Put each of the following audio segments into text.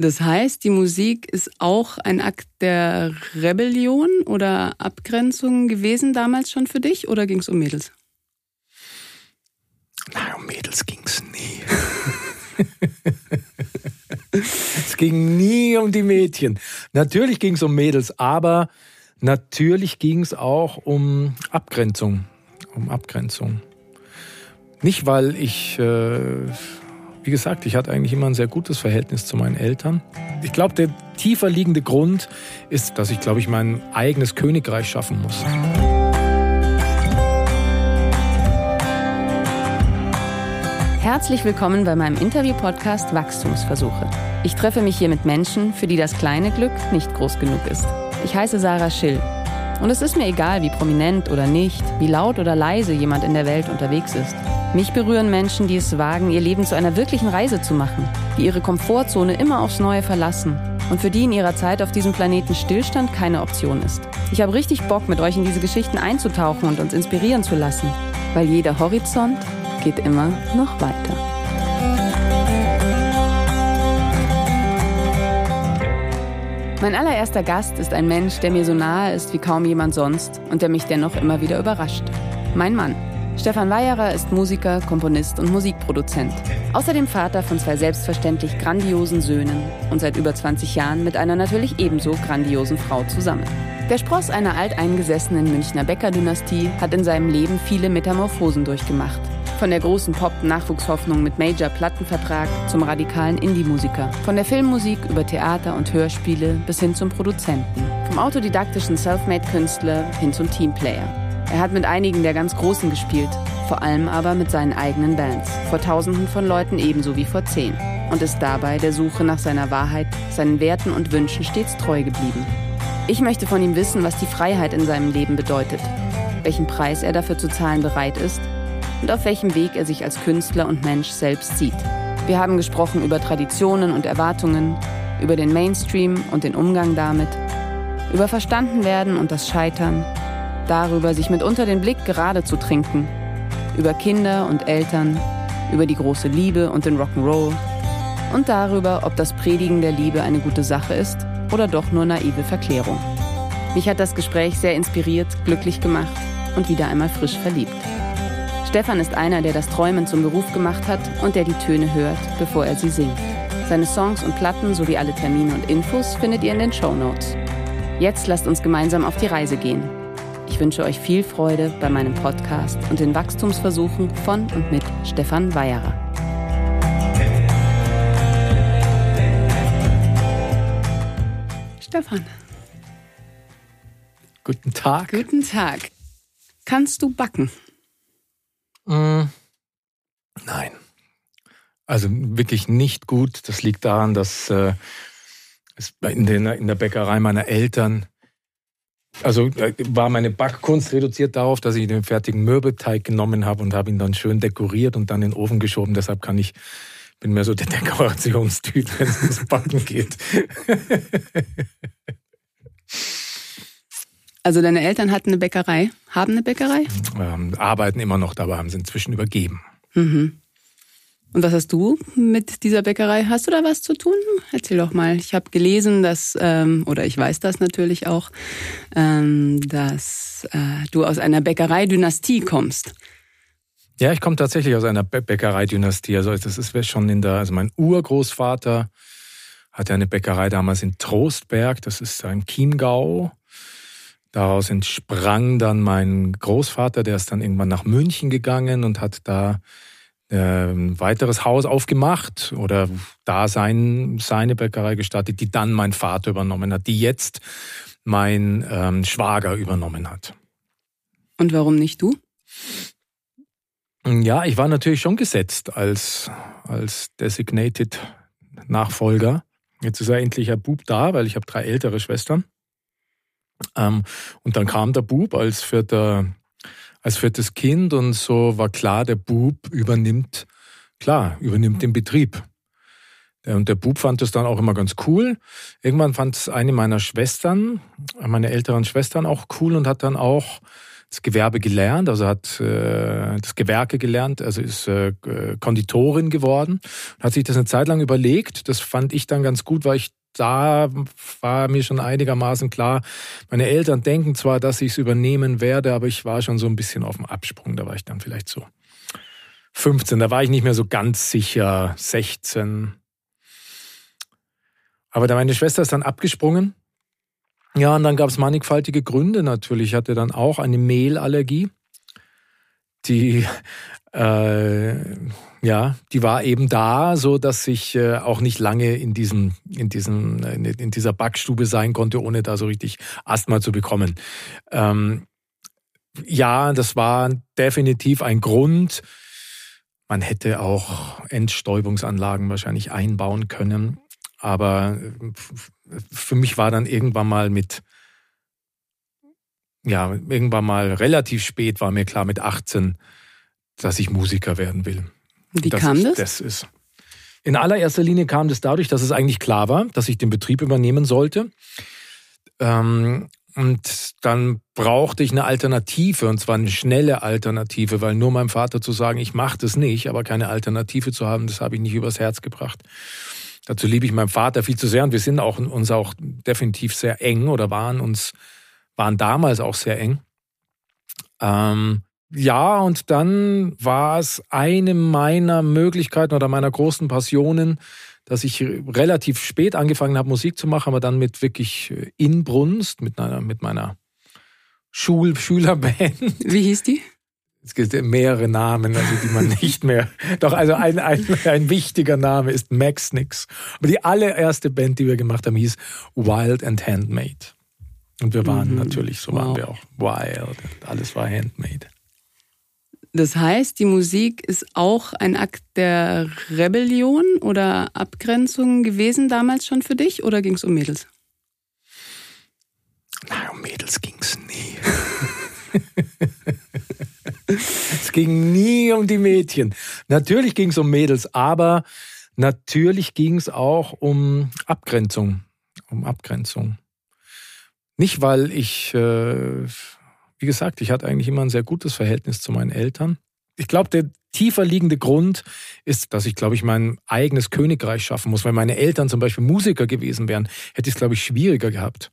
Das heißt, die Musik ist auch ein Akt der Rebellion oder Abgrenzung gewesen damals schon für dich oder ging es um Mädels? Nein, um Mädels ging es nie. es ging nie um die Mädchen. Natürlich ging es um Mädels, aber natürlich ging es auch um Abgrenzung. Um Abgrenzung. Nicht, weil ich äh, wie gesagt, ich hatte eigentlich immer ein sehr gutes Verhältnis zu meinen Eltern. Ich glaube, der tiefer liegende Grund ist, dass ich, glaube ich, mein eigenes Königreich schaffen muss. Herzlich willkommen bei meinem Interview-Podcast Wachstumsversuche. Ich treffe mich hier mit Menschen, für die das kleine Glück nicht groß genug ist. Ich heiße Sarah Schill. Und es ist mir egal, wie prominent oder nicht, wie laut oder leise jemand in der Welt unterwegs ist. Mich berühren Menschen, die es wagen, ihr Leben zu einer wirklichen Reise zu machen, die ihre Komfortzone immer aufs Neue verlassen und für die in ihrer Zeit auf diesem Planeten Stillstand keine Option ist. Ich habe richtig Bock, mit euch in diese Geschichten einzutauchen und uns inspirieren zu lassen, weil jeder Horizont geht immer noch weiter. Mein allererster Gast ist ein Mensch, der mir so nahe ist wie kaum jemand sonst und der mich dennoch immer wieder überrascht. Mein Mann. Stefan Weyerer ist Musiker, Komponist und Musikproduzent. Außerdem Vater von zwei selbstverständlich grandiosen Söhnen und seit über 20 Jahren mit einer natürlich ebenso grandiosen Frau zusammen. Der Spross einer alteingesessenen Münchner Bäckerdynastie hat in seinem Leben viele Metamorphosen durchgemacht. Von der großen Pop-Nachwuchshoffnung mit Major-Plattenvertrag zum radikalen Indie-Musiker. Von der Filmmusik über Theater und Hörspiele bis hin zum Produzenten. Vom autodidaktischen Selfmade-Künstler hin zum Teamplayer. Er hat mit einigen der ganz Großen gespielt, vor allem aber mit seinen eigenen Bands, vor Tausenden von Leuten ebenso wie vor zehn, und ist dabei der Suche nach seiner Wahrheit, seinen Werten und Wünschen stets treu geblieben. Ich möchte von ihm wissen, was die Freiheit in seinem Leben bedeutet, welchen Preis er dafür zu zahlen bereit ist und auf welchem Weg er sich als Künstler und Mensch selbst sieht. Wir haben gesprochen über Traditionen und Erwartungen, über den Mainstream und den Umgang damit, über Verstandenwerden und das Scheitern, darüber, sich mitunter den Blick gerade zu trinken, über Kinder und Eltern, über die große Liebe und den Rock'n'Roll und darüber, ob das Predigen der Liebe eine gute Sache ist oder doch nur naive Verklärung. Mich hat das Gespräch sehr inspiriert, glücklich gemacht und wieder einmal frisch verliebt. Stefan ist einer, der das Träumen zum Beruf gemacht hat und der die Töne hört, bevor er sie singt. Seine Songs und Platten sowie alle Termine und Infos findet ihr in den Show Notes. Jetzt lasst uns gemeinsam auf die Reise gehen ich wünsche euch viel Freude bei meinem Podcast und den Wachstumsversuchen von und mit Stefan Weyerer. Stefan. Guten Tag. Guten Tag. Kannst du backen? Mm, nein. Also wirklich nicht gut. Das liegt daran, dass äh, es in, den, in der Bäckerei meiner Eltern also war meine Backkunst reduziert darauf, dass ich den fertigen Mürbeteig genommen habe und habe ihn dann schön dekoriert und dann in den Ofen geschoben. Deshalb kann ich, bin mehr so der Dekorationstyp, wenn es ums Backen geht. Also deine Eltern hatten eine Bäckerei, haben eine Bäckerei? Ähm, arbeiten immer noch dabei, haben sie inzwischen übergeben. Mhm. Und was hast du mit dieser Bäckerei? Hast du da was zu tun? Erzähl doch mal. Ich habe gelesen, dass, ähm, oder ich weiß das natürlich auch, ähm, dass äh, du aus einer Bäckereidynastie kommst. Ja, ich komme tatsächlich aus einer Bäckereidynastie. Also das ist schon in der, also mein Urgroßvater hatte eine Bäckerei damals in Trostberg, das ist im Chiemgau. Daraus entsprang dann mein Großvater, der ist dann irgendwann nach München gegangen und hat da ein weiteres Haus aufgemacht oder da sein, seine Bäckerei gestartet, die dann mein Vater übernommen hat, die jetzt mein ähm, Schwager übernommen hat. Und warum nicht du? Ja, ich war natürlich schon gesetzt als, als designated Nachfolger. Jetzt ist er endlich ein Bub da, weil ich habe drei ältere Schwestern. Ähm, und dann kam der Bub als vierter als viertes Kind und so war klar, der Bub übernimmt, klar, übernimmt den Betrieb. Und der Bub fand das dann auch immer ganz cool. Irgendwann fand es eine meiner Schwestern, meine älteren Schwestern auch cool und hat dann auch das Gewerbe gelernt, also hat äh, das Gewerke gelernt, also ist äh, Konditorin geworden, hat sich das eine Zeit lang überlegt. Das fand ich dann ganz gut, weil ich da war mir schon einigermaßen klar, meine Eltern denken zwar, dass ich es übernehmen werde, aber ich war schon so ein bisschen auf dem Absprung. Da war ich dann vielleicht so 15, da war ich nicht mehr so ganz sicher, 16. Aber da meine Schwester ist dann abgesprungen. Ja, und dann gab es mannigfaltige Gründe natürlich. Ich hatte dann auch eine Mehlallergie, die äh, ja, die war eben da, so dass ich äh, auch nicht lange in diesem, in diesem, in dieser Backstube sein konnte, ohne da so richtig Asthma zu bekommen. Ähm, ja, das war definitiv ein Grund. Man hätte auch Entstäubungsanlagen wahrscheinlich einbauen können. Aber äh, für mich war dann irgendwann mal mit, ja, irgendwann mal relativ spät war mir klar mit 18, dass ich Musiker werden will. Wie das kam ich, das? Das ist. In allererster Linie kam das dadurch, dass es eigentlich klar war, dass ich den Betrieb übernehmen sollte. Ähm, und dann brauchte ich eine Alternative, und zwar eine schnelle Alternative, weil nur meinem Vater zu sagen, ich mache das nicht, aber keine Alternative zu haben, das habe ich nicht übers Herz gebracht. Dazu liebe ich meinen Vater viel zu sehr und wir sind auch uns auch definitiv sehr eng oder waren uns waren damals auch sehr eng. Ähm, ja, und dann war es eine meiner Möglichkeiten oder meiner großen Passionen, dass ich relativ spät angefangen habe, Musik zu machen, aber dann mit wirklich äh, Inbrunst, mit, einer, mit meiner Schul Schülerband. Wie hieß die? Es gibt mehrere Namen, also die man nicht mehr. Doch, also ein, ein, ein wichtiger Name ist Max Nix. Aber die allererste Band, die wir gemacht haben, hieß Wild and Handmade. Und wir waren mhm. natürlich, so wow. waren wir auch wild. Alles war handmade. Das heißt, die Musik ist auch ein Akt der Rebellion oder Abgrenzung gewesen damals schon für dich oder ging es um Mädels? Nein, um Mädels ging es nie. es ging nie um die Mädchen. Natürlich ging es um Mädels, aber natürlich ging es auch um Abgrenzung. Um Abgrenzung. Nicht, weil ich äh, wie gesagt, ich hatte eigentlich immer ein sehr gutes Verhältnis zu meinen Eltern. Ich glaube, der tiefer liegende Grund ist, dass ich, glaube ich, mein eigenes Königreich schaffen muss. Weil meine Eltern zum Beispiel Musiker gewesen wären, hätte ich es, glaube ich, schwieriger gehabt.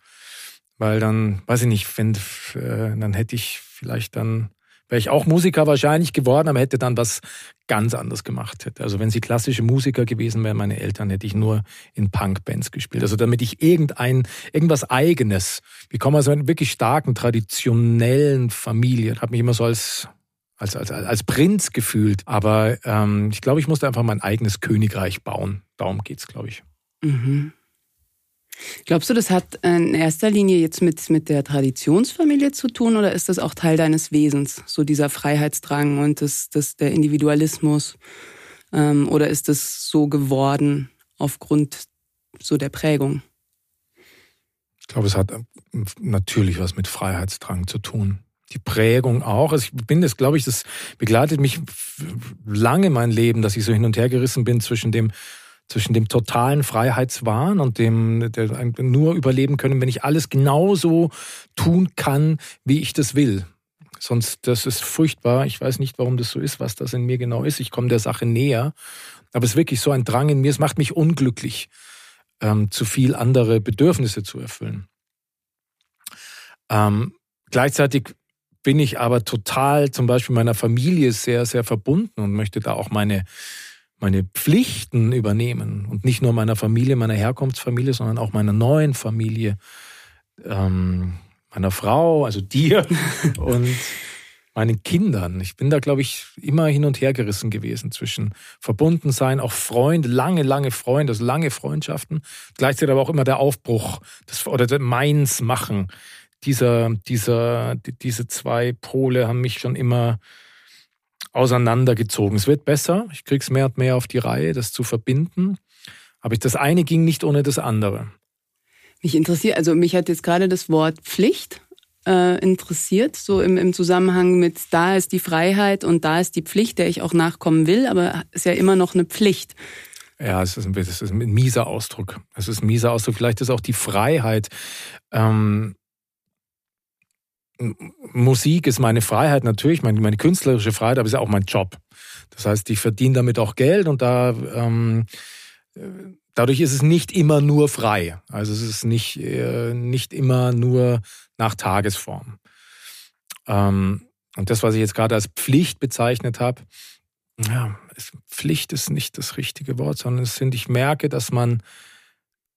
Weil dann, weiß ich nicht, wenn, äh, dann hätte ich vielleicht dann wäre ich auch Musiker wahrscheinlich geworden, aber hätte dann was ganz anderes gemacht. Also wenn sie klassische Musiker gewesen wären, meine Eltern, hätte ich nur in Punkbands gespielt. Also damit ich irgendein, irgendwas Eigenes, ich komme aus einer wirklich starken, traditionellen Familie, habe mich immer so als als, als, als Prinz gefühlt. Aber ähm, ich glaube, ich musste einfach mein eigenes Königreich bauen. Darum geht's, glaube ich. Mhm. Glaubst du, das hat in erster Linie jetzt mit, mit der Traditionsfamilie zu tun oder ist das auch Teil deines Wesens, so dieser Freiheitsdrang und das, das, der Individualismus? Ähm, oder ist das so geworden aufgrund so der Prägung? Ich glaube, es hat äh, natürlich was mit Freiheitsdrang zu tun. Die Prägung auch. Also ich bin das, glaube ich, das begleitet mich lange mein Leben, dass ich so hin und her gerissen bin zwischen dem zwischen dem totalen Freiheitswahn und dem der nur überleben können, wenn ich alles genauso tun kann, wie ich das will. Sonst, das ist furchtbar. Ich weiß nicht, warum das so ist, was das in mir genau ist. Ich komme der Sache näher. Aber es ist wirklich so ein Drang in mir. Es macht mich unglücklich, ähm, zu viel andere Bedürfnisse zu erfüllen. Ähm, gleichzeitig bin ich aber total zum Beispiel meiner Familie sehr, sehr verbunden und möchte da auch meine meine Pflichten übernehmen und nicht nur meiner Familie, meiner Herkunftsfamilie, sondern auch meiner neuen Familie, ähm, meiner Frau, also dir und meinen Kindern. Ich bin da, glaube ich, immer hin und her gerissen gewesen zwischen Verbundensein, auch Freunde, lange, lange Freunde, also lange Freundschaften, gleichzeitig aber auch immer der Aufbruch das, oder meins machen. Dieser, dieser, diese zwei Pole haben mich schon immer auseinandergezogen. Es wird besser. Ich krieg's mehr und mehr auf die Reihe, das zu verbinden. Aber das eine ging nicht ohne das andere. Mich interessiert, also mich hat jetzt gerade das Wort Pflicht äh, interessiert, so im, im Zusammenhang mit da ist die Freiheit und da ist die Pflicht, der ich auch nachkommen will, aber es ist ja immer noch eine Pflicht. Ja, es ist, ein, es ist ein mieser Ausdruck. Es ist ein mieser Ausdruck. Vielleicht ist auch die Freiheit. Ähm, Musik ist meine Freiheit natürlich, meine, meine künstlerische Freiheit, aber ist ja auch mein Job. Das heißt, ich verdiene damit auch Geld und da ähm, dadurch ist es nicht immer nur frei. Also es ist nicht, äh, nicht immer nur nach Tagesform. Ähm, und das, was ich jetzt gerade als Pflicht bezeichnet habe, ja, Pflicht ist nicht das richtige Wort, sondern es sind, ich merke, dass man,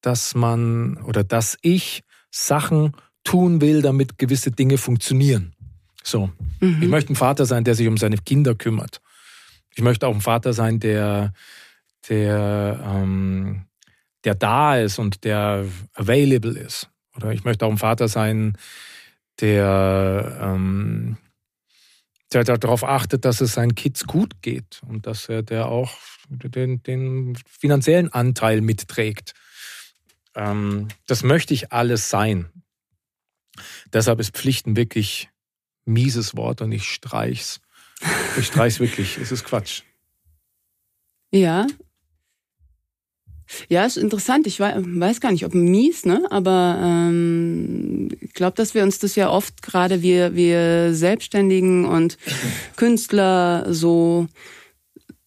dass man oder dass ich Sachen tun will, damit gewisse Dinge funktionieren. So. Mhm. Ich möchte ein Vater sein, der sich um seine Kinder kümmert. Ich möchte auch ein Vater sein, der, der, ähm, der da ist und der available ist. Oder ich möchte auch ein Vater sein, der, ähm, der darauf achtet, dass es seinen Kids gut geht und dass er der auch den, den finanziellen Anteil mitträgt. Ähm, das möchte ich alles sein. Deshalb ist Pflichten wirklich mieses Wort und ich streich's. Ich streich's wirklich. Es ist Quatsch. Ja, ja, ist interessant. Ich weiß gar nicht, ob mies, ne? Aber ähm, ich glaube, dass wir uns das ja oft gerade wir wir Selbstständigen und Künstler so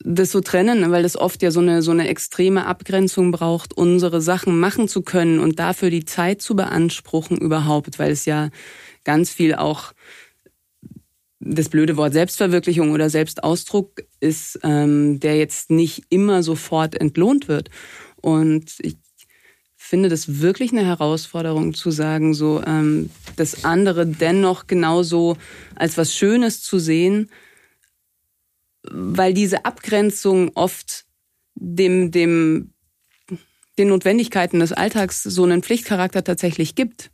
das so trennen, weil das oft ja so eine so eine extreme Abgrenzung braucht, unsere Sachen machen zu können und dafür die Zeit zu beanspruchen überhaupt, weil es ja ganz viel auch das blöde Wort Selbstverwirklichung oder Selbstausdruck ist, ähm, der jetzt nicht immer sofort entlohnt wird. Und ich finde das wirklich eine Herausforderung zu sagen, so ähm, das andere dennoch genauso als was Schönes zu sehen, weil diese Abgrenzung oft dem, dem, den Notwendigkeiten des Alltags so einen Pflichtcharakter tatsächlich gibt.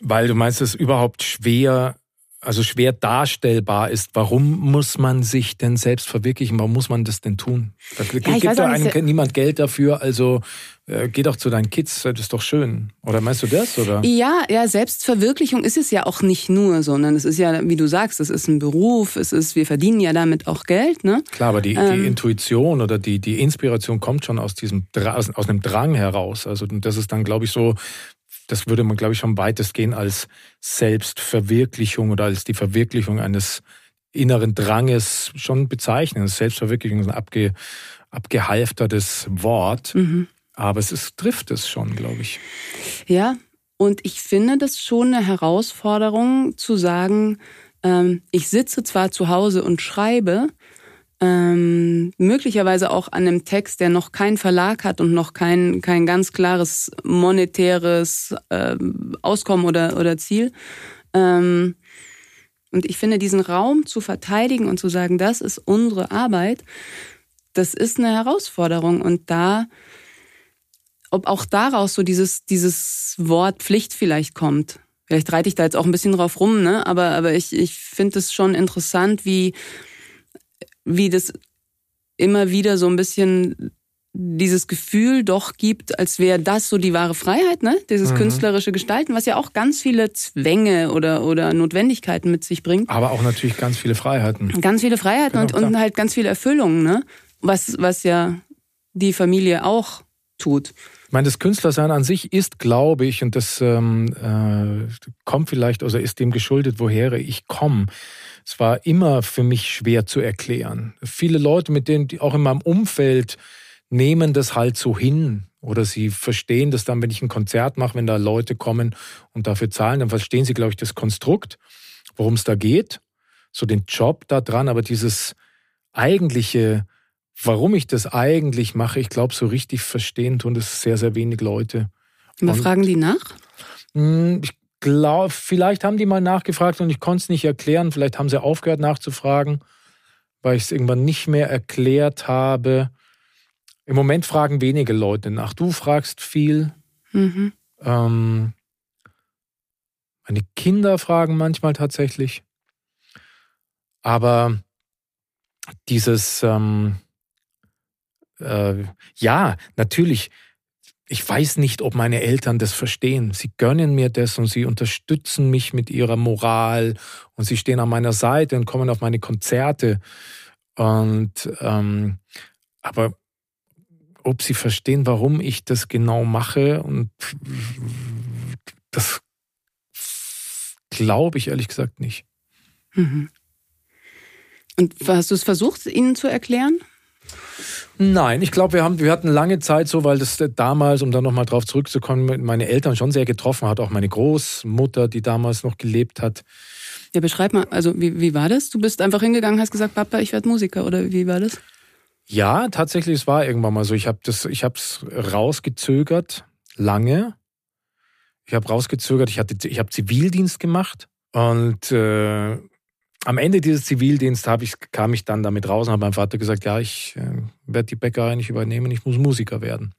Weil du meinst, es überhaupt schwer also schwer darstellbar ist. Warum muss man sich denn selbst verwirklichen? Warum muss man das denn tun? Da ja, gibt doch einem niemand Geld dafür, also äh, geh doch zu deinen Kids, das ist doch schön. Oder meinst du das? Oder? Ja, ja, Selbstverwirklichung ist es ja auch nicht nur, sondern es ist ja, wie du sagst, es ist ein Beruf, es ist, wir verdienen ja damit auch Geld, ne? Klar, aber die, ähm, die Intuition oder die, die Inspiration kommt schon aus diesem aus, aus einem Drang heraus. Also das ist dann, glaube ich, so, das würde man, glaube ich, schon weitestgehend als Selbstverwirklichung oder als die Verwirklichung eines inneren Dranges schon bezeichnen. Selbstverwirklichung ist ein abge, abgehalftertes Wort, mhm. aber es ist, trifft es schon, glaube ich. Ja, und ich finde das schon eine Herausforderung zu sagen, ähm, ich sitze zwar zu Hause und schreibe, ähm, möglicherweise auch an einem Text, der noch keinen Verlag hat und noch kein, kein ganz klares monetäres ähm, Auskommen oder, oder Ziel. Ähm, und ich finde, diesen Raum zu verteidigen und zu sagen, das ist unsere Arbeit, das ist eine Herausforderung. Und da, ob auch daraus so dieses, dieses Wort Pflicht vielleicht kommt. Vielleicht reite ich da jetzt auch ein bisschen drauf rum, ne? Aber, aber ich, ich finde es schon interessant, wie, wie das immer wieder so ein bisschen dieses Gefühl doch gibt, als wäre das so die wahre Freiheit, ne? Dieses mhm. künstlerische Gestalten, was ja auch ganz viele Zwänge oder, oder Notwendigkeiten mit sich bringt. Aber auch natürlich ganz viele Freiheiten. Ganz viele Freiheiten genau, und, und halt ganz viele Erfüllungen, ne? Was, was ja die Familie auch tut. Ich meine, das Künstlersein an sich ist, glaube ich, und das ähm, äh, kommt vielleicht, oder ist dem geschuldet, woher ich komme es war immer für mich schwer zu erklären. Viele Leute, mit denen, die auch in meinem Umfeld, nehmen das halt so hin. Oder sie verstehen das dann, wenn ich ein Konzert mache, wenn da Leute kommen und dafür zahlen, dann verstehen sie, glaube ich, das Konstrukt, worum es da geht. So den Job da dran, aber dieses eigentliche, warum ich das eigentlich mache, ich glaube, so richtig verstehen tun das sehr, sehr wenig Leute. Aber fragen die nach? Hm, ich glaube, vielleicht haben die mal nachgefragt und ich konnte es nicht erklären. Vielleicht haben sie aufgehört nachzufragen, weil ich es irgendwann nicht mehr erklärt habe. Im Moment fragen wenige Leute nach. Du fragst viel. Mhm. Ähm, meine Kinder fragen manchmal tatsächlich. Aber dieses, ähm, äh, ja, natürlich, ich weiß nicht, ob meine Eltern das verstehen. Sie gönnen mir das und sie unterstützen mich mit ihrer Moral und sie stehen an meiner Seite und kommen auf meine Konzerte. Und ähm, aber ob sie verstehen, warum ich das genau mache und das glaube ich ehrlich gesagt nicht. Mhm. Und hast du es versucht, ihnen zu erklären? Nein, ich glaube, wir haben, wir hatten lange Zeit so, weil das damals, um da nochmal drauf zurückzukommen, meine Eltern schon sehr getroffen hat, auch meine Großmutter, die damals noch gelebt hat. Ja, beschreib mal, also wie, wie war das? Du bist einfach hingegangen, hast gesagt, Papa, ich werde Musiker, oder wie war das? Ja, tatsächlich, es war irgendwann mal so. Ich habe das, ich habe es rausgezögert, lange. Ich habe rausgezögert. Ich hatte, ich habe Zivildienst gemacht und äh, am Ende dieses Zivildienstes ich, kam ich dann damit raus und habe meinem Vater gesagt, ja, ich äh, werde die Bäckerei nicht übernehmen, ich muss Musiker werden.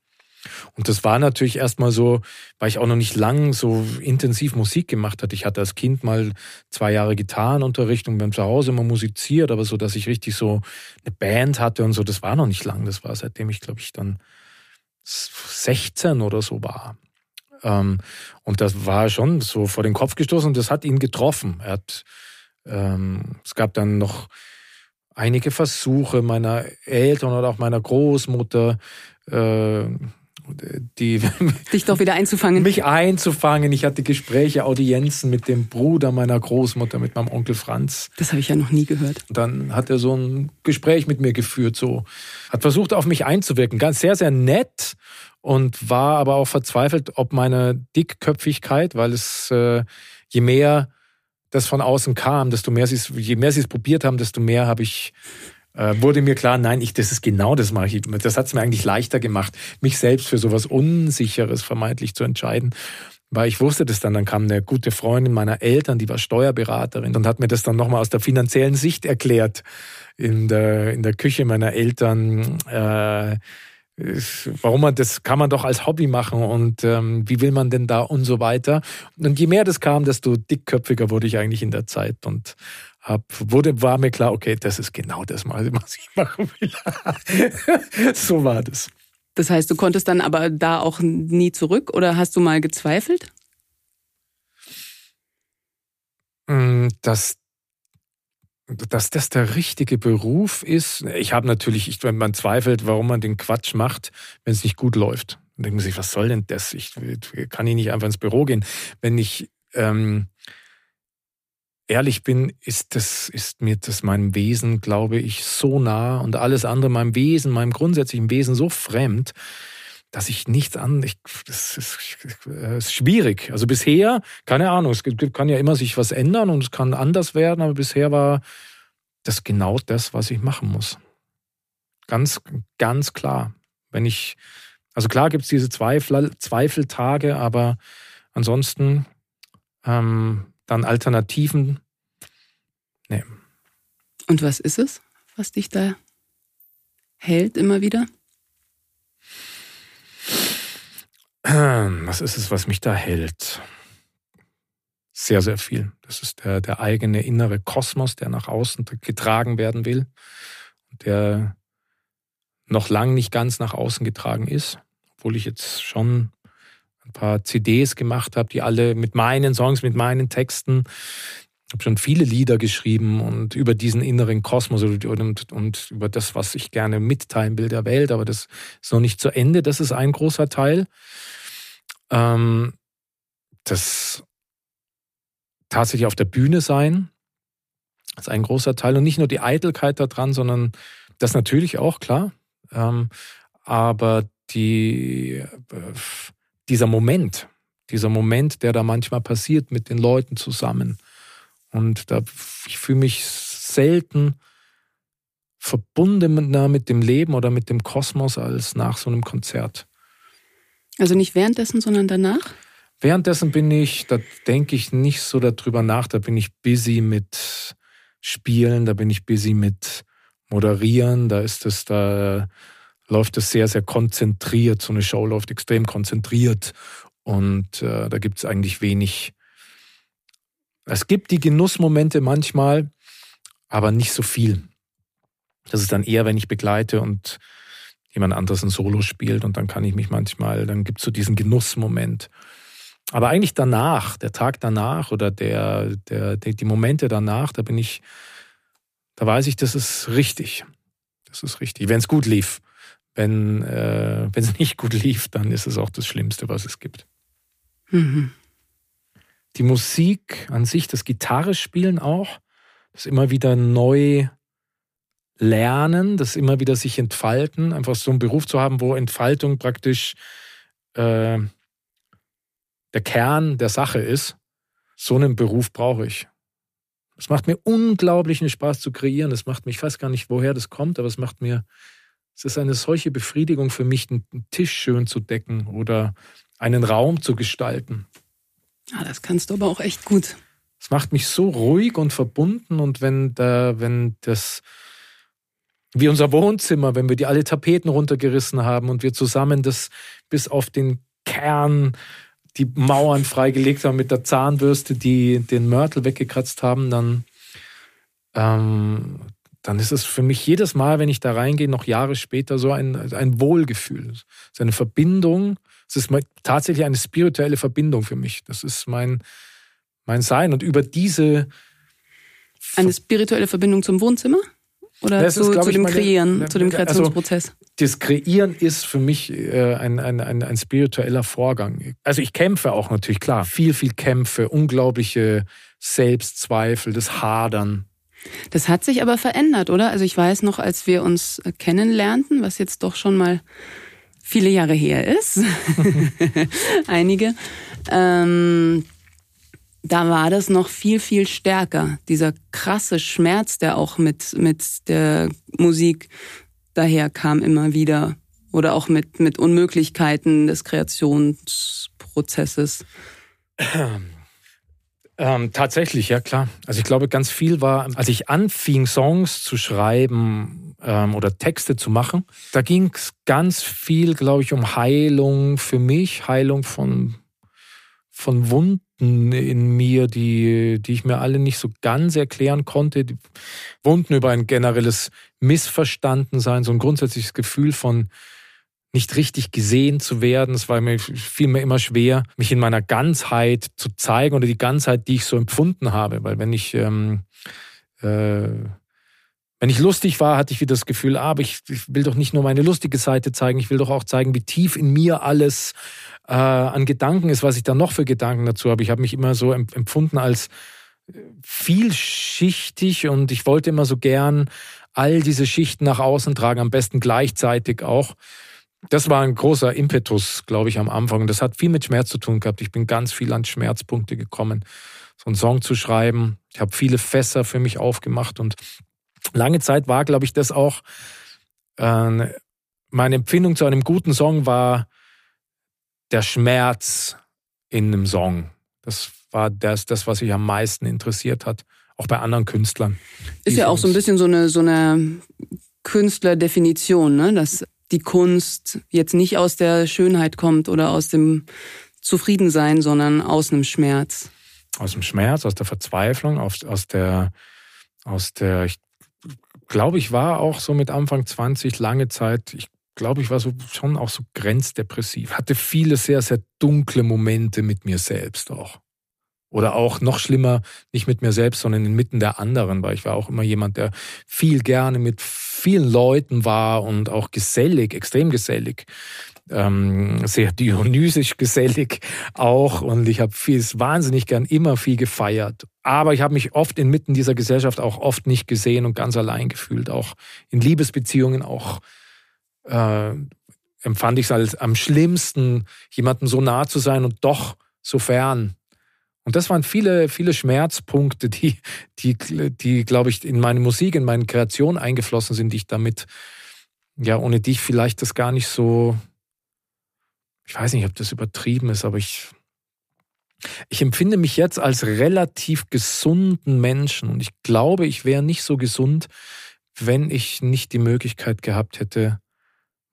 Und das war natürlich erstmal so, weil ich auch noch nicht lang so intensiv Musik gemacht hatte. Ich hatte als Kind mal zwei Jahre Gitarrenunterricht und beim Zuhause immer musiziert, aber so, dass ich richtig so eine Band hatte und so, das war noch nicht lang. Das war seitdem ich, glaube ich, dann 16 oder so war. Ähm, und das war schon so vor den Kopf gestoßen und das hat ihn getroffen. Er hat ähm, es gab dann noch einige Versuche meiner Eltern oder auch meiner Großmutter, äh, die dich doch wieder einzufangen. Mich einzufangen. Ich hatte Gespräche, Audienzen mit dem Bruder meiner Großmutter, mit meinem Onkel Franz. Das habe ich ja noch nie gehört. Dann hat er so ein Gespräch mit mir geführt, so hat versucht auf mich einzuwirken, ganz sehr sehr nett und war aber auch verzweifelt, ob meine Dickköpfigkeit, weil es äh, je mehr das von außen kam, desto mehr sie es, je mehr sie es probiert haben, desto mehr habe ich äh, wurde mir klar, nein, ich, das ist genau das mache ich. Das hat es mir eigentlich leichter gemacht, mich selbst für sowas Unsicheres vermeintlich zu entscheiden. Weil ich wusste das dann, dann kam eine gute Freundin meiner Eltern, die war Steuerberaterin und hat mir das dann nochmal aus der finanziellen Sicht erklärt in der, in der Küche meiner Eltern. Äh, warum man das kann man doch als Hobby machen und ähm, wie will man denn da und so weiter. Und je mehr das kam, desto dickköpfiger wurde ich eigentlich in der Zeit und hab, wurde, war mir klar, okay, das ist genau das, was ich machen will. so war das. Das heißt, du konntest dann aber da auch nie zurück oder hast du mal gezweifelt? Mm, das dass das der richtige Beruf ist. Ich habe natürlich, ich, wenn man zweifelt, warum man den Quatsch macht, wenn es nicht gut läuft. Dann denkt man sich, was soll denn das? Ich kann ich nicht einfach ins Büro gehen. Wenn ich ähm, ehrlich bin, ist das, ist mir das meinem Wesen, glaube ich, so nah und alles andere meinem Wesen, meinem grundsätzlichen Wesen so fremd, dass ich nichts an, ich, das ist, ist, schwierig. Also bisher, keine Ahnung, es kann ja immer sich was ändern und es kann anders werden, aber bisher war das genau das, was ich machen muss. Ganz, ganz klar. Wenn ich, also klar gibt es diese Zweifel, Zweifeltage, aber ansonsten ähm, dann Alternativen. Nee. Und was ist es, was dich da hält immer wieder? Was ist es, was mich da hält? Sehr, sehr viel. Das ist der, der eigene innere Kosmos, der nach außen getragen werden will, der noch lang nicht ganz nach außen getragen ist, obwohl ich jetzt schon ein paar CDs gemacht habe, die alle mit meinen Songs, mit meinen Texten, habe schon viele Lieder geschrieben und über diesen inneren Kosmos und, und, und, über das, was ich gerne mitteilen will der Welt, aber das ist noch nicht zu Ende. Das ist ein großer Teil. Ähm, das tatsächlich auf der Bühne sein, ist ein großer Teil. Und nicht nur die Eitelkeit da dran, sondern das natürlich auch, klar. Ähm, aber die, äh, dieser Moment, dieser Moment, der da manchmal passiert mit den Leuten zusammen. Und da, ich fühle mich selten verbundener mit dem Leben oder mit dem Kosmos als nach so einem Konzert. Also nicht währenddessen, sondern danach? Währenddessen bin ich, da denke ich nicht so darüber nach, da bin ich busy mit Spielen, da bin ich busy mit Moderieren, da ist es, da läuft es sehr, sehr konzentriert. So eine Show läuft extrem konzentriert und äh, da gibt es eigentlich wenig. Es gibt die Genussmomente manchmal, aber nicht so viel. Das ist dann eher, wenn ich begleite und jemand anderes ein Solo spielt und dann kann ich mich manchmal, dann gibt es so diesen Genussmoment. Aber eigentlich danach, der Tag danach oder der, der, der, die Momente danach, da bin ich, da weiß ich, das ist richtig. Das ist richtig. Wenn es gut lief. Wenn äh, es nicht gut lief, dann ist es auch das Schlimmste, was es gibt. Mhm. Die Musik an sich, das Gitarre spielen auch, das immer wieder neu lernen, das immer wieder sich entfalten, einfach so einen Beruf zu haben, wo Entfaltung praktisch äh, der Kern der Sache ist. So einen Beruf brauche ich. Es macht mir unglaublichen Spaß zu kreieren. Es macht mich, ich weiß gar nicht, woher das kommt, aber es macht mir, es ist eine solche Befriedigung für mich, einen Tisch schön zu decken oder einen Raum zu gestalten. Ja, das kannst du aber auch echt gut. Es macht mich so ruhig und verbunden und wenn da, wenn das, wie unser Wohnzimmer, wenn wir die alle Tapeten runtergerissen haben und wir zusammen das bis auf den Kern die Mauern freigelegt haben mit der Zahnbürste, die den Mörtel weggekratzt haben, dann, ähm, dann ist es für mich jedes Mal, wenn ich da reingehe, noch Jahre später so ein, ein Wohlgefühl. Ist eine Verbindung. Es ist tatsächlich eine spirituelle Verbindung für mich. Das ist mein, mein Sein. Und über diese. Eine spirituelle Verbindung zum Wohnzimmer? Oder zu, ist, zu dem meine, Kreieren, zu dem also Kreationsprozess? Also, das Kreieren ist für mich äh, ein, ein, ein, ein spiritueller Vorgang. Also ich kämpfe auch natürlich, klar, viel, viel Kämpfe, unglaubliche Selbstzweifel, das Hadern. Das hat sich aber verändert, oder? Also ich weiß noch, als wir uns kennenlernten, was jetzt doch schon mal viele Jahre her ist, einige, ähm, da war das noch viel, viel stärker. Dieser krasse Schmerz, der auch mit, mit der Musik daherkam immer wieder. Oder auch mit, mit Unmöglichkeiten des Kreationsprozesses. Ähm, tatsächlich, ja klar. Also ich glaube, ganz viel war, als ich anfing, Songs zu schreiben ähm, oder Texte zu machen, da ging es ganz viel, glaube ich, um Heilung für mich, Heilung von, von Wunden in mir, die, die ich mir alle nicht so ganz erklären konnte. Die Wunden über ein generelles Missverstandensein, so ein grundsätzliches Gefühl von nicht richtig gesehen zu werden. Es war mir fiel mir immer schwer, mich in meiner Ganzheit zu zeigen oder die Ganzheit, die ich so empfunden habe. Weil wenn ich ähm, äh, wenn ich lustig war, hatte ich wieder das Gefühl, ah, aber ich, ich, will doch nicht nur meine lustige Seite zeigen, ich will doch auch zeigen, wie tief in mir alles äh, an Gedanken ist, was ich da noch für Gedanken dazu habe. Ich habe mich immer so empfunden als äh, vielschichtig und ich wollte immer so gern all diese Schichten nach außen tragen, am besten gleichzeitig auch das war ein großer Impetus, glaube ich, am Anfang. Und das hat viel mit Schmerz zu tun gehabt. Ich bin ganz viel an Schmerzpunkte gekommen, so einen Song zu schreiben. Ich habe viele Fässer für mich aufgemacht und lange Zeit war, glaube ich, das auch äh, meine Empfindung zu einem guten Song war der Schmerz in einem Song. Das war das, das was mich am meisten interessiert hat, auch bei anderen Künstlern. Ist ja auch so ein bisschen so eine, so eine Künstlerdefinition, ne? dass die Kunst jetzt nicht aus der Schönheit kommt oder aus dem Zufriedensein, sondern aus einem Schmerz. Aus dem Schmerz, aus der Verzweiflung, aus, aus der, aus der, ich glaube, ich war auch so mit Anfang 20 lange Zeit, ich glaube, ich war so schon auch so grenzdepressiv, hatte viele sehr, sehr dunkle Momente mit mir selbst auch. Oder auch noch schlimmer, nicht mit mir selbst, sondern inmitten der anderen, weil ich war auch immer jemand, der viel gerne mit vielen Leuten war und auch gesellig, extrem gesellig. Ähm, sehr dionysisch gesellig auch und ich habe viel wahnsinnig gern immer viel gefeiert. Aber ich habe mich oft inmitten dieser Gesellschaft auch oft nicht gesehen und ganz allein gefühlt. Auch in Liebesbeziehungen auch äh, empfand ich es als am schlimmsten, jemandem so nah zu sein und doch so fern. Und das waren viele, viele Schmerzpunkte, die, die, die, glaube ich, in meine Musik, in meine Kreation eingeflossen sind, die ich damit, ja, ohne dich vielleicht das gar nicht so, ich weiß nicht, ob das übertrieben ist, aber ich, ich empfinde mich jetzt als relativ gesunden Menschen und ich glaube, ich wäre nicht so gesund, wenn ich nicht die Möglichkeit gehabt hätte,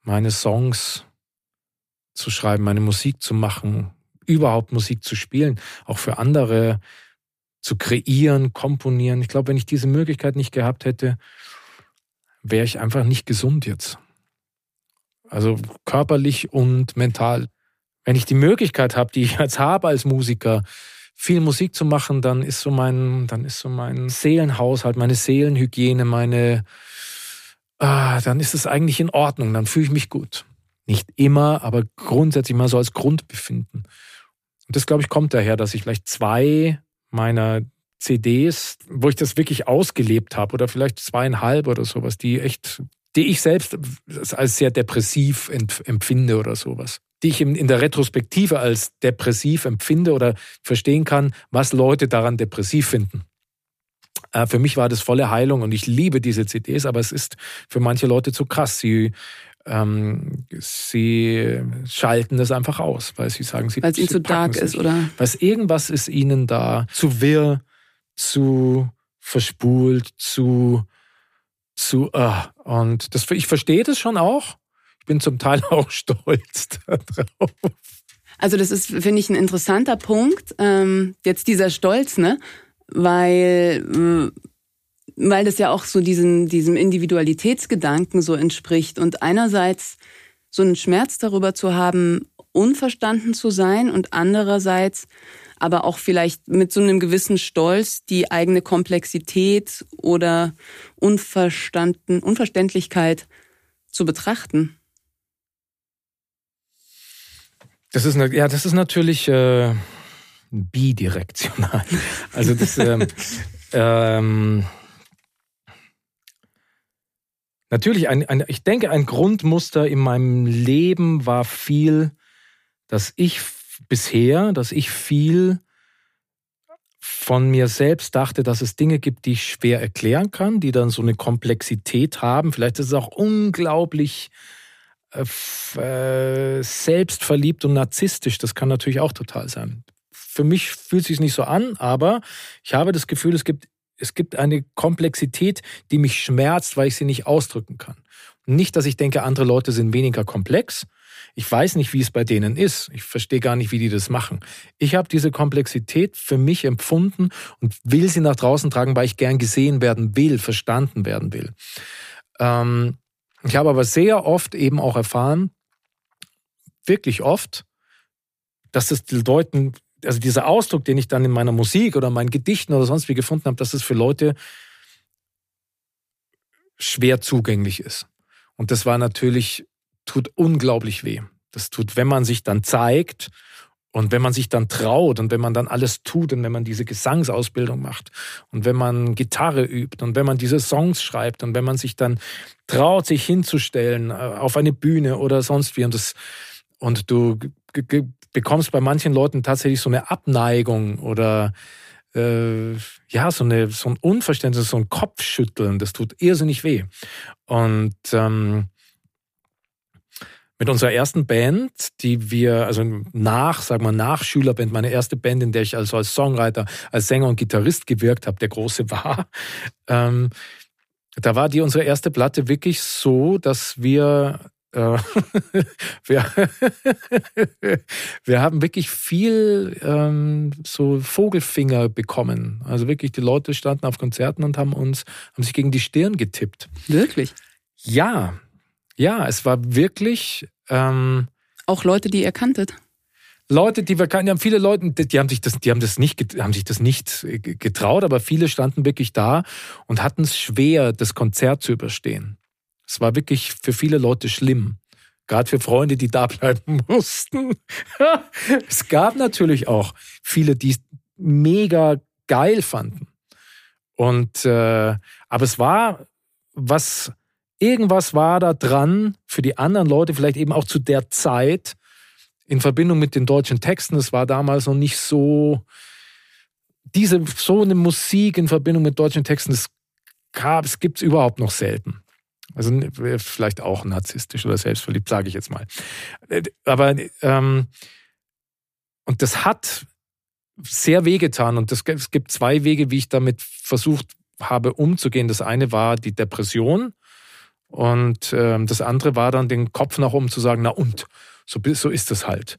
meine Songs zu schreiben, meine Musik zu machen, überhaupt Musik zu spielen, auch für andere zu kreieren, komponieren. Ich glaube, wenn ich diese Möglichkeit nicht gehabt hätte, wäre ich einfach nicht gesund jetzt. Also körperlich und mental. Wenn ich die Möglichkeit habe, die ich jetzt habe als Musiker, viel Musik zu machen, dann ist so mein, dann ist so mein Seelenhaushalt, meine Seelenhygiene, meine, ah, dann ist es eigentlich in Ordnung, dann fühle ich mich gut. Nicht immer, aber grundsätzlich mal so als Grundbefinden. Und das, glaube ich, kommt daher, dass ich vielleicht zwei meiner CDs, wo ich das wirklich ausgelebt habe, oder vielleicht zweieinhalb oder sowas, die echt, die ich selbst als sehr depressiv empfinde oder sowas. Die ich in der Retrospektive als depressiv empfinde oder verstehen kann, was Leute daran depressiv finden. Äh, für mich war das volle Heilung und ich liebe diese CDs, aber es ist für manche Leute zu krass. Sie ähm, sie schalten das einfach aus, weil sie sagen, sie weil es ihnen zu dark ist, oder? Weil irgendwas ist ihnen da zu wirr, zu verspult, zu zu uh. und das ich verstehe das schon auch. Ich bin zum Teil auch stolz darauf. Also das ist, finde ich, ein interessanter Punkt. Ähm, jetzt dieser Stolz, ne? Weil äh, weil das ja auch so diesem, diesem Individualitätsgedanken so entspricht und einerseits so einen Schmerz darüber zu haben, unverstanden zu sein und andererseits aber auch vielleicht mit so einem gewissen Stolz die eigene Komplexität oder Unverstanden, Unverständlichkeit zu betrachten. Das ist, ja, das ist natürlich äh, bidirektional. Also das, ähm, ähm, Natürlich, ein, ein, ich denke, ein Grundmuster in meinem Leben war viel, dass ich bisher, dass ich viel von mir selbst dachte, dass es Dinge gibt, die ich schwer erklären kann, die dann so eine Komplexität haben. Vielleicht ist es auch unglaublich äh, äh selbstverliebt und narzisstisch. Das kann natürlich auch total sein. Für mich fühlt es sich nicht so an, aber ich habe das Gefühl, es gibt es gibt eine Komplexität, die mich schmerzt, weil ich sie nicht ausdrücken kann. Nicht, dass ich denke, andere Leute sind weniger komplex. Ich weiß nicht, wie es bei denen ist. Ich verstehe gar nicht, wie die das machen. Ich habe diese Komplexität für mich empfunden und will sie nach draußen tragen, weil ich gern gesehen werden will, verstanden werden will. Ähm, ich habe aber sehr oft eben auch erfahren, wirklich oft, dass es den Leuten also dieser Ausdruck, den ich dann in meiner Musik oder meinen Gedichten oder sonst wie gefunden habe, dass es für Leute schwer zugänglich ist. Und das war natürlich, tut unglaublich weh. Das tut, wenn man sich dann zeigt und wenn man sich dann traut und wenn man dann alles tut und wenn man diese Gesangsausbildung macht und wenn man Gitarre übt und wenn man diese Songs schreibt und wenn man sich dann traut, sich hinzustellen äh, auf eine Bühne oder sonst wie und das, und du bekommst bei manchen Leuten tatsächlich so eine Abneigung oder äh, ja, so, eine, so ein Unverständnis, so ein Kopfschütteln, das tut irrsinnig weh. Und ähm, mit unserer ersten Band, die wir, also nach, sagen wir nach Schülerband, meine erste Band, in der ich also als Songwriter, als Sänger und Gitarrist gewirkt habe, der große war, ähm, da war die unsere erste Platte wirklich so, dass wir wir, wir haben wirklich viel ähm, so Vogelfinger bekommen. Also wirklich, die Leute standen auf Konzerten und haben uns, haben sich gegen die Stirn getippt. Wirklich? Ja, ja, es war wirklich. Ähm, Auch Leute, die ihr kanntet? Leute, die wir kannten, die haben viele Leute, die haben sich das, die haben das nicht, haben sich das nicht getraut, aber viele standen wirklich da und hatten es schwer, das Konzert zu überstehen. Es war wirklich für viele Leute schlimm. Gerade für Freunde, die da bleiben mussten. es gab natürlich auch viele, die es mega geil fanden. Und äh, aber es war was, irgendwas war da dran für die anderen Leute, vielleicht eben auch zu der Zeit, in Verbindung mit den deutschen Texten. Es war damals noch nicht so, diese, so eine Musik in Verbindung mit deutschen Texten, das gab, es gibt's überhaupt noch selten. Also vielleicht auch narzisstisch oder selbstverliebt, sage ich jetzt mal. Äh, aber ähm, und das hat sehr wehgetan und das, es gibt zwei Wege, wie ich damit versucht habe umzugehen. Das eine war die Depression und ähm, das andere war dann den Kopf nach oben zu sagen, na und, so, so ist es halt.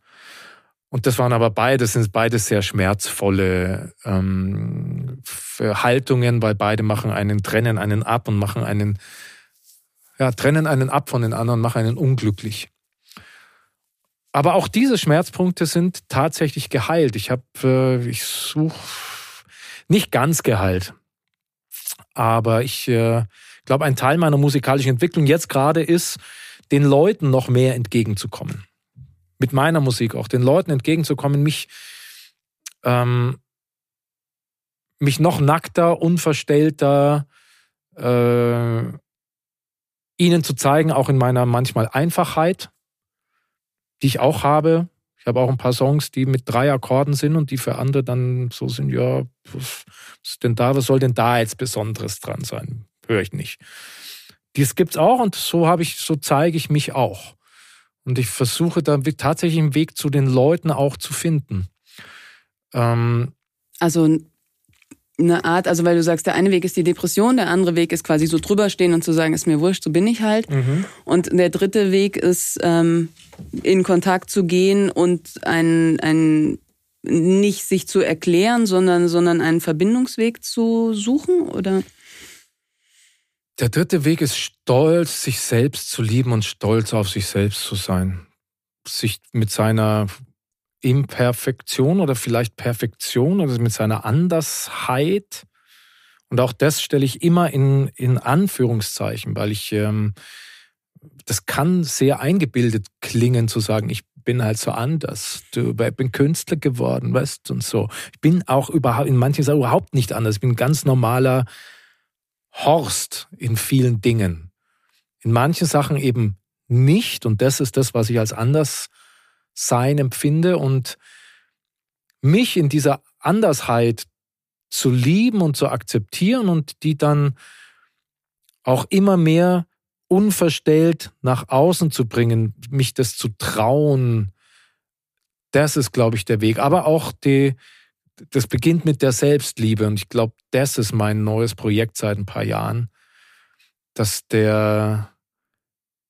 Und das waren aber beide, sind beide sehr schmerzvolle ähm, Haltungen, weil beide machen einen trennen einen ab und machen einen ja, trennen einen ab von den anderen, machen einen unglücklich. Aber auch diese Schmerzpunkte sind tatsächlich geheilt. Ich habe, äh, ich suche nicht ganz geheilt, aber ich äh, glaube, ein Teil meiner musikalischen Entwicklung jetzt gerade ist, den Leuten noch mehr entgegenzukommen. Mit meiner Musik auch, den Leuten entgegenzukommen, mich ähm, mich noch nackter, unverstellter äh, ihnen zu zeigen, auch in meiner manchmal Einfachheit, die ich auch habe. Ich habe auch ein paar Songs, die mit drei Akkorden sind und die für andere dann so sind, ja, was ist denn da, was soll denn da jetzt Besonderes dran sein? Höre ich nicht. Dies gibt's auch und so habe ich, so zeige ich mich auch. Und ich versuche da tatsächlich einen Weg zu den Leuten auch zu finden. Ähm, also eine Art, also weil du sagst, der eine Weg ist die Depression, der andere Weg ist quasi so drüberstehen und zu sagen, ist mir wurscht, so bin ich halt. Mhm. Und der dritte Weg ist, ähm, in Kontakt zu gehen und ein, ein nicht sich zu erklären, sondern, sondern einen Verbindungsweg zu suchen, oder? Der dritte Weg ist stolz, sich selbst zu lieben und stolz auf sich selbst zu sein. Sich mit seiner Imperfektion oder vielleicht Perfektion oder mit seiner Andersheit. Und auch das stelle ich immer in, in Anführungszeichen, weil ich, ähm, das kann sehr eingebildet klingen, zu sagen, ich bin halt so anders. Du, ich bin Künstler geworden, weißt und so. Ich bin auch überhaupt, in manchen Sachen überhaupt nicht anders. Ich bin ein ganz normaler Horst in vielen Dingen. In manchen Sachen eben nicht. Und das ist das, was ich als anders sein empfinde und mich in dieser Andersheit zu lieben und zu akzeptieren und die dann auch immer mehr unverstellt nach außen zu bringen, mich das zu trauen, das ist, glaube ich, der Weg. Aber auch die, das beginnt mit der Selbstliebe und ich glaube, das ist mein neues Projekt seit ein paar Jahren, dass der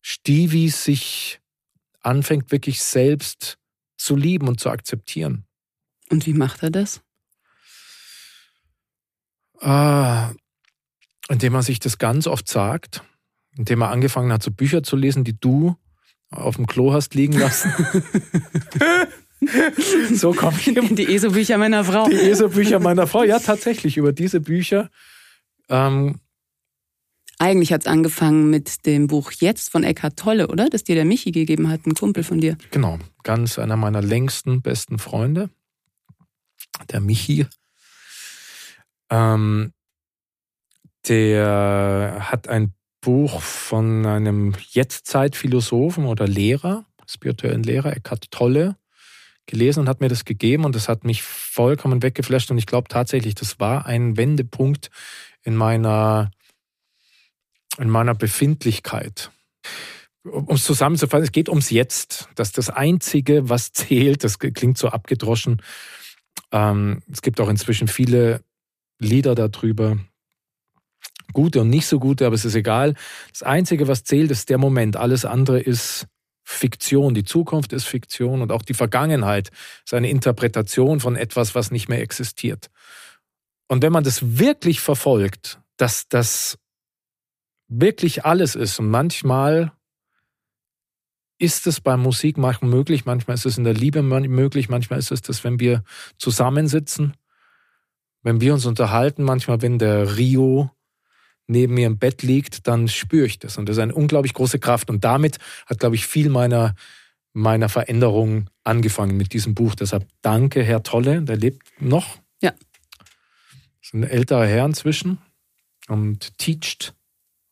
Stevie sich anfängt, wirklich selbst zu lieben und zu akzeptieren. Und wie macht er das? Ah, indem er sich das ganz oft sagt, indem er angefangen hat, so Bücher zu lesen, die du auf dem Klo hast liegen lassen. so komme ich. Die ESO-Bücher meiner Frau. Die ESO-Bücher meiner Frau, ja, tatsächlich, über diese Bücher ähm, eigentlich hat es angefangen mit dem Buch Jetzt von Eckhard Tolle, oder? Das dir der Michi gegeben hat, ein Kumpel von dir. Genau, ganz einer meiner längsten, besten Freunde. Der Michi. Ähm, der hat ein Buch von einem Jetztzeitphilosophen oder Lehrer, spirituellen Lehrer, Eckhart Tolle, gelesen und hat mir das gegeben und das hat mich vollkommen weggeflasht und ich glaube tatsächlich, das war ein Wendepunkt in meiner in meiner Befindlichkeit. Um es zusammenzufassen, es geht ums Jetzt. Das ist das Einzige, was zählt. Das klingt so abgedroschen. Ähm, es gibt auch inzwischen viele Lieder darüber. Gute und nicht so gute, aber es ist egal. Das Einzige, was zählt, ist der Moment. Alles andere ist Fiktion. Die Zukunft ist Fiktion und auch die Vergangenheit ist eine Interpretation von etwas, was nicht mehr existiert. Und wenn man das wirklich verfolgt, dass das wirklich alles ist. Und manchmal ist es beim Musikmachen möglich, manchmal ist es in der Liebe möglich, manchmal ist es das, wenn wir zusammensitzen, wenn wir uns unterhalten, manchmal wenn der Rio neben mir im Bett liegt, dann spüre ich das. Und das ist eine unglaublich große Kraft. Und damit hat, glaube ich, viel meiner, meiner Veränderung angefangen mit diesem Buch. Deshalb danke, Herr Tolle, der lebt noch. Ja. Das ist ein älterer Herr inzwischen und teacht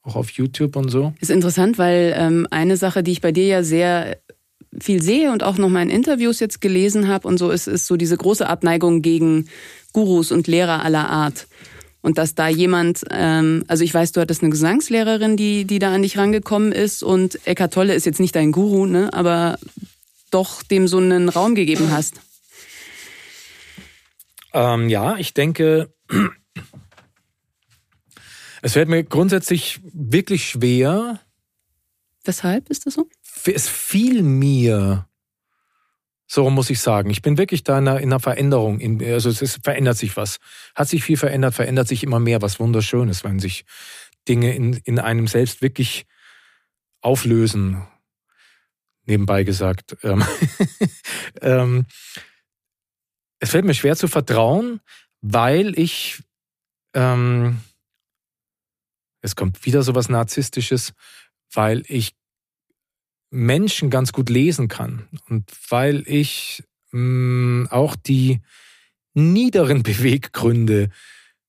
auch auf YouTube und so. Ist interessant, weil ähm, eine Sache, die ich bei dir ja sehr viel sehe und auch noch mal in Interviews jetzt gelesen habe und so, ist, ist so diese große Abneigung gegen Gurus und Lehrer aller Art. Und dass da jemand, ähm, also ich weiß, du hattest eine Gesangslehrerin, die, die da an dich rangekommen ist und Eckart Tolle ist jetzt nicht dein Guru, ne, aber doch dem so einen Raum gegeben hast. Ähm, ja, ich denke, es fällt mir grundsätzlich wirklich schwer. Weshalb ist das so? Es fiel mir, so muss ich sagen. Ich bin wirklich da in einer, in einer Veränderung. also es ist, verändert sich was. Hat sich viel verändert, verändert sich immer mehr, was wunderschön ist, wenn sich Dinge in, in einem selbst wirklich auflösen. Nebenbei gesagt. Ähm, ähm, es fällt mir schwer zu vertrauen, weil ich ähm, es kommt wieder so was Narzisstisches, weil ich Menschen ganz gut lesen kann und weil ich mh, mm, auch die, niederen Beweggründe.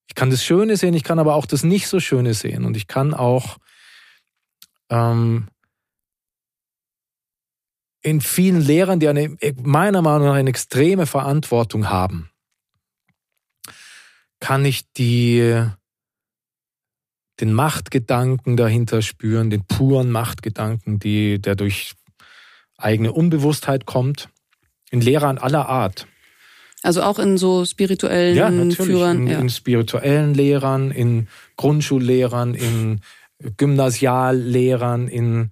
Ich kann das Schöne sehen, ich kann aber auch das nicht so Schöne sehen. Und ich kann auch ähm, in vielen Lehrern, die eine, meiner Meinung nach eine extreme Verantwortung haben, kann ich die, den Machtgedanken dahinter spüren, den puren Machtgedanken, die, der durch eigene Unbewusstheit kommt, in Lehrern aller Art. Also auch in so spirituellen ja, natürlich. Führern. In, ja. in spirituellen Lehrern, in Grundschullehrern, in Gymnasiallehrern, in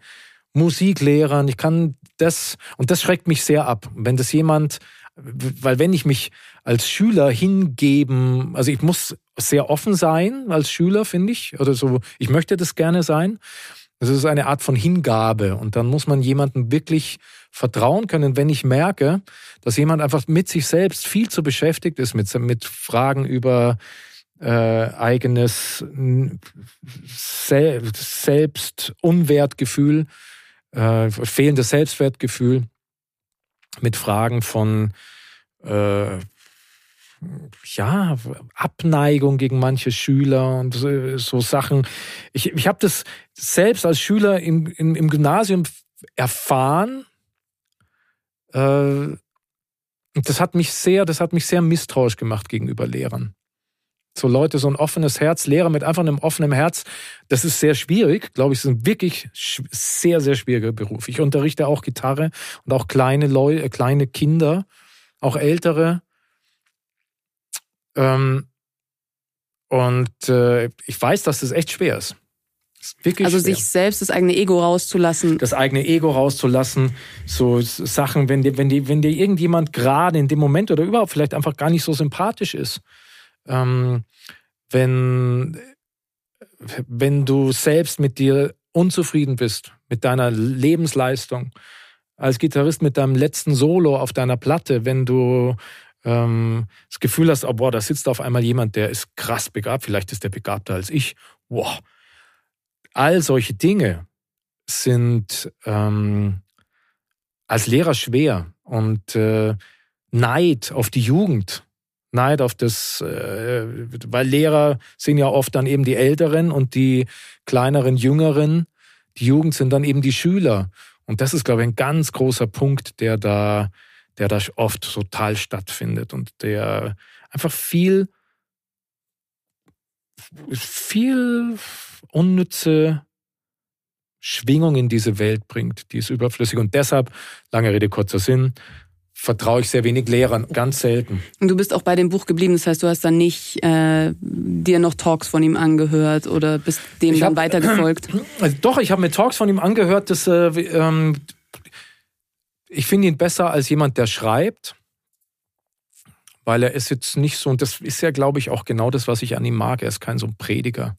Musiklehrern. Ich kann das, und das schreckt mich sehr ab. Wenn das jemand, weil wenn ich mich als Schüler hingeben, also ich muss sehr offen sein als Schüler, finde ich, oder so, ich möchte das gerne sein. Das ist eine Art von Hingabe und dann muss man jemandem wirklich vertrauen können, wenn ich merke, dass jemand einfach mit sich selbst viel zu beschäftigt ist, mit, mit Fragen über äh, eigenes Sel Selbstunwertgefühl, äh, fehlendes Selbstwertgefühl, mit Fragen von äh, ja, Abneigung gegen manche Schüler und so, Sachen. Ich, ich habe das selbst als Schüler im, im, im Gymnasium erfahren. Äh, das hat mich sehr, das hat mich sehr misstrauisch gemacht gegenüber Lehrern. So Leute, so ein offenes Herz, Lehrer mit einfach einem offenen Herz, das ist sehr schwierig, glaube ich, ist ein wirklich sehr, sehr schwieriger Beruf. Ich unterrichte auch Gitarre und auch kleine Leute, kleine Kinder, auch ältere. Ähm, und äh, ich weiß, dass das echt schwer ist. ist also schwer. sich selbst das eigene Ego rauszulassen. Das eigene Ego rauszulassen. So Sachen, wenn dir, wenn dir, wenn dir irgendjemand gerade in dem Moment oder überhaupt vielleicht einfach gar nicht so sympathisch ist ähm, wenn, wenn du selbst mit dir unzufrieden bist, mit deiner Lebensleistung, als Gitarrist mit deinem letzten Solo auf deiner Platte, wenn du ähm, das Gefühl hast, oh, boah, da sitzt auf einmal jemand, der ist krass begabt, vielleicht ist der begabter als ich. Wow. All solche Dinge sind ähm, als Lehrer schwer und äh, Neid auf die Jugend Neid auf das, äh, weil Lehrer sind ja oft dann eben die Älteren und die kleineren Jüngeren. Die Jugend sind dann eben die Schüler. Und das ist, glaube ich, ein ganz großer Punkt, der da, der da oft total stattfindet und der einfach viel, viel unnütze Schwingung in diese Welt bringt. Die ist überflüssig. Und deshalb, lange Rede, kurzer Sinn, vertraue ich sehr wenig Lehrern, ganz selten. Und du bist auch bei dem Buch geblieben, das heißt, du hast dann nicht äh, dir noch Talks von ihm angehört oder bist dem ich dann hab, weitergefolgt? Also doch, ich habe mir Talks von ihm angehört. Das, äh, ähm, ich finde ihn besser als jemand, der schreibt, weil er ist jetzt nicht so, und das ist ja, glaube ich, auch genau das, was ich an ihm mag. Er ist kein so ein Prediger.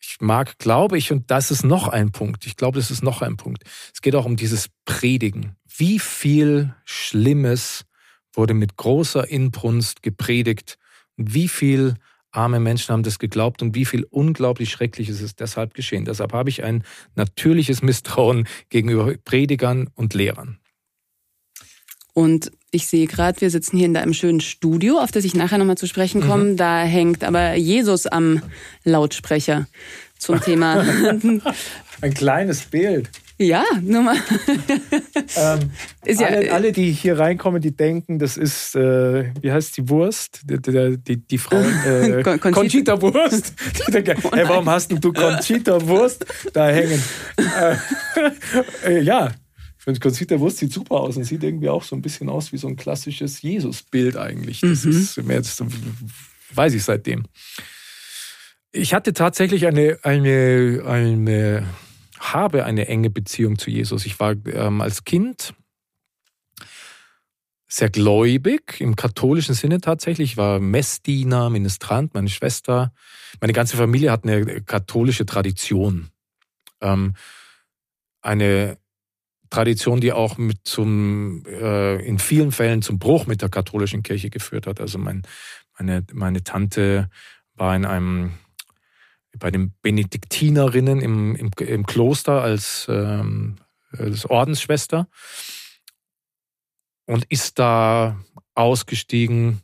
Ich mag, glaube ich, und das ist noch ein Punkt. Ich glaube, das ist noch ein Punkt. Es geht auch um dieses Predigen wie viel Schlimmes wurde mit großer Inbrunst gepredigt wie viel arme Menschen haben das geglaubt und wie viel unglaublich Schreckliches ist deshalb geschehen. Deshalb habe ich ein natürliches Misstrauen gegenüber Predigern und Lehrern. Und ich sehe gerade, wir sitzen hier in einem schönen Studio, auf das ich nachher nochmal zu sprechen komme. Mhm. Da hängt aber Jesus am Lautsprecher zum Thema. Ein kleines Bild. Ja, nur mal. ähm, ja, alle, alle, die hier reinkommen, die denken, das ist, äh, wie heißt die Wurst? Die, die, die, die Frau, äh, Conchita. Conchita Wurst. denken, oh hey, warum hast du Conchita Wurst da hängen? äh, äh, ja, ich finde, Conchita Wurst sieht super aus und sieht irgendwie auch so ein bisschen aus wie so ein klassisches Jesus-Bild eigentlich. Das mhm. ist jetzt, weiß ich seitdem. Ich hatte tatsächlich eine, eine, eine habe eine enge Beziehung zu Jesus. Ich war ähm, als Kind sehr gläubig, im katholischen Sinne tatsächlich. Ich war Messdiener, Ministrant, meine Schwester. Meine ganze Familie hat eine katholische Tradition. Ähm, eine Tradition, die auch mit zum, äh, in vielen Fällen zum Bruch mit der katholischen Kirche geführt hat. Also mein, meine, meine Tante war in einem bei den Benediktinerinnen im, im, im Kloster als, ähm, als Ordensschwester und ist da ausgestiegen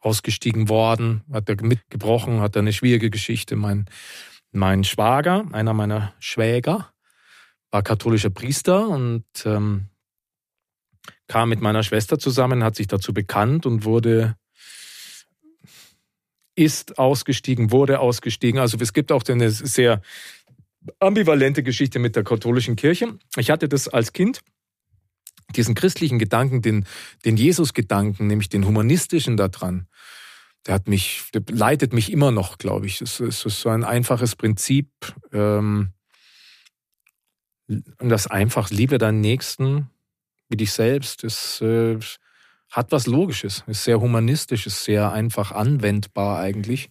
ausgestiegen worden, hat er mitgebrochen, hat er eine schwierige Geschichte. Mein, mein Schwager, einer meiner Schwäger, war katholischer Priester und ähm, kam mit meiner Schwester zusammen, hat sich dazu bekannt und wurde ist ausgestiegen, wurde ausgestiegen. Also es gibt auch eine sehr ambivalente Geschichte mit der katholischen Kirche. Ich hatte das als Kind, diesen christlichen Gedanken, den, den Jesus-Gedanken, nämlich den humanistischen daran. Der hat mich, der leitet mich immer noch, glaube ich. Es ist so ein einfaches Prinzip. Ähm, und das einfach, liebe deinen Nächsten wie dich selbst, ist, äh, hat was Logisches, ist sehr humanistisch, ist sehr einfach anwendbar eigentlich.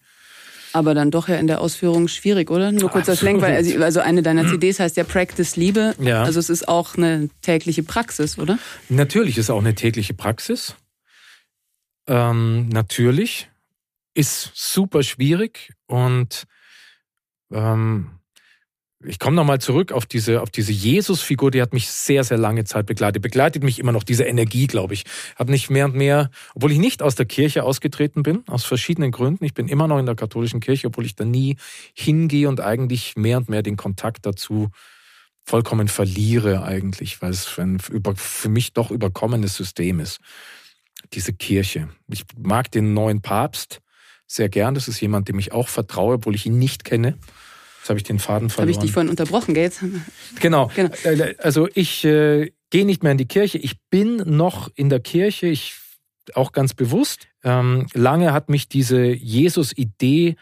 Aber dann doch ja in der Ausführung schwierig, oder? Nur kurz das Lenk, weil also, also eine deiner CDs heißt ja Practice Liebe. Ja. Also es ist auch eine tägliche Praxis, oder? Natürlich ist auch eine tägliche Praxis. Ähm, natürlich ist super schwierig und ähm, ich komme nochmal zurück auf diese, auf diese Jesus-Figur, die hat mich sehr, sehr lange Zeit begleitet. Begleitet mich immer noch diese Energie, glaube ich. Habe nicht mehr und mehr, obwohl ich nicht aus der Kirche ausgetreten bin, aus verschiedenen Gründen. Ich bin immer noch in der katholischen Kirche, obwohl ich da nie hingehe und eigentlich mehr und mehr den Kontakt dazu vollkommen verliere eigentlich, weil es ein über, für mich doch überkommenes System ist. Diese Kirche. Ich mag den neuen Papst sehr gern. Das ist jemand, dem ich auch vertraue, obwohl ich ihn nicht kenne. Jetzt habe ich den Faden verloren. Habe ich dich vorhin unterbrochen, gell? Genau. genau. Äh, also ich äh, gehe nicht mehr in die Kirche. Ich bin noch in der Kirche. Ich auch ganz bewusst. Ähm, lange hat mich diese Jesus-Idee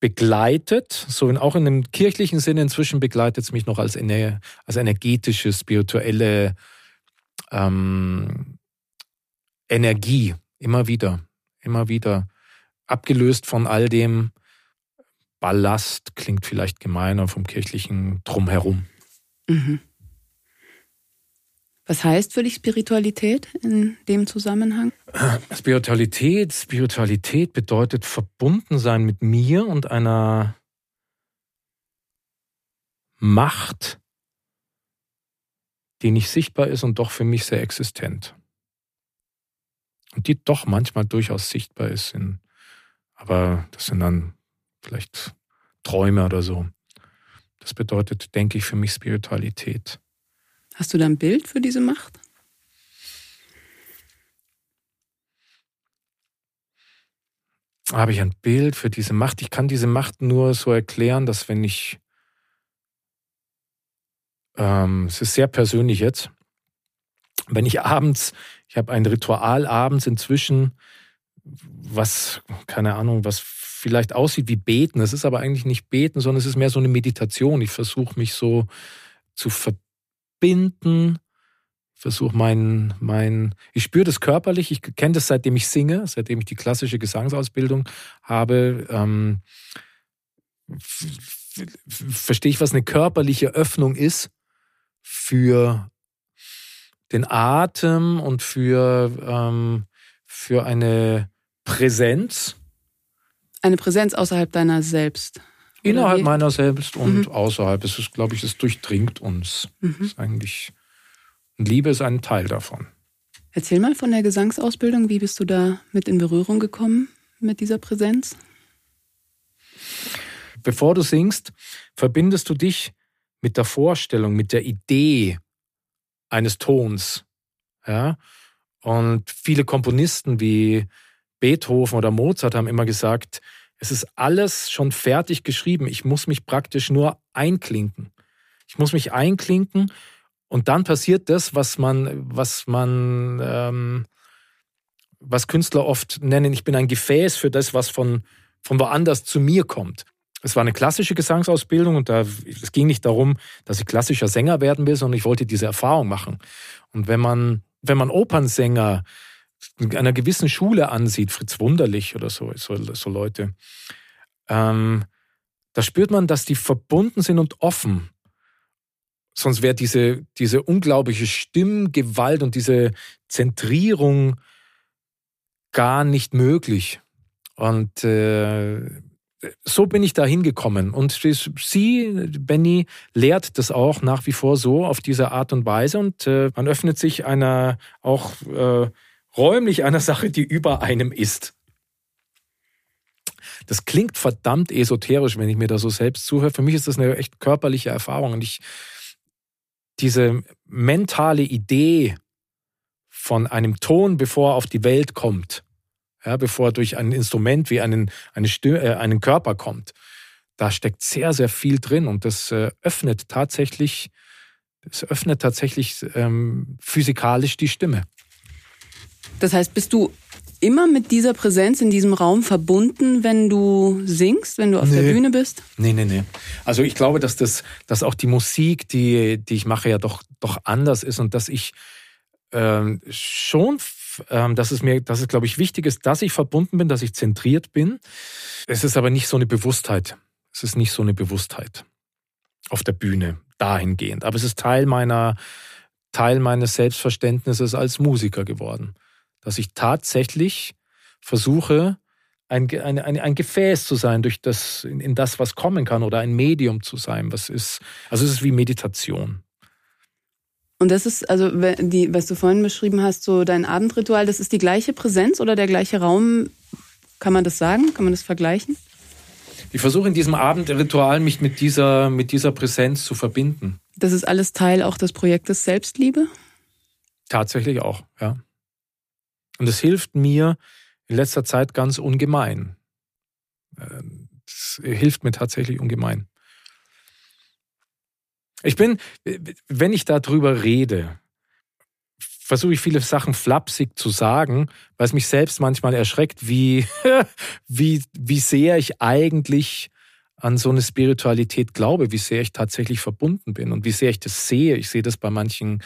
begleitet, so in, auch in einem kirchlichen Sinne. Inzwischen begleitet es mich noch als, eine, als energetische, spirituelle ähm, Energie. Immer wieder, immer wieder. Abgelöst von all dem, Ballast klingt vielleicht gemeiner vom kirchlichen Drumherum. Mhm. Was heißt für dich Spiritualität in dem Zusammenhang? Spiritualität, Spiritualität bedeutet verbunden sein mit mir und einer Macht, die nicht sichtbar ist und doch für mich sehr existent. Und die doch manchmal durchaus sichtbar ist. In, aber das sind dann vielleicht Träume oder so. Das bedeutet, denke ich, für mich Spiritualität. Hast du da ein Bild für diese Macht? Habe ich ein Bild für diese Macht? Ich kann diese Macht nur so erklären, dass wenn ich, ähm, es ist sehr persönlich jetzt, wenn ich abends, ich habe ein Ritual abends inzwischen, was, keine Ahnung, was vielleicht aussieht wie Beten. Es ist aber eigentlich nicht Beten, sondern es ist mehr so eine Meditation. Ich versuche mich so zu verbinden. Versuche mein, mein, ich spüre das körperlich. Ich kenne das seitdem ich singe, seitdem ich die klassische Gesangsausbildung habe. Ähm, verstehe ich, was eine körperliche Öffnung ist für den Atem und für, ähm, für eine Präsenz eine Präsenz außerhalb deiner selbst. Innerhalb meiner selbst und mhm. außerhalb. Es ist, glaube ich, es durchdringt uns. Mhm. ist eigentlich, Liebe ist ein Teil davon. Erzähl mal von der Gesangsausbildung. Wie bist du da mit in Berührung gekommen mit dieser Präsenz? Bevor du singst, verbindest du dich mit der Vorstellung, mit der Idee eines Tons. Ja? Und viele Komponisten wie Beethoven oder Mozart haben immer gesagt, es ist alles schon fertig geschrieben. Ich muss mich praktisch nur einklinken. Ich muss mich einklinken und dann passiert das, was man, was man, ähm, was Künstler oft nennen, ich bin ein Gefäß für das, was von, von woanders zu mir kommt. Es war eine klassische Gesangsausbildung und da, es ging nicht darum, dass ich klassischer Sänger werden will, sondern ich wollte diese Erfahrung machen. Und wenn man, wenn man Opernsänger einer gewissen Schule ansieht, Fritz Wunderlich oder so, so, so Leute, ähm, da spürt man, dass die verbunden sind und offen. Sonst wäre diese, diese unglaubliche Stimmgewalt und diese Zentrierung gar nicht möglich. Und äh, so bin ich da hingekommen. Und sie, Benny, lehrt das auch nach wie vor so auf diese Art und Weise. Und äh, man öffnet sich einer auch äh, räumlich einer Sache, die über einem ist. das klingt verdammt esoterisch, wenn ich mir da so selbst zuhöre. Für mich ist das eine echt körperliche Erfahrung und ich, diese mentale Idee von einem Ton, bevor er auf die Welt kommt, ja, bevor er durch ein Instrument wie einen, eine Stimme, äh, einen Körper kommt, da steckt sehr, sehr viel drin und das äh, öffnet tatsächlich, das öffnet tatsächlich ähm, physikalisch die Stimme. Das heißt, bist du immer mit dieser Präsenz in diesem Raum verbunden, wenn du singst, wenn du auf nee. der Bühne bist? Nee, nee, nee. Also ich glaube, dass das, dass auch die Musik, die, die ich mache, ja doch, doch anders ist und dass ich ähm, schon, ähm, dass es mir, dass es, glaube ich, wichtig ist, dass ich verbunden bin, dass ich zentriert bin. Es ist aber nicht so eine Bewusstheit. Es ist nicht so eine Bewusstheit auf der Bühne dahingehend. Aber es ist Teil meiner, Teil meines Selbstverständnisses als Musiker geworden dass ich tatsächlich versuche, ein, ein, ein, ein Gefäß zu sein durch das, in, in das, was kommen kann, oder ein Medium zu sein. Was ist, also es ist wie Meditation. Und das ist, also die, was du vorhin beschrieben hast, so dein Abendritual, das ist die gleiche Präsenz oder der gleiche Raum? Kann man das sagen? Kann man das vergleichen? Ich versuche in diesem Abendritual mich mit dieser, mit dieser Präsenz zu verbinden. Das ist alles Teil auch des Projektes Selbstliebe? Tatsächlich auch, ja. Und es hilft mir in letzter Zeit ganz ungemein. Es hilft mir tatsächlich ungemein. Ich bin, wenn ich darüber rede, versuche ich viele Sachen flapsig zu sagen, weil es mich selbst manchmal erschreckt, wie, wie, wie sehr ich eigentlich an so eine Spiritualität glaube, wie sehr ich tatsächlich verbunden bin und wie sehr ich das sehe. Ich sehe das bei manchen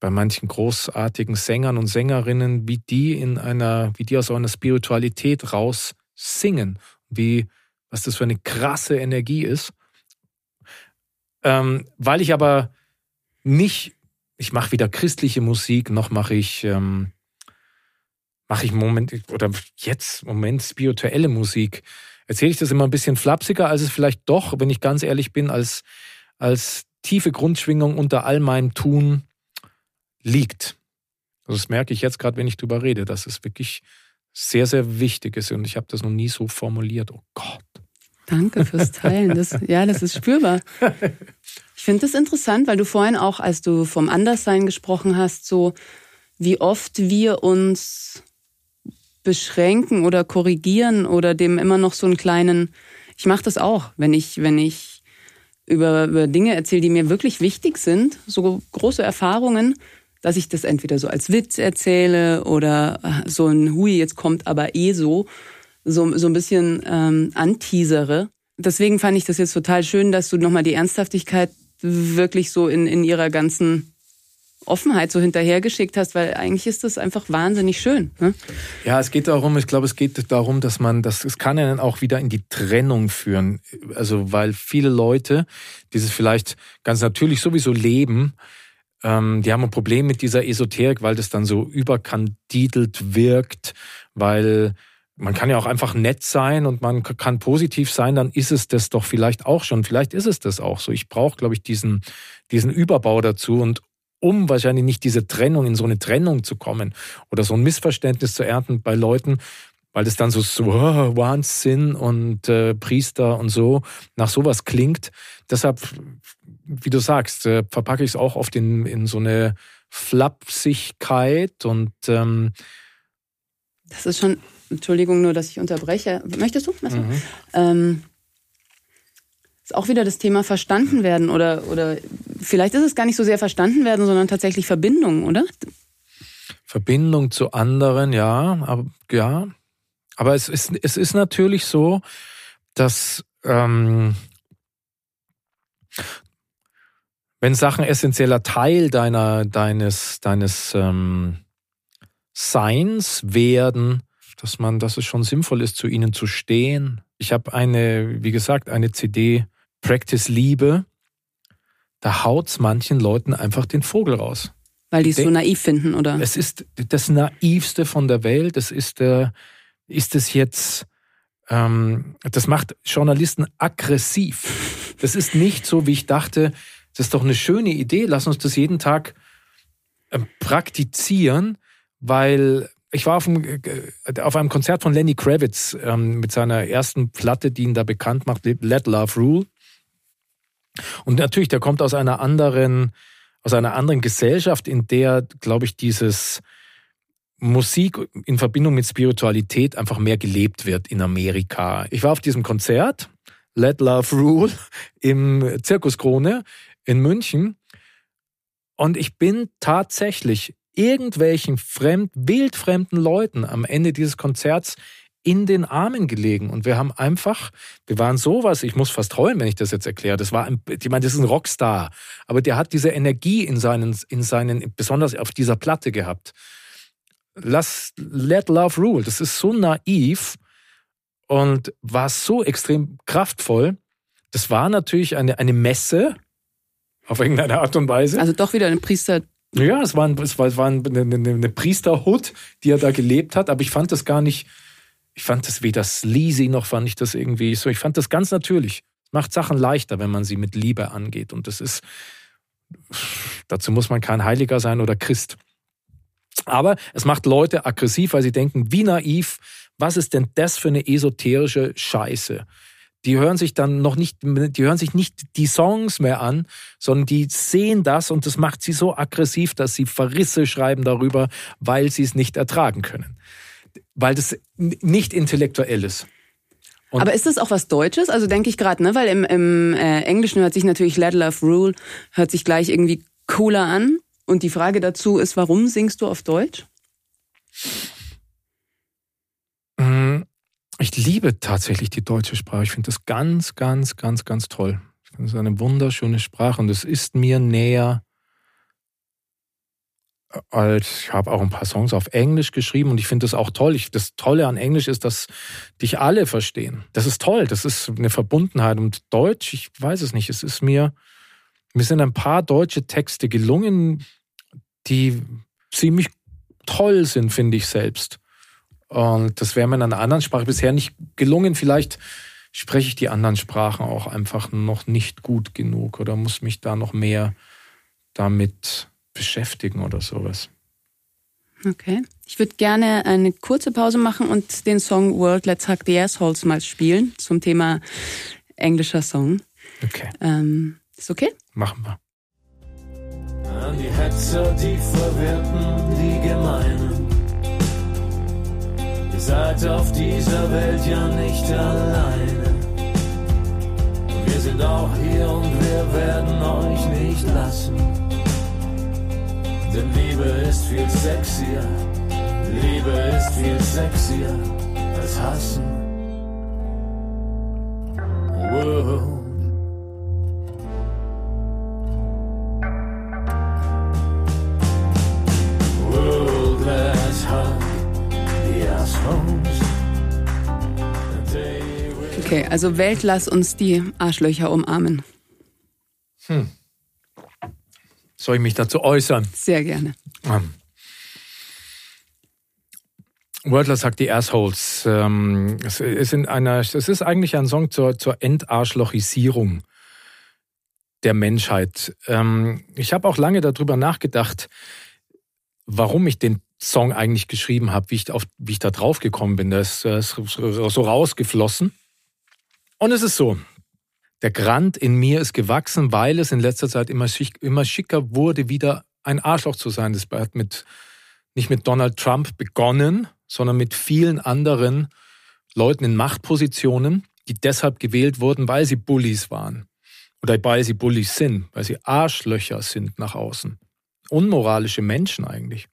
bei manchen großartigen Sängern und Sängerinnen, wie die in einer, wie die aus einer Spiritualität raus singen, wie, was das für eine krasse Energie ist. Ähm, weil ich aber nicht, ich mache weder christliche Musik, noch mache ich, ähm, mache ich Moment, oder jetzt Moment spirituelle Musik. Erzähle ich das immer ein bisschen flapsiger, als es vielleicht doch, wenn ich ganz ehrlich bin, als, als tiefe Grundschwingung unter all meinem Tun liegt. Also das merke ich jetzt gerade, wenn ich drüber rede, dass es wirklich sehr, sehr wichtig ist. Und ich habe das noch nie so formuliert. Oh Gott. Danke fürs Teilen. Das, ja, das ist spürbar. Ich finde das interessant, weil du vorhin auch, als du vom Anderssein gesprochen hast, so wie oft wir uns beschränken oder korrigieren oder dem immer noch so einen kleinen, ich mache das auch, wenn ich, wenn ich über, über Dinge erzähle, die mir wirklich wichtig sind, so große Erfahrungen, dass ich das entweder so als Witz erzähle oder äh, so ein Hui, jetzt kommt aber eh so, so, so ein bisschen ähm, anteasere. Deswegen fand ich das jetzt total schön, dass du nochmal die Ernsthaftigkeit wirklich so in, in ihrer ganzen Offenheit so hinterhergeschickt hast, weil eigentlich ist das einfach wahnsinnig schön. Ne? Ja, es geht darum, ich glaube, es geht darum, dass man, das, es kann ja dann auch wieder in die Trennung führen. Also, weil viele Leute dieses vielleicht ganz natürlich sowieso leben, ähm, die haben ein Problem mit dieser Esoterik, weil das dann so überkandidelt wirkt, weil man kann ja auch einfach nett sein und man kann positiv sein, dann ist es das doch vielleicht auch schon. Vielleicht ist es das auch so. Ich brauche, glaube ich, diesen, diesen Überbau dazu und um wahrscheinlich nicht diese Trennung, in so eine Trennung zu kommen oder so ein Missverständnis zu ernten bei Leuten, weil das dann so, so oh, Wahnsinn und äh, Priester und so nach sowas klingt. Deshalb wie du sagst, äh, verpacke ich es auch oft in, in so eine Flapsigkeit und ähm das ist schon, Entschuldigung nur, dass ich unterbreche. Möchtest du? Mhm. Ähm, ist auch wieder das Thema verstanden werden oder, oder vielleicht ist es gar nicht so sehr verstanden werden, sondern tatsächlich Verbindung, oder? Verbindung zu anderen, ja, aber ja. Aber es ist, es ist natürlich so, dass ähm, wenn Sachen essentieller Teil deiner, deines, deines ähm, Seins werden, dass man, dass es schon sinnvoll ist, zu ihnen zu stehen. Ich habe eine, wie gesagt, eine CD Practice Liebe. Da haut's manchen Leuten einfach den Vogel raus. Weil die es so naiv finden, oder? Es ist das naivste von der Welt. Es ist der, ist es jetzt, ähm, das macht Journalisten aggressiv. Das ist nicht so, wie ich dachte, das ist doch eine schöne Idee. Lass uns das jeden Tag ähm, praktizieren, weil ich war auf einem, äh, auf einem Konzert von Lenny Kravitz ähm, mit seiner ersten Platte, die ihn da bekannt macht, Let Love Rule. Und natürlich, der kommt aus einer anderen, aus einer anderen Gesellschaft, in der, glaube ich, dieses Musik in Verbindung mit Spiritualität einfach mehr gelebt wird in Amerika. Ich war auf diesem Konzert, Let Love Rule, im Zirkus Krone in München. Und ich bin tatsächlich irgendwelchen fremd, wildfremden Leuten am Ende dieses Konzerts in den Armen gelegen. Und wir haben einfach, wir waren sowas, ich muss fast heulen, wenn ich das jetzt erkläre. Das war ein, ich meine, das ist ein Rockstar. Aber der hat diese Energie in seinen, in seinen, besonders auf dieser Platte gehabt. Lass, let love rule. Das ist so naiv und war so extrem kraftvoll. Das war natürlich eine, eine Messe auf irgendeine Art und Weise. Also doch wieder eine Priester. Ja, es war, ein, es war, es war eine, eine, eine Priesterhut, die er da gelebt hat, aber ich fand das gar nicht, ich fand das weder sleazy noch fand ich das irgendwie so. Ich fand das ganz natürlich. Macht Sachen leichter, wenn man sie mit Liebe angeht. Und das ist, dazu muss man kein Heiliger sein oder Christ. Aber es macht Leute aggressiv, weil sie denken, wie naiv, was ist denn das für eine esoterische Scheiße? Die hören sich dann noch nicht, die hören sich nicht die Songs mehr an, sondern die sehen das und das macht sie so aggressiv, dass sie Verrisse schreiben darüber, weil sie es nicht ertragen können. Weil das nicht intellektuell ist. Und Aber ist das auch was Deutsches? Also denke ich gerade, ne? Weil im, im äh, Englischen hört sich natürlich Let Love Rule, hört sich gleich irgendwie cooler an. Und die Frage dazu ist, warum singst du auf Deutsch? Ich liebe tatsächlich die deutsche Sprache. Ich finde das ganz, ganz, ganz, ganz toll. Es ist eine wunderschöne Sprache und es ist mir näher als ich habe auch ein paar Songs auf Englisch geschrieben und ich finde das auch toll. Ich, das Tolle an Englisch ist, dass dich alle verstehen. Das ist toll. Das ist eine Verbundenheit und Deutsch. Ich weiß es nicht. Es ist mir mir sind ein paar deutsche Texte gelungen, die ziemlich toll sind, finde ich selbst. Und das wäre mir in einer anderen Sprache bisher nicht gelungen. Vielleicht spreche ich die anderen Sprachen auch einfach noch nicht gut genug oder muss mich da noch mehr damit beschäftigen oder sowas. Okay. Ich würde gerne eine kurze Pause machen und den Song World Let's Hug the Assholes mal spielen zum Thema englischer Song. Okay. Ähm, ist okay? Machen wir. An die Hetzer, die Verwirrten, die Gemeinen Ihr seid auf dieser Welt ja nicht alleine. Und wir sind auch hier und wir werden euch nicht lassen. Denn Liebe ist viel sexier, Liebe ist viel sexier als Hassen. Wow. Okay, also Welt, lass uns die Arschlöcher umarmen. Hm. Soll ich mich dazu äußern? Sehr gerne. Um. Wordler sagt die Assholes. Ähm, es, ist in einer, es ist eigentlich ein Song zur, zur Entarschlochisierung der Menschheit. Ähm, ich habe auch lange darüber nachgedacht, warum ich den Song eigentlich geschrieben habe, wie ich, auf, wie ich da drauf gekommen bin. Das ist so rausgeflossen. Und es ist so, der Grant in mir ist gewachsen, weil es in letzter Zeit immer, schick, immer schicker wurde, wieder ein Arschloch zu sein. Das hat mit, nicht mit Donald Trump begonnen, sondern mit vielen anderen Leuten in Machtpositionen, die deshalb gewählt wurden, weil sie Bullies waren. Oder weil sie Bullies sind, weil sie Arschlöcher sind nach außen. Unmoralische Menschen eigentlich.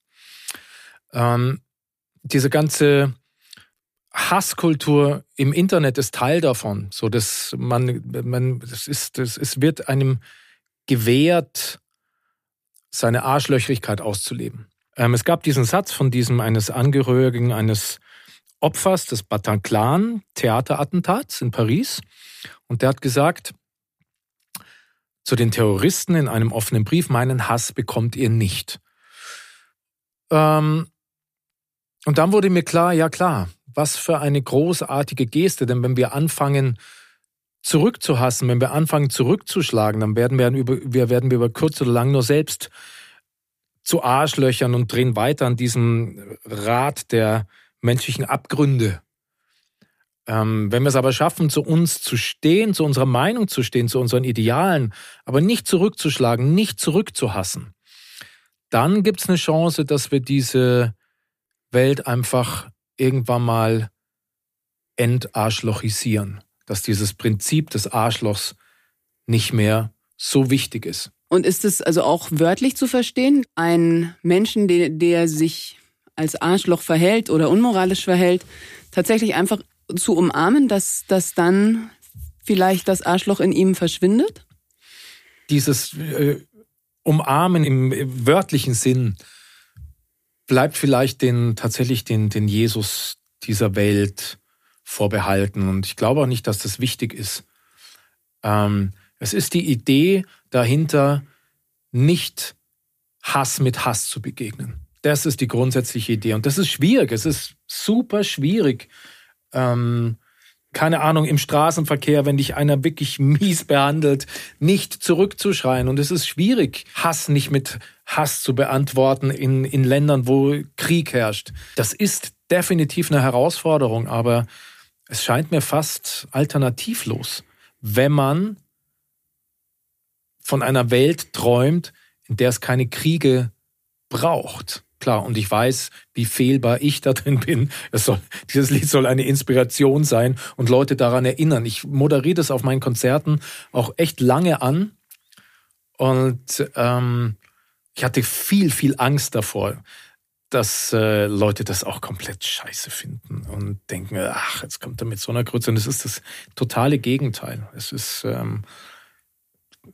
Ähm, diese ganze Hasskultur im Internet ist Teil davon. So, dass man, man, das ist, das, es wird einem gewährt, seine Arschlöchrigkeit auszuleben. Ähm, es gab diesen Satz von diesem eines Angehörigen eines Opfers des Bataclan Theaterattentats in Paris. Und der hat gesagt, zu den Terroristen in einem offenen Brief, meinen Hass bekommt ihr nicht. Ähm, und dann wurde mir klar, ja klar, was für eine großartige Geste, denn wenn wir anfangen zurückzuhassen, wenn wir anfangen zurückzuschlagen, dann werden wir über, wir werden wir über kurz oder lang nur selbst zu Arschlöchern und drehen weiter an diesem Rad der menschlichen Abgründe. Ähm, wenn wir es aber schaffen, zu uns zu stehen, zu unserer Meinung zu stehen, zu unseren Idealen, aber nicht zurückzuschlagen, nicht zurückzuhassen, dann gibt es eine Chance, dass wir diese Welt einfach irgendwann mal entarschlochisieren, dass dieses Prinzip des Arschlochs nicht mehr so wichtig ist. Und ist es also auch wörtlich zu verstehen? Ein Menschen, der, der sich als Arschloch verhält oder unmoralisch verhält, tatsächlich einfach zu umarmen, dass, dass dann vielleicht das Arschloch in ihm verschwindet? Dieses äh, Umarmen im, im, wörtlichen Sinn bleibt vielleicht den, tatsächlich den, den Jesus dieser Welt vorbehalten. Und ich glaube auch nicht, dass das wichtig ist. Ähm, es ist die Idee dahinter, nicht Hass mit Hass zu begegnen. Das ist die grundsätzliche Idee. Und das ist schwierig. Es ist super schwierig, ähm, keine Ahnung, im Straßenverkehr, wenn dich einer wirklich mies behandelt, nicht zurückzuschreien. Und es ist schwierig, Hass nicht mit Hass zu beantworten in, in Ländern, wo Krieg herrscht. Das ist definitiv eine Herausforderung, aber es scheint mir fast alternativlos, wenn man von einer Welt träumt, in der es keine Kriege braucht. Klar, und ich weiß, wie fehlbar ich da drin bin. Soll, dieses Lied soll eine Inspiration sein und Leute daran erinnern. Ich moderiere das auf meinen Konzerten auch echt lange an. Und ähm, ich hatte viel, viel Angst davor, dass äh, Leute das auch komplett scheiße finden und denken, ach, jetzt kommt er mit so einer Grütze. Und es ist das totale Gegenteil. Es ist ähm,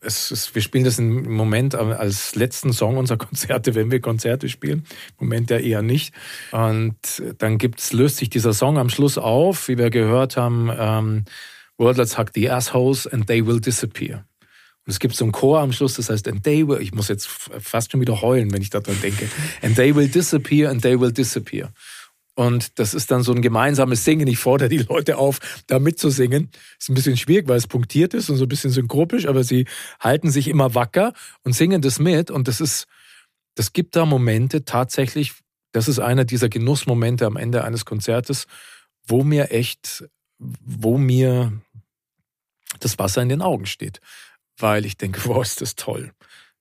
ist, wir spielen das im Moment als letzten Song unserer Konzerte, wenn wir Konzerte spielen. Im Moment ja eher nicht. Und dann gibt's, löst sich dieser Song am Schluss auf, wie wir gehört haben, ähm, World Let's Hug the Assholes and they will disappear. Und es gibt so einen Chor am Schluss, das heißt, and they will, ich muss jetzt fast schon wieder heulen, wenn ich daran denke, and they will disappear and they will disappear. Und das ist dann so ein gemeinsames Singen. Ich fordere die Leute auf, da mitzusingen. Ist ein bisschen schwierig, weil es punktiert ist und so ein bisschen synchropisch, aber sie halten sich immer wacker und singen das mit. Und das ist, das gibt da Momente tatsächlich, das ist einer dieser Genussmomente am Ende eines Konzertes, wo mir echt, wo mir das Wasser in den Augen steht. Weil ich denke, wow, ist das toll.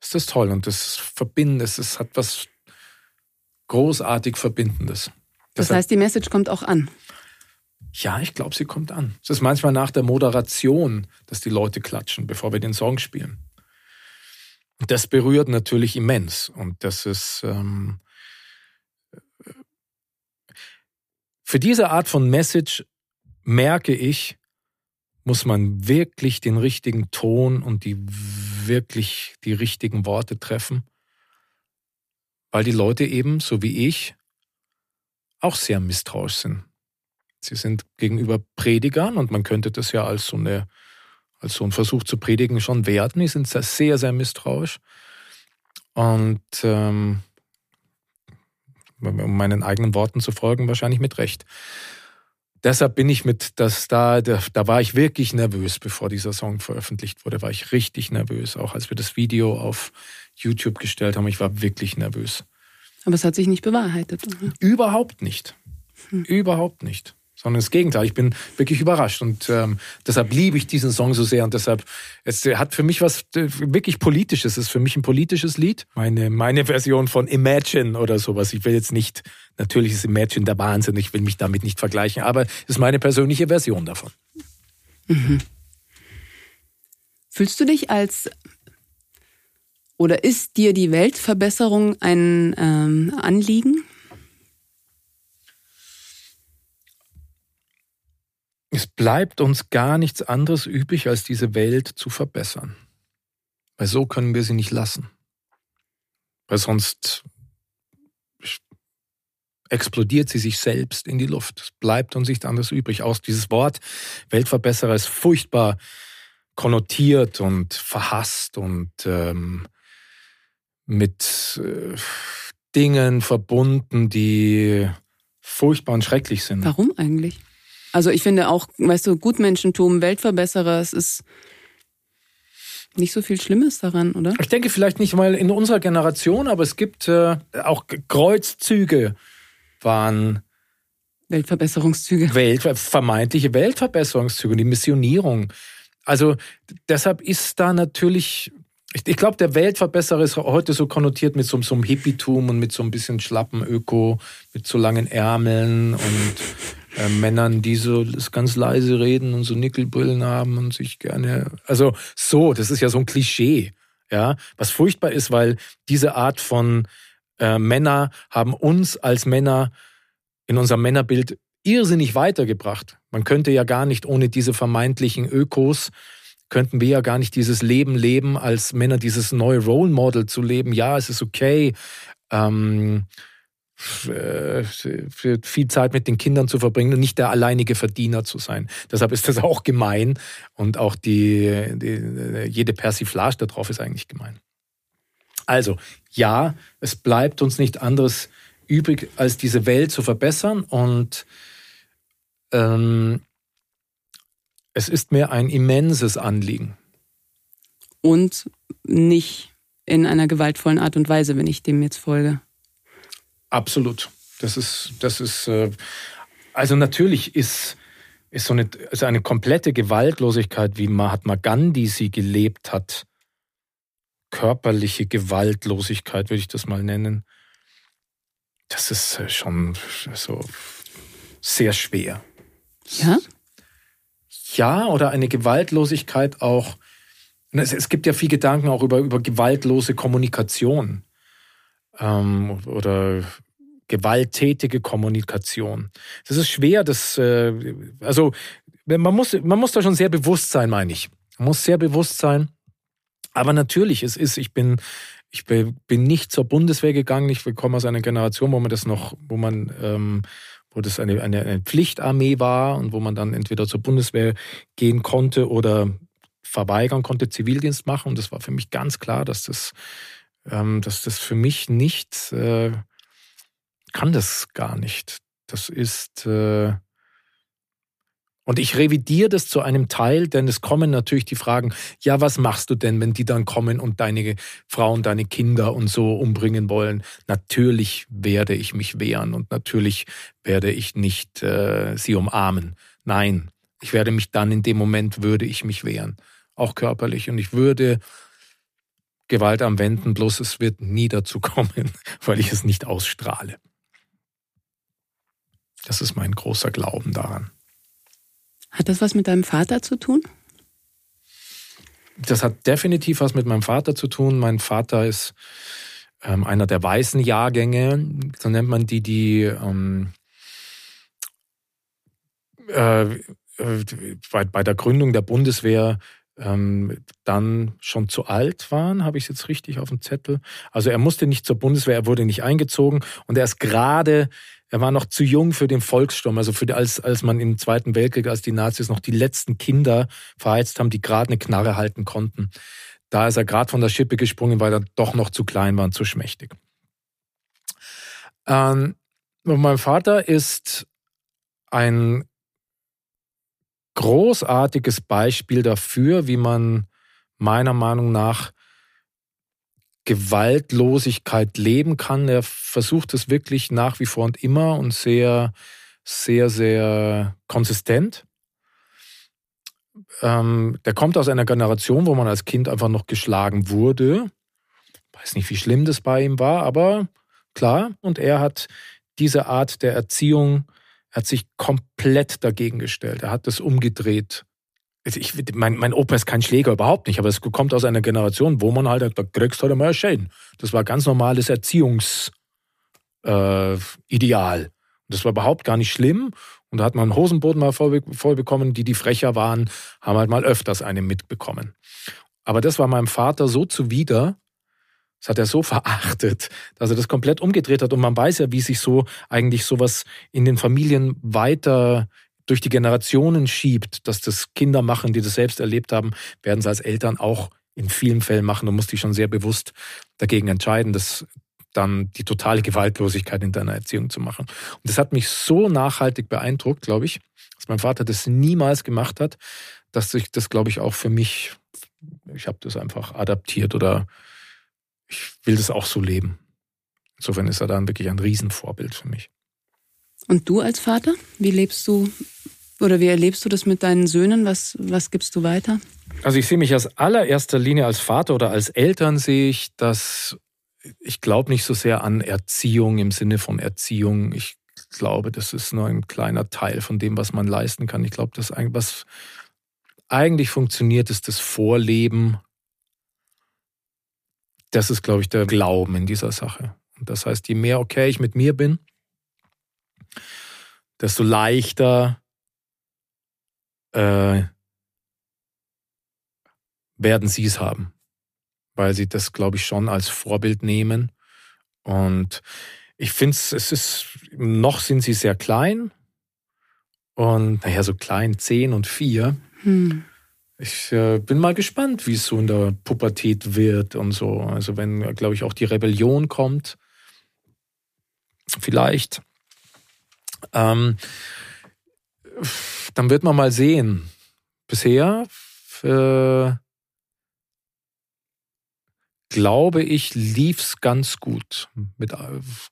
Ist das toll. Und das verbindet, es hat was großartig Verbindendes. Das heißt, die Message kommt auch an. Ja, ich glaube, sie kommt an. Es ist manchmal nach der Moderation, dass die Leute klatschen, bevor wir den Song spielen. Das berührt natürlich immens. Und das ist ähm, für diese Art von Message merke ich, muss man wirklich den richtigen Ton und die wirklich die richtigen Worte treffen, weil die Leute eben, so wie ich, auch sehr misstrauisch sind. Sie sind gegenüber Predigern und man könnte das ja als so, eine, als so ein Versuch zu predigen schon werten. Die sind sehr, sehr misstrauisch. Und ähm, um meinen eigenen Worten zu folgen, wahrscheinlich mit Recht. Deshalb bin ich mit, dass da, da, da war ich wirklich nervös, bevor dieser Song veröffentlicht wurde, war ich richtig nervös. Auch als wir das Video auf YouTube gestellt haben, ich war wirklich nervös. Aber es hat sich nicht bewahrheitet. Oder? Überhaupt nicht. Hm. Überhaupt nicht. Sondern das Gegenteil. Ich bin wirklich überrascht und ähm, deshalb liebe ich diesen Song so sehr und deshalb es hat für mich was wirklich politisches. Es ist für mich ein politisches Lied. Meine meine Version von Imagine oder sowas. Ich will jetzt nicht natürlich ist Imagine der Wahnsinn. Ich will mich damit nicht vergleichen, aber es ist meine persönliche Version davon. Mhm. Fühlst du dich als oder ist dir die Weltverbesserung ein ähm, Anliegen? Es bleibt uns gar nichts anderes übrig, als diese Welt zu verbessern. Weil so können wir sie nicht lassen. Weil sonst explodiert sie sich selbst in die Luft. Es bleibt uns nichts anderes übrig. Aus dieses Wort Weltverbesserer ist furchtbar konnotiert und verhasst und ähm, mit äh, Dingen verbunden, die furchtbar und schrecklich sind. Warum eigentlich? Also ich finde auch, weißt du, Gutmenschentum, Weltverbesserer, es ist. nicht so viel Schlimmes daran, oder? Ich denke vielleicht nicht mal in unserer Generation, aber es gibt äh, auch Kreuzzüge waren Weltverbesserungszüge. Welt, vermeintliche Weltverbesserungszüge, die Missionierung. Also deshalb ist da natürlich, ich, ich glaube, der Weltverbesserer ist heute so konnotiert mit so, so einem Hippietum und mit so ein bisschen schlappen Öko, mit so langen Ärmeln und äh, Männern, die so ganz leise reden und so Nickelbrillen haben und sich gerne, also so, das ist ja so ein Klischee, ja, was furchtbar ist, weil diese Art von äh, Männer haben uns als Männer in unserem Männerbild irrsinnig weitergebracht. Man könnte ja gar nicht ohne diese vermeintlichen Ökos, könnten wir ja gar nicht dieses Leben leben, als Männer dieses neue Role Model zu leben. Ja, es ist okay, ähm, für viel Zeit mit den Kindern zu verbringen und nicht der alleinige Verdiener zu sein. Deshalb ist das auch gemein und auch die, die jede Persiflage darauf ist eigentlich gemein. Also, ja, es bleibt uns nicht anderes übrig, als diese Welt zu verbessern. Und ähm, es ist mir ein immenses Anliegen. Und nicht in einer gewaltvollen Art und Weise, wenn ich dem jetzt folge. Absolut. Das ist, das ist, äh, also natürlich ist, ist so eine, also eine komplette Gewaltlosigkeit, wie Mahatma Gandhi sie gelebt hat, körperliche Gewaltlosigkeit, würde ich das mal nennen, das ist äh, schon so sehr schwer. Ja? Ja, oder eine Gewaltlosigkeit auch. Es, es gibt ja viel Gedanken auch über, über gewaltlose Kommunikation ähm, oder gewalttätige Kommunikation. Das ist schwer, das, äh, also man muss, man muss da schon sehr bewusst sein, meine ich. Man muss sehr bewusst sein. Aber natürlich, es ist, ich bin ich bin nicht zur Bundeswehr gegangen. Ich komme aus einer Generation, wo man das noch, wo man, ähm, wo das eine, eine, eine Pflichtarmee war und wo man dann entweder zur Bundeswehr gehen konnte oder verweigern konnte, Zivildienst machen. Und das war für mich ganz klar, dass das, ähm, dass das für mich nicht, äh, kann das gar nicht. Das ist, äh, und ich revidiere das zu einem Teil, denn es kommen natürlich die Fragen, ja, was machst du denn, wenn die dann kommen und deine Frauen, deine Kinder und so umbringen wollen? Natürlich werde ich mich wehren und natürlich werde ich nicht äh, sie umarmen. Nein, ich werde mich dann in dem Moment, würde ich mich wehren, auch körperlich. Und ich würde Gewalt anwenden, bloß es wird nie dazu kommen, weil ich es nicht ausstrahle. Das ist mein großer Glauben daran. Hat das was mit deinem Vater zu tun? Das hat definitiv was mit meinem Vater zu tun. Mein Vater ist ähm, einer der weißen Jahrgänge, so nennt man die, die ähm, äh, äh bei, bei der Gründung der Bundeswehr ähm, dann schon zu alt waren, habe ich es jetzt richtig auf dem Zettel. Also er musste nicht zur Bundeswehr, er wurde nicht eingezogen und er ist gerade er war noch zu jung für den Volkssturm, also für die, als, als man im Zweiten Weltkrieg, als die Nazis noch die letzten Kinder verheizt haben, die gerade eine Knarre halten konnten. Da ist er gerade von der Schippe gesprungen, weil er doch noch zu klein war und zu schmächtig. Ähm, mein Vater ist ein großartiges Beispiel dafür, wie man meiner Meinung nach Gewaltlosigkeit leben kann. Er versucht es wirklich nach wie vor und immer und sehr, sehr, sehr konsistent. Ähm, der kommt aus einer Generation, wo man als Kind einfach noch geschlagen wurde. Weiß nicht, wie schlimm das bei ihm war, aber klar. Und er hat diese Art der Erziehung, er hat sich komplett dagegen gestellt. Er hat das umgedreht. Also ich, mein, mein Opa ist kein Schläger, überhaupt nicht, aber es kommt aus einer Generation, wo man halt, da kriegst du halt mal Schäden. Das war ganz normales Erziehungsideal. Äh, das war überhaupt gar nicht schlimm. Und da hat man einen Hosenboden mal voll, voll bekommen, die, die frecher waren, haben halt mal öfters einen mitbekommen. Aber das war meinem Vater so zuwider, das hat er so verachtet, dass er das komplett umgedreht hat. Und man weiß ja, wie sich so eigentlich sowas in den Familien weiter durch die Generationen schiebt, dass das Kinder machen, die das selbst erlebt haben, werden sie als Eltern auch in vielen Fällen machen. Du musst dich schon sehr bewusst dagegen entscheiden, das dann die totale Gewaltlosigkeit in deiner Erziehung zu machen. Und das hat mich so nachhaltig beeindruckt, glaube ich, dass mein Vater das niemals gemacht hat, dass sich das, glaube ich, auch für mich ich habe das einfach adaptiert oder ich will das auch so leben. Insofern ist er dann wirklich ein Riesenvorbild für mich. Und du als Vater, wie lebst du oder wie erlebst du das mit deinen Söhnen? Was, was gibst du weiter? Also ich sehe mich aus allererster Linie als Vater oder als Eltern sehe ich, dass ich glaube nicht so sehr an Erziehung im Sinne von Erziehung. Ich glaube, das ist nur ein kleiner Teil von dem, was man leisten kann. Ich glaube, dass was eigentlich funktioniert, ist das Vorleben. Das ist, glaube ich, der Glauben in dieser Sache. Und das heißt, je mehr okay ich mit mir bin, desto leichter äh, werden sie es haben, weil sie das, glaube ich, schon als Vorbild nehmen. Und ich finde es, es ist, noch sind sie sehr klein. Und naja, so klein, zehn und vier. Hm. Ich äh, bin mal gespannt, wie es so in der Pubertät wird und so. Also wenn, glaube ich, auch die Rebellion kommt, vielleicht, ähm, dann wird man mal sehen. Bisher äh, glaube ich, lief's ganz gut. Mit,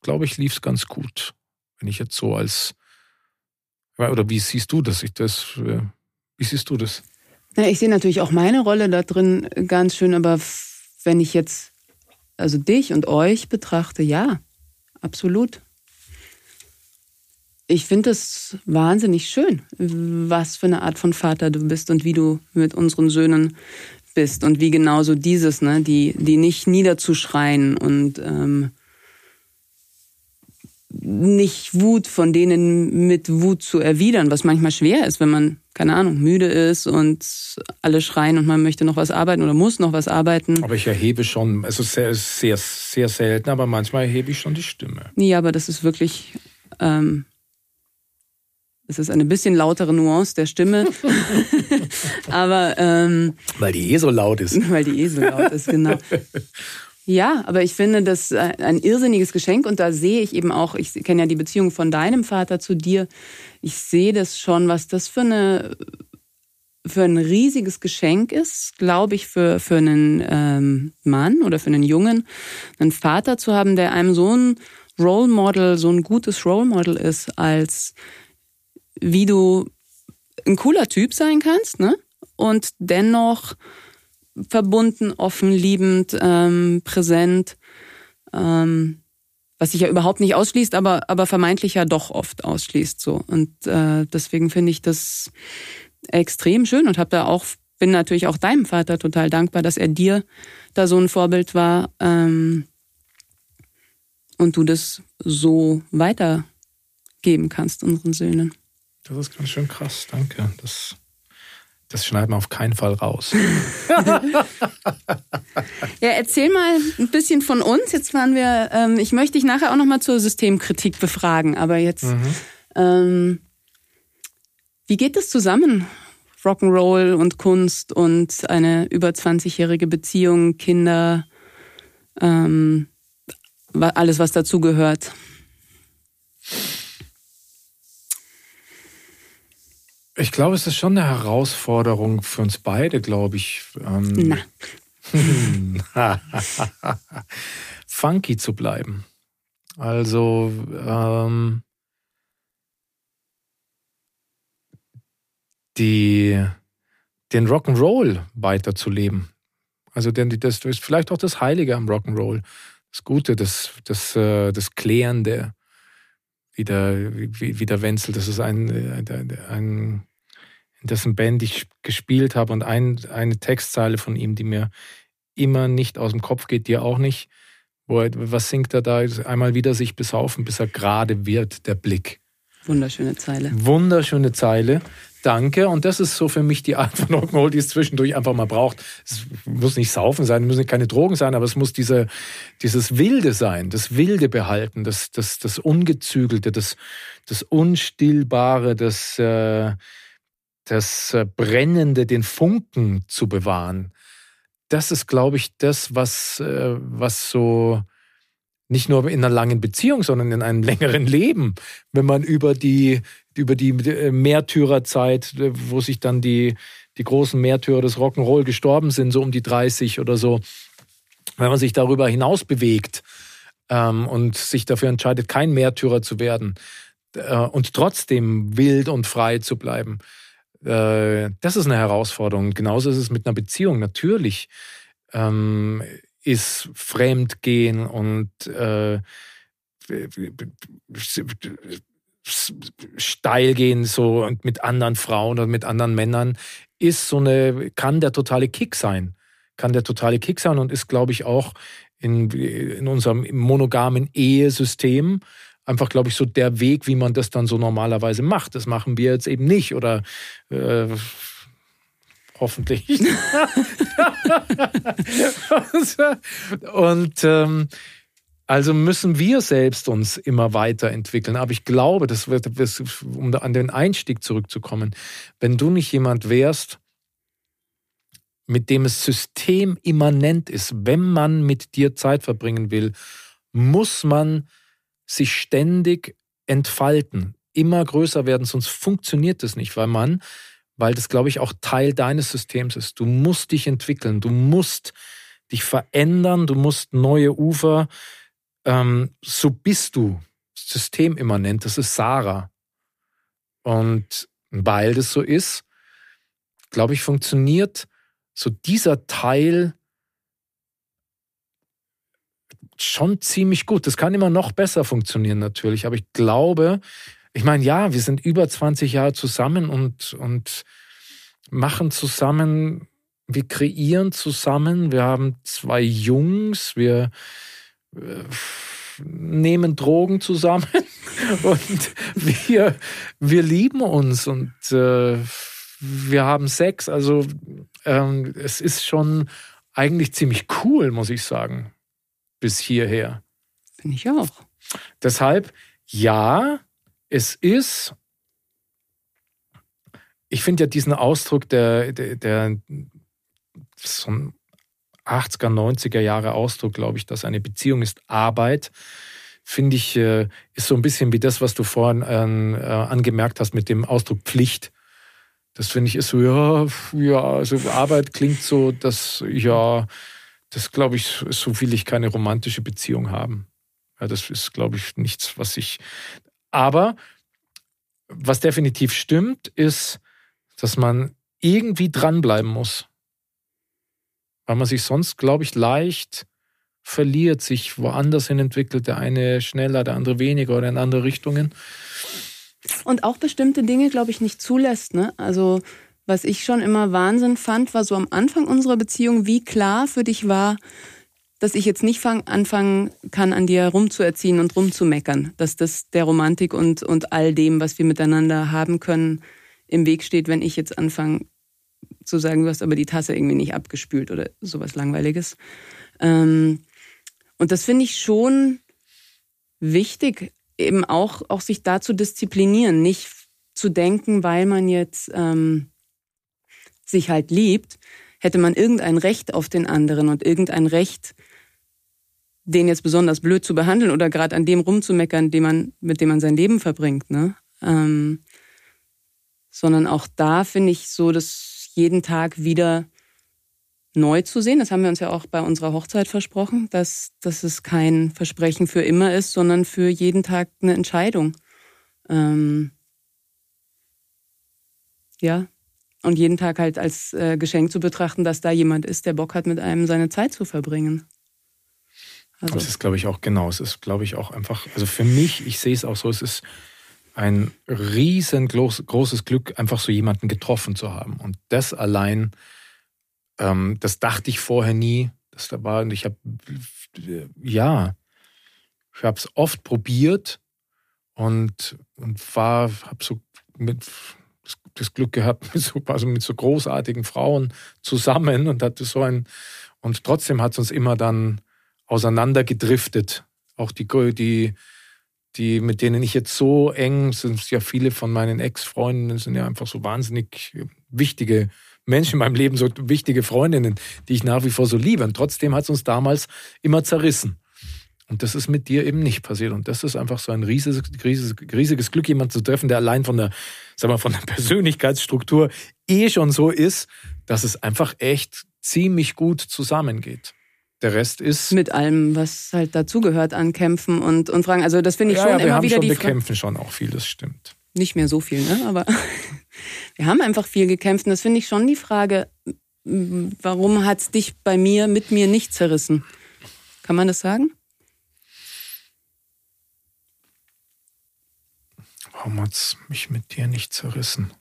glaube ich, lief's ganz gut. Wenn ich jetzt so als, oder wie siehst du das? Ich das äh, wie siehst du das? Na, ich sehe natürlich auch meine Rolle da drin ganz schön, aber wenn ich jetzt also dich und euch betrachte, ja, absolut. Ich finde es wahnsinnig schön, was für eine Art von Vater du bist und wie du mit unseren Söhnen bist und wie genauso dieses, ne, die, die nicht niederzuschreien und ähm, nicht Wut von denen mit Wut zu erwidern, was manchmal schwer ist, wenn man, keine Ahnung, müde ist und alle schreien und man möchte noch was arbeiten oder muss noch was arbeiten. Aber ich erhebe schon, also sehr, sehr, sehr selten, aber manchmal erhebe ich schon die Stimme. Ja, aber das ist wirklich, ähm, es ist eine bisschen lautere Nuance der Stimme. aber ähm, weil die eh so laut ist. Weil die eh so laut ist, genau. Ja, aber ich finde das ein irrsinniges Geschenk und da sehe ich eben auch, ich kenne ja die Beziehung von deinem Vater zu dir. Ich sehe das schon, was das für eine für ein riesiges Geschenk ist, glaube ich, für, für einen ähm, Mann oder für einen Jungen, einen Vater zu haben, der einem so ein Role Model, so ein gutes Role Model ist, als wie du ein cooler Typ sein kannst, ne? Und dennoch verbunden, offen, liebend, ähm, präsent, ähm, was sich ja überhaupt nicht ausschließt, aber, aber vermeintlich ja doch oft ausschließt. So. Und äh, deswegen finde ich das extrem schön und habe da auch, bin natürlich auch deinem Vater total dankbar, dass er dir da so ein Vorbild war ähm, und du das so weitergeben kannst unseren Söhnen. Das ist ganz schön krass, danke. Das das schneiden wir auf keinen Fall raus. ja, erzähl mal ein bisschen von uns. Jetzt waren wir, ähm, ich möchte dich nachher auch nochmal zur Systemkritik befragen, aber jetzt, mhm. ähm, wie geht das zusammen? Rock'n'Roll und Kunst und eine über 20-jährige Beziehung, Kinder, ähm, alles, was dazugehört. Ich glaube, es ist schon eine Herausforderung für uns beide, glaube ich. Ähm, Na. funky zu bleiben. Also ähm, die, den Rock'n'Roll weiterzuleben. Also denn das ist vielleicht auch das Heilige am Rock'n'Roll. Das Gute, das, das, äh, das Klärende, wie der, wie, wie der Wenzel. Das ist ein, äh, ein in dessen Band ich gespielt habe und ein, eine Textzeile von ihm, die mir immer nicht aus dem Kopf geht, dir auch nicht. Wo er, was singt er da? Einmal wieder sich besaufen, bis er gerade wird, der Blick. Wunderschöne Zeile. Wunderschöne Zeile. Danke. Und das ist so für mich die Art von Rock'n'Roll, die es zwischendurch einfach mal braucht. Es muss nicht saufen sein, es müssen keine Drogen sein, aber es muss diese, dieses Wilde sein, das Wilde behalten, das, das, das Ungezügelte, das, das Unstillbare, das, äh, das äh, Brennende, den Funken zu bewahren. Das ist, glaube ich, das, was, äh, was so nicht nur in einer langen Beziehung, sondern in einem längeren Leben, wenn man über die, über die äh, Märtyrerzeit, wo sich dann die, die großen Märtyrer des Rock'n'Roll gestorben sind, so um die 30 oder so. Wenn man sich darüber hinaus bewegt ähm, und sich dafür entscheidet, kein Märtyrer zu werden äh, und trotzdem wild und frei zu bleiben, äh, das ist eine Herausforderung. Genauso ist es mit einer Beziehung. Natürlich ähm, ist Fremdgehen und äh, steil gehen so und mit anderen Frauen oder mit anderen Männern ist so eine kann der totale Kick sein. Kann der totale Kick sein und ist glaube ich auch in, in unserem monogamen Ehesystem einfach glaube ich so der Weg wie man das dann so normalerweise macht. Das machen wir jetzt eben nicht oder äh, hoffentlich und ähm, also müssen wir selbst uns immer weiterentwickeln. Aber ich glaube, das wird, um an den Einstieg zurückzukommen, wenn du nicht jemand wärst, mit dem es systemimmanent ist, wenn man mit dir Zeit verbringen will, muss man sich ständig entfalten, immer größer werden, sonst funktioniert das nicht, weil man, weil das, glaube ich, auch Teil deines Systems ist. Du musst dich entwickeln, du musst dich verändern, du musst neue Ufer ähm, so bist du systemimmanent, das ist Sarah. Und weil das so ist, glaube ich, funktioniert so dieser Teil schon ziemlich gut. Das kann immer noch besser funktionieren natürlich, aber ich glaube, ich meine, ja, wir sind über 20 Jahre zusammen und, und machen zusammen, wir kreieren zusammen, wir haben zwei Jungs, wir nehmen Drogen zusammen und wir, wir lieben uns und äh, wir haben Sex. Also ähm, es ist schon eigentlich ziemlich cool, muss ich sagen, bis hierher. Finde ich auch. Deshalb, ja, es ist, ich finde ja diesen Ausdruck der, der, der so ein 80er, 90er Jahre Ausdruck, glaube ich, dass eine Beziehung ist Arbeit, finde ich, äh, ist so ein bisschen wie das, was du vorhin äh, angemerkt hast mit dem Ausdruck Pflicht. Das finde ich ist so, ja, ja, also Arbeit klingt so, dass, ja, das glaube ich, so will ich keine romantische Beziehung haben. Ja, das ist, glaube ich, nichts, was ich. Aber was definitiv stimmt, ist, dass man irgendwie dranbleiben muss weil man sich sonst, glaube ich, leicht verliert, sich woanders hin entwickelt, der eine schneller, der andere weniger oder in andere Richtungen. Und auch bestimmte Dinge, glaube ich, nicht zulässt. Ne? Also was ich schon immer Wahnsinn fand, war so am Anfang unserer Beziehung, wie klar für dich war, dass ich jetzt nicht fang, anfangen kann, an dir rumzuerziehen und rumzumeckern. Dass das der Romantik und, und all dem, was wir miteinander haben können, im Weg steht, wenn ich jetzt anfange, zu sagen, du hast aber die Tasse irgendwie nicht abgespült oder sowas Langweiliges. Ähm, und das finde ich schon wichtig, eben auch, auch sich da zu disziplinieren, nicht zu denken, weil man jetzt ähm, sich halt liebt, hätte man irgendein Recht auf den anderen und irgendein Recht, den jetzt besonders blöd zu behandeln oder gerade an dem rumzumeckern, dem man, mit dem man sein Leben verbringt. Ne? Ähm, sondern auch da finde ich so, dass jeden Tag wieder neu zu sehen. Das haben wir uns ja auch bei unserer Hochzeit versprochen, dass, dass es kein Versprechen für immer ist, sondern für jeden Tag eine Entscheidung. Ähm ja, und jeden Tag halt als äh, Geschenk zu betrachten, dass da jemand ist, der Bock hat, mit einem seine Zeit zu verbringen. Also. Das ist, glaube ich, auch genau. Es ist, glaube ich, auch einfach, also für mich, ich sehe es auch so, es ist ein riesengroßes Glück, einfach so jemanden getroffen zu haben. Und das allein, ähm, das dachte ich vorher nie. Das da war, und ich habe, ja, ich habe es oft probiert und, und war, habe so mit das Glück gehabt, mit so, also mit so großartigen Frauen zusammen und hatte so ein, und trotzdem hat es uns immer dann auseinandergedriftet. Auch die, die, die, mit denen ich jetzt so eng, sind ja viele von meinen Ex-Freundinnen, sind ja einfach so wahnsinnig wichtige Menschen in meinem Leben, so wichtige Freundinnen, die ich nach wie vor so liebe. Und trotzdem hat es uns damals immer zerrissen. Und das ist mit dir eben nicht passiert. Und das ist einfach so ein riesiges, riesiges, riesiges Glück, jemanden zu treffen, der allein von der, sag mal, von der Persönlichkeitsstruktur eh schon so ist, dass es einfach echt ziemlich gut zusammengeht. Der Rest ist. Mit allem, was halt dazugehört an Kämpfen und, und Fragen. Also, das finde ich ja, schon ja, wir immer haben wieder schon, die Wir Frage. kämpfen schon auch viel, das stimmt. Nicht mehr so viel, ne? Aber wir haben einfach viel gekämpft. Und das finde ich schon die Frage, warum hat es dich bei mir, mit mir nicht zerrissen? Kann man das sagen? Warum hat's mich mit dir nicht zerrissen?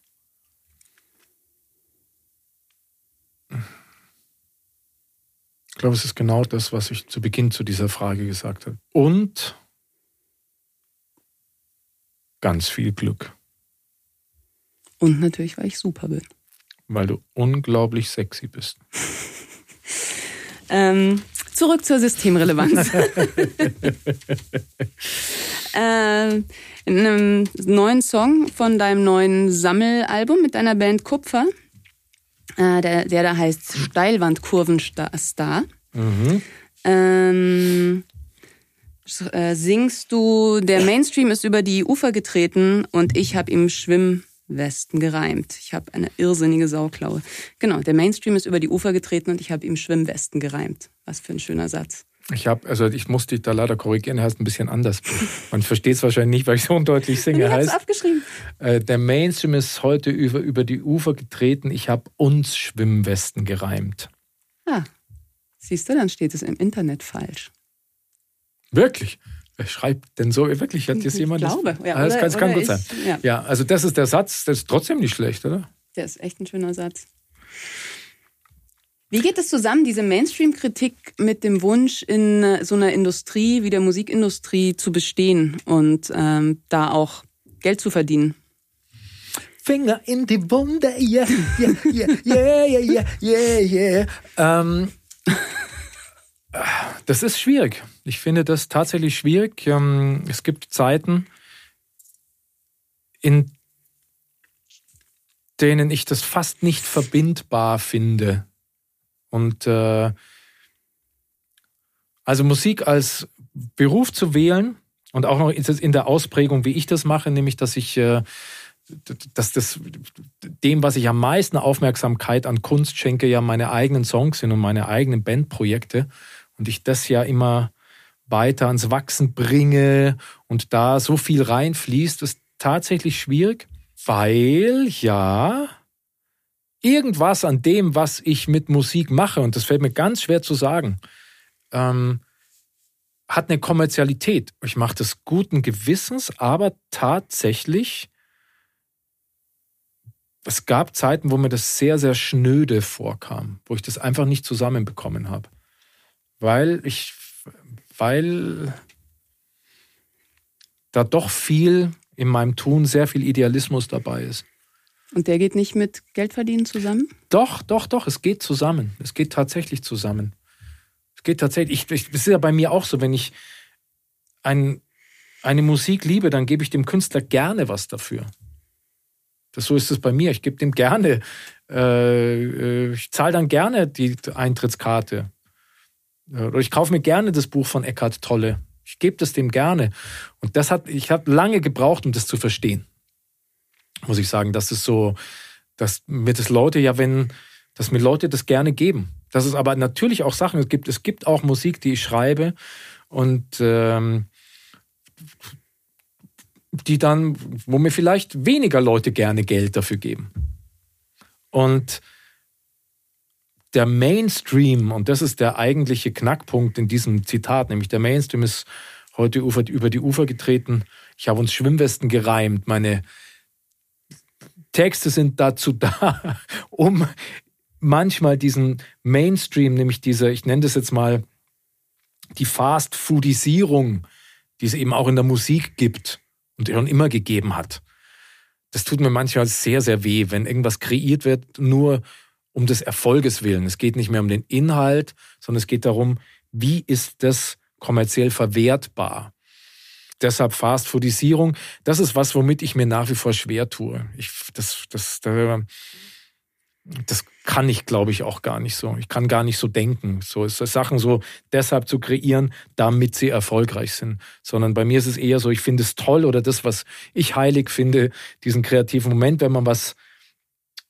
Ich glaube, es ist genau das, was ich zu Beginn zu dieser Frage gesagt habe. Und ganz viel Glück, Und natürlich, weil ich super bin. weil du unglaublich sexy bist. Ähm, zurück zur Systemrelevanz. ähm, in einem neuen Song von deinem neuen Sammelalbum mit deiner Band Kupfer, äh, der, der da heißt Steilwandkurvenstar, Mhm. ähm, äh, singst du, der Mainstream ist über die Ufer getreten und ich habe ihm Schwimmwesten gereimt. Ich habe eine irrsinnige Sauklaue. Genau, der Mainstream ist über die Ufer getreten und ich habe ihm Schwimmwesten gereimt. Was für ein schöner Satz. Ich habe, also ich muss dich da leider korrigieren, er heißt ein bisschen anders. Man versteht es wahrscheinlich nicht, weil ich so undeutlich singe. ich heißt, abgeschrieben. äh, der Mainstream ist heute über, über die Ufer getreten. Ich habe uns Schwimmwesten gereimt. Ah, siehst du, dann steht es im Internet falsch. Wirklich? Wer schreibt denn so? Wirklich, hat jetzt Ich jemand glaube, das? ja, Ah, das oder- kann, das kann gut sein. ich- ja. Ja, also das ist der Satz, das ist trotzdem nicht schlecht, oder? Der ist echt ein schöner Satz. Wie geht es zusammen, diese Mainstream-Kritik mit dem Wunsch, in äh, so einer Industrie wie der Musikindustrie zu bestehen und ähm, da auch Geld zu verdienen? Finger in die Wunde, yeah, yeah, yeah, yeah, yeah, yeah, yeah. Ähm, das ist schwierig. Ich finde das tatsächlich schwierig. Ähm, Es gibt Zeiten, in denen ich das fast nicht verbindbar finde. Und äh, also Musik als Beruf zu wählen und auch noch in der Ausprägung, wie ich das mache, nämlich dass ich äh, dass das dem, was ich am meisten Aufmerksamkeit an Kunst schenke, ja meine eigenen Songs sind und meine eigenen Bandprojekte. Und ich das ja immer weiter ans Wachsen bringe und da so viel reinfließt, ist tatsächlich schwierig, weil ja irgendwas an dem, was ich mit Musik mache, und das fällt mir ganz schwer zu sagen, ähm, hat eine Kommerzialität. Ich mache das guten Gewissens, aber tatsächlich es gab Zeiten, wo mir das sehr, sehr schnöde vorkam, wo ich das einfach nicht zusammenbekommen habe. Weil ich, weil da doch viel in meinem Tun, sehr viel Idealismus dabei ist. Und der geht nicht mit Geldverdienen zusammen? Doch, doch, doch, es geht zusammen. Es geht tatsächlich zusammen. Es geht tatsächlich, ich, es ist ja bei mir auch so, wenn ich ein, eine Musik liebe, dann gebe ich dem Künstler gerne was dafür. Das, so ist es bei mir. Ich gebe dem gerne, äh, ich zahle dann gerne die Eintrittskarte. Oder ich kaufe mir gerne das Buch von Eckhart Tolle. Ich gebe das dem gerne. Und das hat, ich habe lange gebraucht, um das zu verstehen. Muss ich sagen, das ist so, dass mir das Leute ja, wenn, dass mir Leute das gerne geben. Dass es aber natürlich auch Sachen es gibt. Es gibt auch Musik, die ich schreibe und ähm, die dann, wo mir vielleicht weniger Leute gerne Geld dafür geben. Und der Mainstream, und das ist der eigentliche Knackpunkt in diesem Zitat, nämlich der Mainstream ist heute über die Ufer getreten. Ich habe uns Schwimmwesten gereimt. Meine Texte sind dazu da, um manchmal diesen Mainstream, nämlich diese, ich nenne das jetzt mal, die Fast-Foodisierung, die es eben auch in der Musik gibt und schon immer gegeben hat. Das tut mir manchmal sehr, sehr weh, wenn irgendwas kreiert wird, nur um des Erfolges willen. Es geht nicht mehr um den Inhalt, sondern es geht darum, wie ist das kommerziell verwertbar. Deshalb Fast-Foodisierung, das ist was, womit ich mir nach wie vor schwer tue. Ich, das, das, da, das kann ich, glaube ich, auch gar nicht so. Ich kann gar nicht so denken. So ist das Sachen so deshalb zu kreieren, damit sie erfolgreich sind. Sondern bei mir ist es eher so, ich finde es toll oder das, was ich heilig finde, diesen kreativen Moment, wenn man was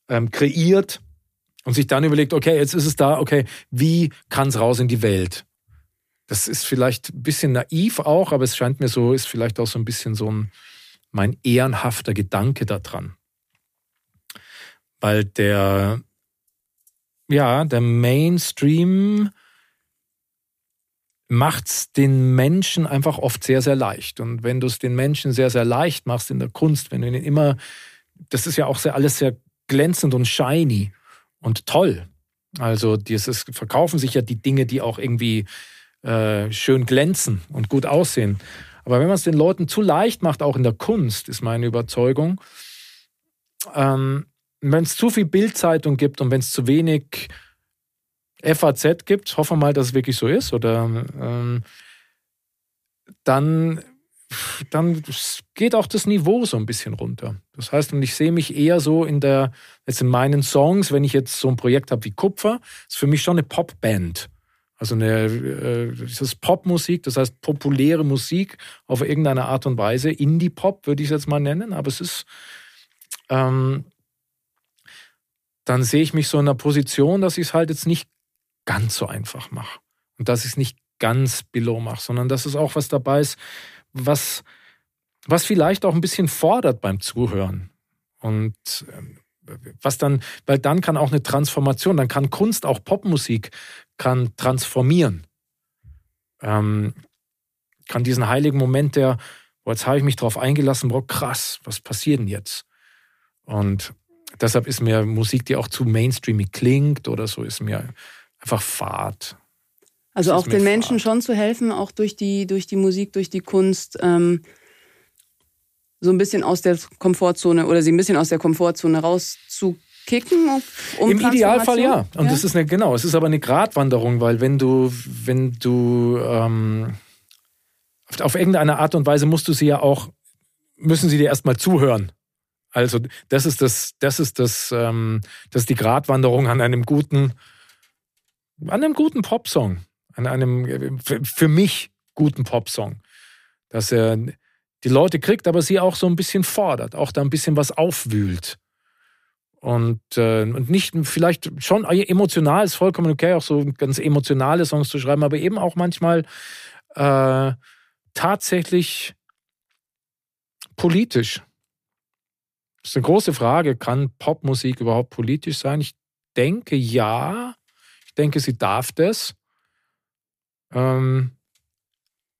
ähm, kreiert und sich dann überlegt, okay, jetzt ist es da, okay, wie kann es raus in die Welt? Das ist vielleicht ein bisschen naiv auch, aber es scheint mir so, ist vielleicht auch so ein bisschen so ein, mein ehrenhafter Gedanke daran weil der, ja, der Mainstream macht es den Menschen einfach oft sehr, sehr leicht. Und wenn du es den Menschen sehr, sehr leicht machst in der Kunst, wenn du ihnen immer, das ist ja auch sehr, alles sehr glänzend und shiny und toll. Also dieses verkaufen sich ja die Dinge, die auch irgendwie äh, schön glänzen und gut aussehen. Aber wenn man es den Leuten zu leicht macht, auch in der Kunst, ist meine Überzeugung, ähm, wenn es zu viel Bildzeitung gibt und wenn es zu wenig FAZ gibt, hoffen wir mal, dass es wirklich so ist, oder ähm, dann, dann geht auch das Niveau so ein bisschen runter. Das heißt, und ich sehe mich eher so in der, jetzt in meinen Songs, wenn ich jetzt so ein Projekt habe wie Kupfer, ist für mich schon eine Popband. Also eine, äh, das ist Popmusik, das heißt populäre Musik auf irgendeine Art und Weise. Indie-Pop würde ich es jetzt mal nennen, aber es ist, ähm, dann sehe ich mich so in einer Position, dass ich es halt jetzt nicht ganz so einfach mache. Und dass ich es nicht ganz below mache, sondern dass es auch was dabei ist, was, was vielleicht auch ein bisschen fordert beim Zuhören. Und ähm, was dann, weil dann kann auch eine Transformation, dann kann Kunst, auch Popmusik, kann transformieren. Ähm, kann diesen heiligen Moment der, boah, jetzt habe ich mich drauf eingelassen, boah, krass, was passiert denn jetzt? Und deshalb ist mir Musik, die auch zu mainstreamig klingt oder so, ist mir einfach Fahrt. Also auch den Menschen schon zu helfen, auch durch die, durch die Musik, durch die Kunst, ähm, so ein bisschen aus der Komfortzone oder sie ein bisschen aus der Komfortzone rauszukicken. Um Im Idealfall ja. Und ja? das ist eine, genau, es ist aber eine Gratwanderung, weil wenn du, wenn du ähm, auf, auf irgendeine Art und Weise musst du sie ja auch, müssen sie dir erstmal zuhören. Also das ist das, das ist das, ähm, das ist die Gratwanderung an einem guten, an einem guten Popsong, an einem für mich guten Popsong, dass er die Leute kriegt, aber sie auch so ein bisschen fordert, auch da ein bisschen was aufwühlt. Und, äh, und nicht vielleicht schon emotional ist vollkommen okay, auch so ganz emotionale Songs zu schreiben, aber eben auch manchmal äh, tatsächlich politisch. Das ist eine große Frage. Kann Popmusik überhaupt politisch sein? Ich denke ja. Ich denke, sie darf das. Ähm,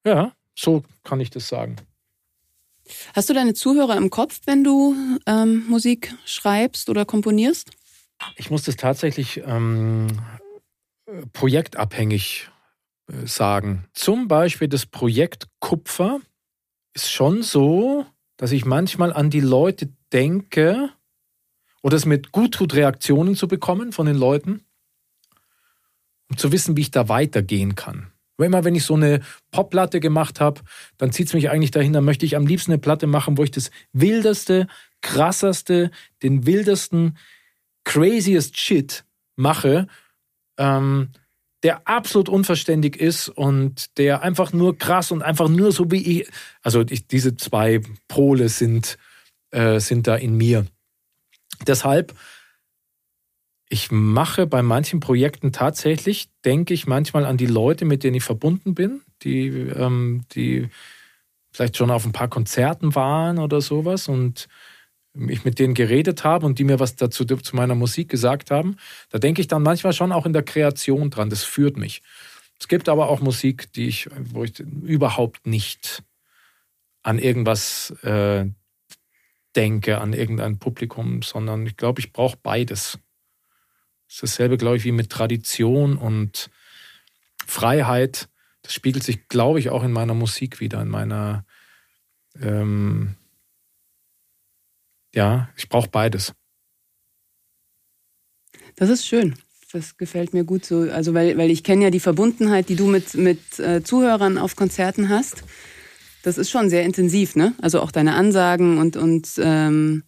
ja, so kann ich das sagen. Hast du deine Zuhörer im Kopf, wenn du ähm, Musik schreibst oder komponierst? Ich muss das tatsächlich ähm, projektabhängig äh, sagen. Zum Beispiel das Projekt Kupfer ist schon so, dass ich manchmal an die Leute denke oder es mir gut tut, Reaktionen zu bekommen von den Leuten, um zu wissen, wie ich da weitergehen kann. Weil immer, wenn ich so eine Popplatte gemacht habe, dann zieht es mich eigentlich dahin, dann möchte ich am liebsten eine Platte machen, wo ich das wildeste, krasseste, den wildesten, craziest Shit mache, ähm, der absolut unverständlich ist und der einfach nur krass und einfach nur so wie ich, also ich, diese zwei Pole sind äh, sind da in mir. Deshalb, ich mache bei manchen Projekten tatsächlich, denke ich manchmal an die Leute, mit denen ich verbunden bin, die, ähm, die vielleicht schon auf ein paar Konzerten waren oder sowas und ich mit denen geredet habe und die mir was dazu zu meiner Musik gesagt haben. Da denke ich dann manchmal schon auch in der Kreation dran. Das führt mich. Es gibt aber auch Musik, die ich, wo ich überhaupt nicht an irgendwas äh, denke an irgendein Publikum, sondern ich glaube, ich brauche beides. Das ist dasselbe, glaube ich, wie mit Tradition und Freiheit. Das spiegelt sich, glaube ich, auch in meiner Musik wieder, in meiner, ähm, ja, ich brauche beides. Das ist schön. Das gefällt mir gut so. Also, weil, weil ich kenne ja die Verbundenheit, die du mit, mit äh, Zuhörern auf Konzerten hast das ist schon sehr intensiv, ne? Also auch deine Ansagen und, und ähm,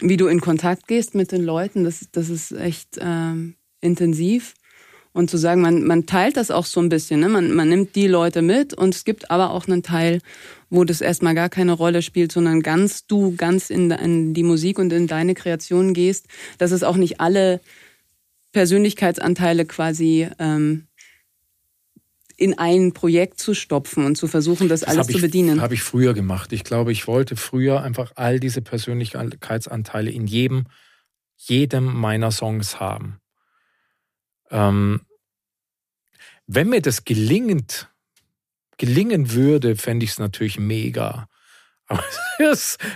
wie du in Kontakt gehst mit den Leuten, das, das ist echt ähm, intensiv. Und zu sagen, man, man teilt das auch so ein bisschen, ne? man, man nimmt die Leute mit und es gibt aber auch einen Teil, wo das erstmal gar keine Rolle spielt, sondern ganz du ganz in, in die Musik und in deine Kreation gehst, dass es auch nicht alle Persönlichkeitsanteile quasi ähm, in ein Projekt zu stopfen und zu versuchen, das, das alles zu bedienen. Das habe ich früher gemacht. Ich glaube, ich wollte früher einfach all diese Persönlichkeitsanteile in jedem, jedem meiner Songs haben. Ähm, wenn mir das gelingend, gelingen würde, fände ich es natürlich mega. Aber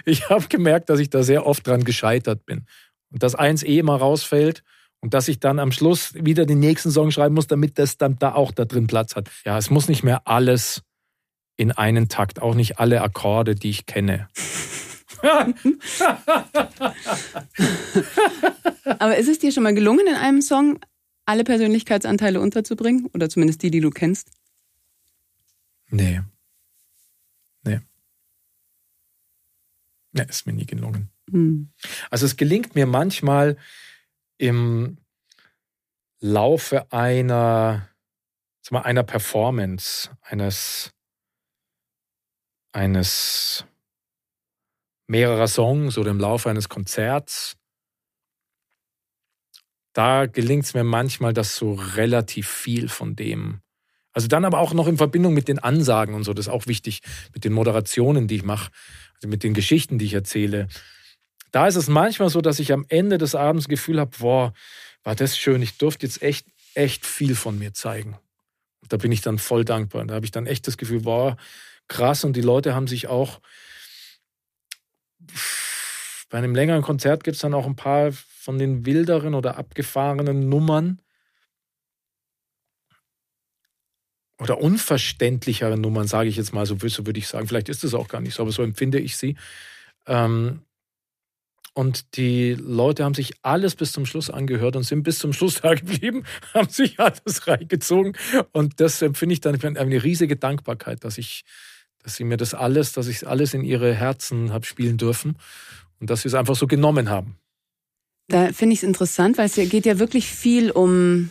ich habe gemerkt, dass ich da sehr oft dran gescheitert bin. Und dass eins eh immer rausfällt und dass ich dann am Schluss wieder den nächsten Song schreiben muss, damit das dann da auch da drin Platz hat. Ja, es muss nicht mehr alles in einen Takt, auch nicht alle Akkorde, die ich kenne. Aber ist es dir schon mal gelungen, in einem Song alle Persönlichkeitsanteile unterzubringen? Oder zumindest die, die du kennst? Nee. Nee. Nee, ist mir nie gelungen. Hm. Also es gelingt mir manchmal, im Laufe einer, mal, einer Performance, eines, eines mehrerer Songs oder im Laufe eines Konzerts, da gelingt es mir manchmal, dass so relativ viel von dem, also dann aber auch noch in Verbindung mit den Ansagen und so, das ist auch wichtig, mit den Moderationen, die ich mache, also mit den Geschichten, die ich erzähle, da ist es manchmal so, dass ich am Ende des Abends das Gefühl habe, boah, war das schön, ich durfte jetzt echt, echt viel von mir zeigen. Da bin ich dann voll dankbar. Da habe ich dann echt das Gefühl, boah, krass. Und die Leute haben sich auch, bei einem längeren Konzert gibt es dann auch ein paar von den wilderen oder abgefahrenen Nummern oder unverständlicheren Nummern, sage ich jetzt mal, so, so würde ich sagen. Vielleicht ist es auch gar nicht so, aber so empfinde ich sie. Ähm, und die Leute haben sich alles bis zum Schluss angehört und sind bis zum Schluss da geblieben, haben sich alles reingezogen. Und das empfinde ich dann eine riesige Dankbarkeit, dass ich, dass sie mir das alles, dass ich alles in ihre Herzen habe spielen dürfen und dass sie es einfach so genommen haben. Da finde ich es interessant, weil es geht ja wirklich viel um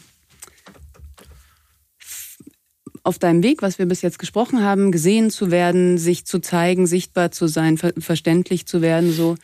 auf deinem Weg, was wir bis jetzt gesprochen haben, gesehen zu werden, sich zu zeigen, sichtbar zu sein, ver verständlich zu werden, so,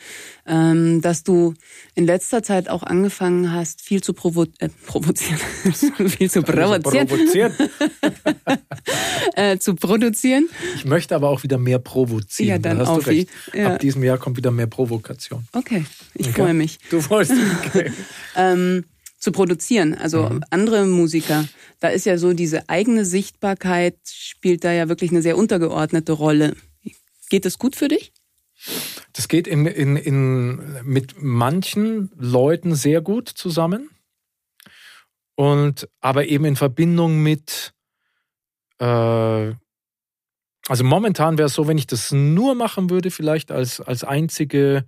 ähm, dass du in letzter Zeit auch angefangen hast, viel zu provo äh, provozieren, viel zu provozieren, provozieren. äh, zu produzieren. Ich möchte aber auch wieder mehr provozieren. Ja, dann da hast du recht. Ja. Ab diesem Jahr kommt wieder mehr Provokation. Okay, ich okay. freue mich. Du freust dich. Okay. ähm, zu produzieren. Also mhm. andere Musiker, da ist ja so diese eigene Sichtbarkeit spielt da ja wirklich eine sehr untergeordnete Rolle. Geht das gut für dich? Das geht in, in, in, mit manchen Leuten sehr gut zusammen. Und aber eben in Verbindung mit, äh, also momentan wäre es so, wenn ich das nur machen würde, vielleicht als, als einzige,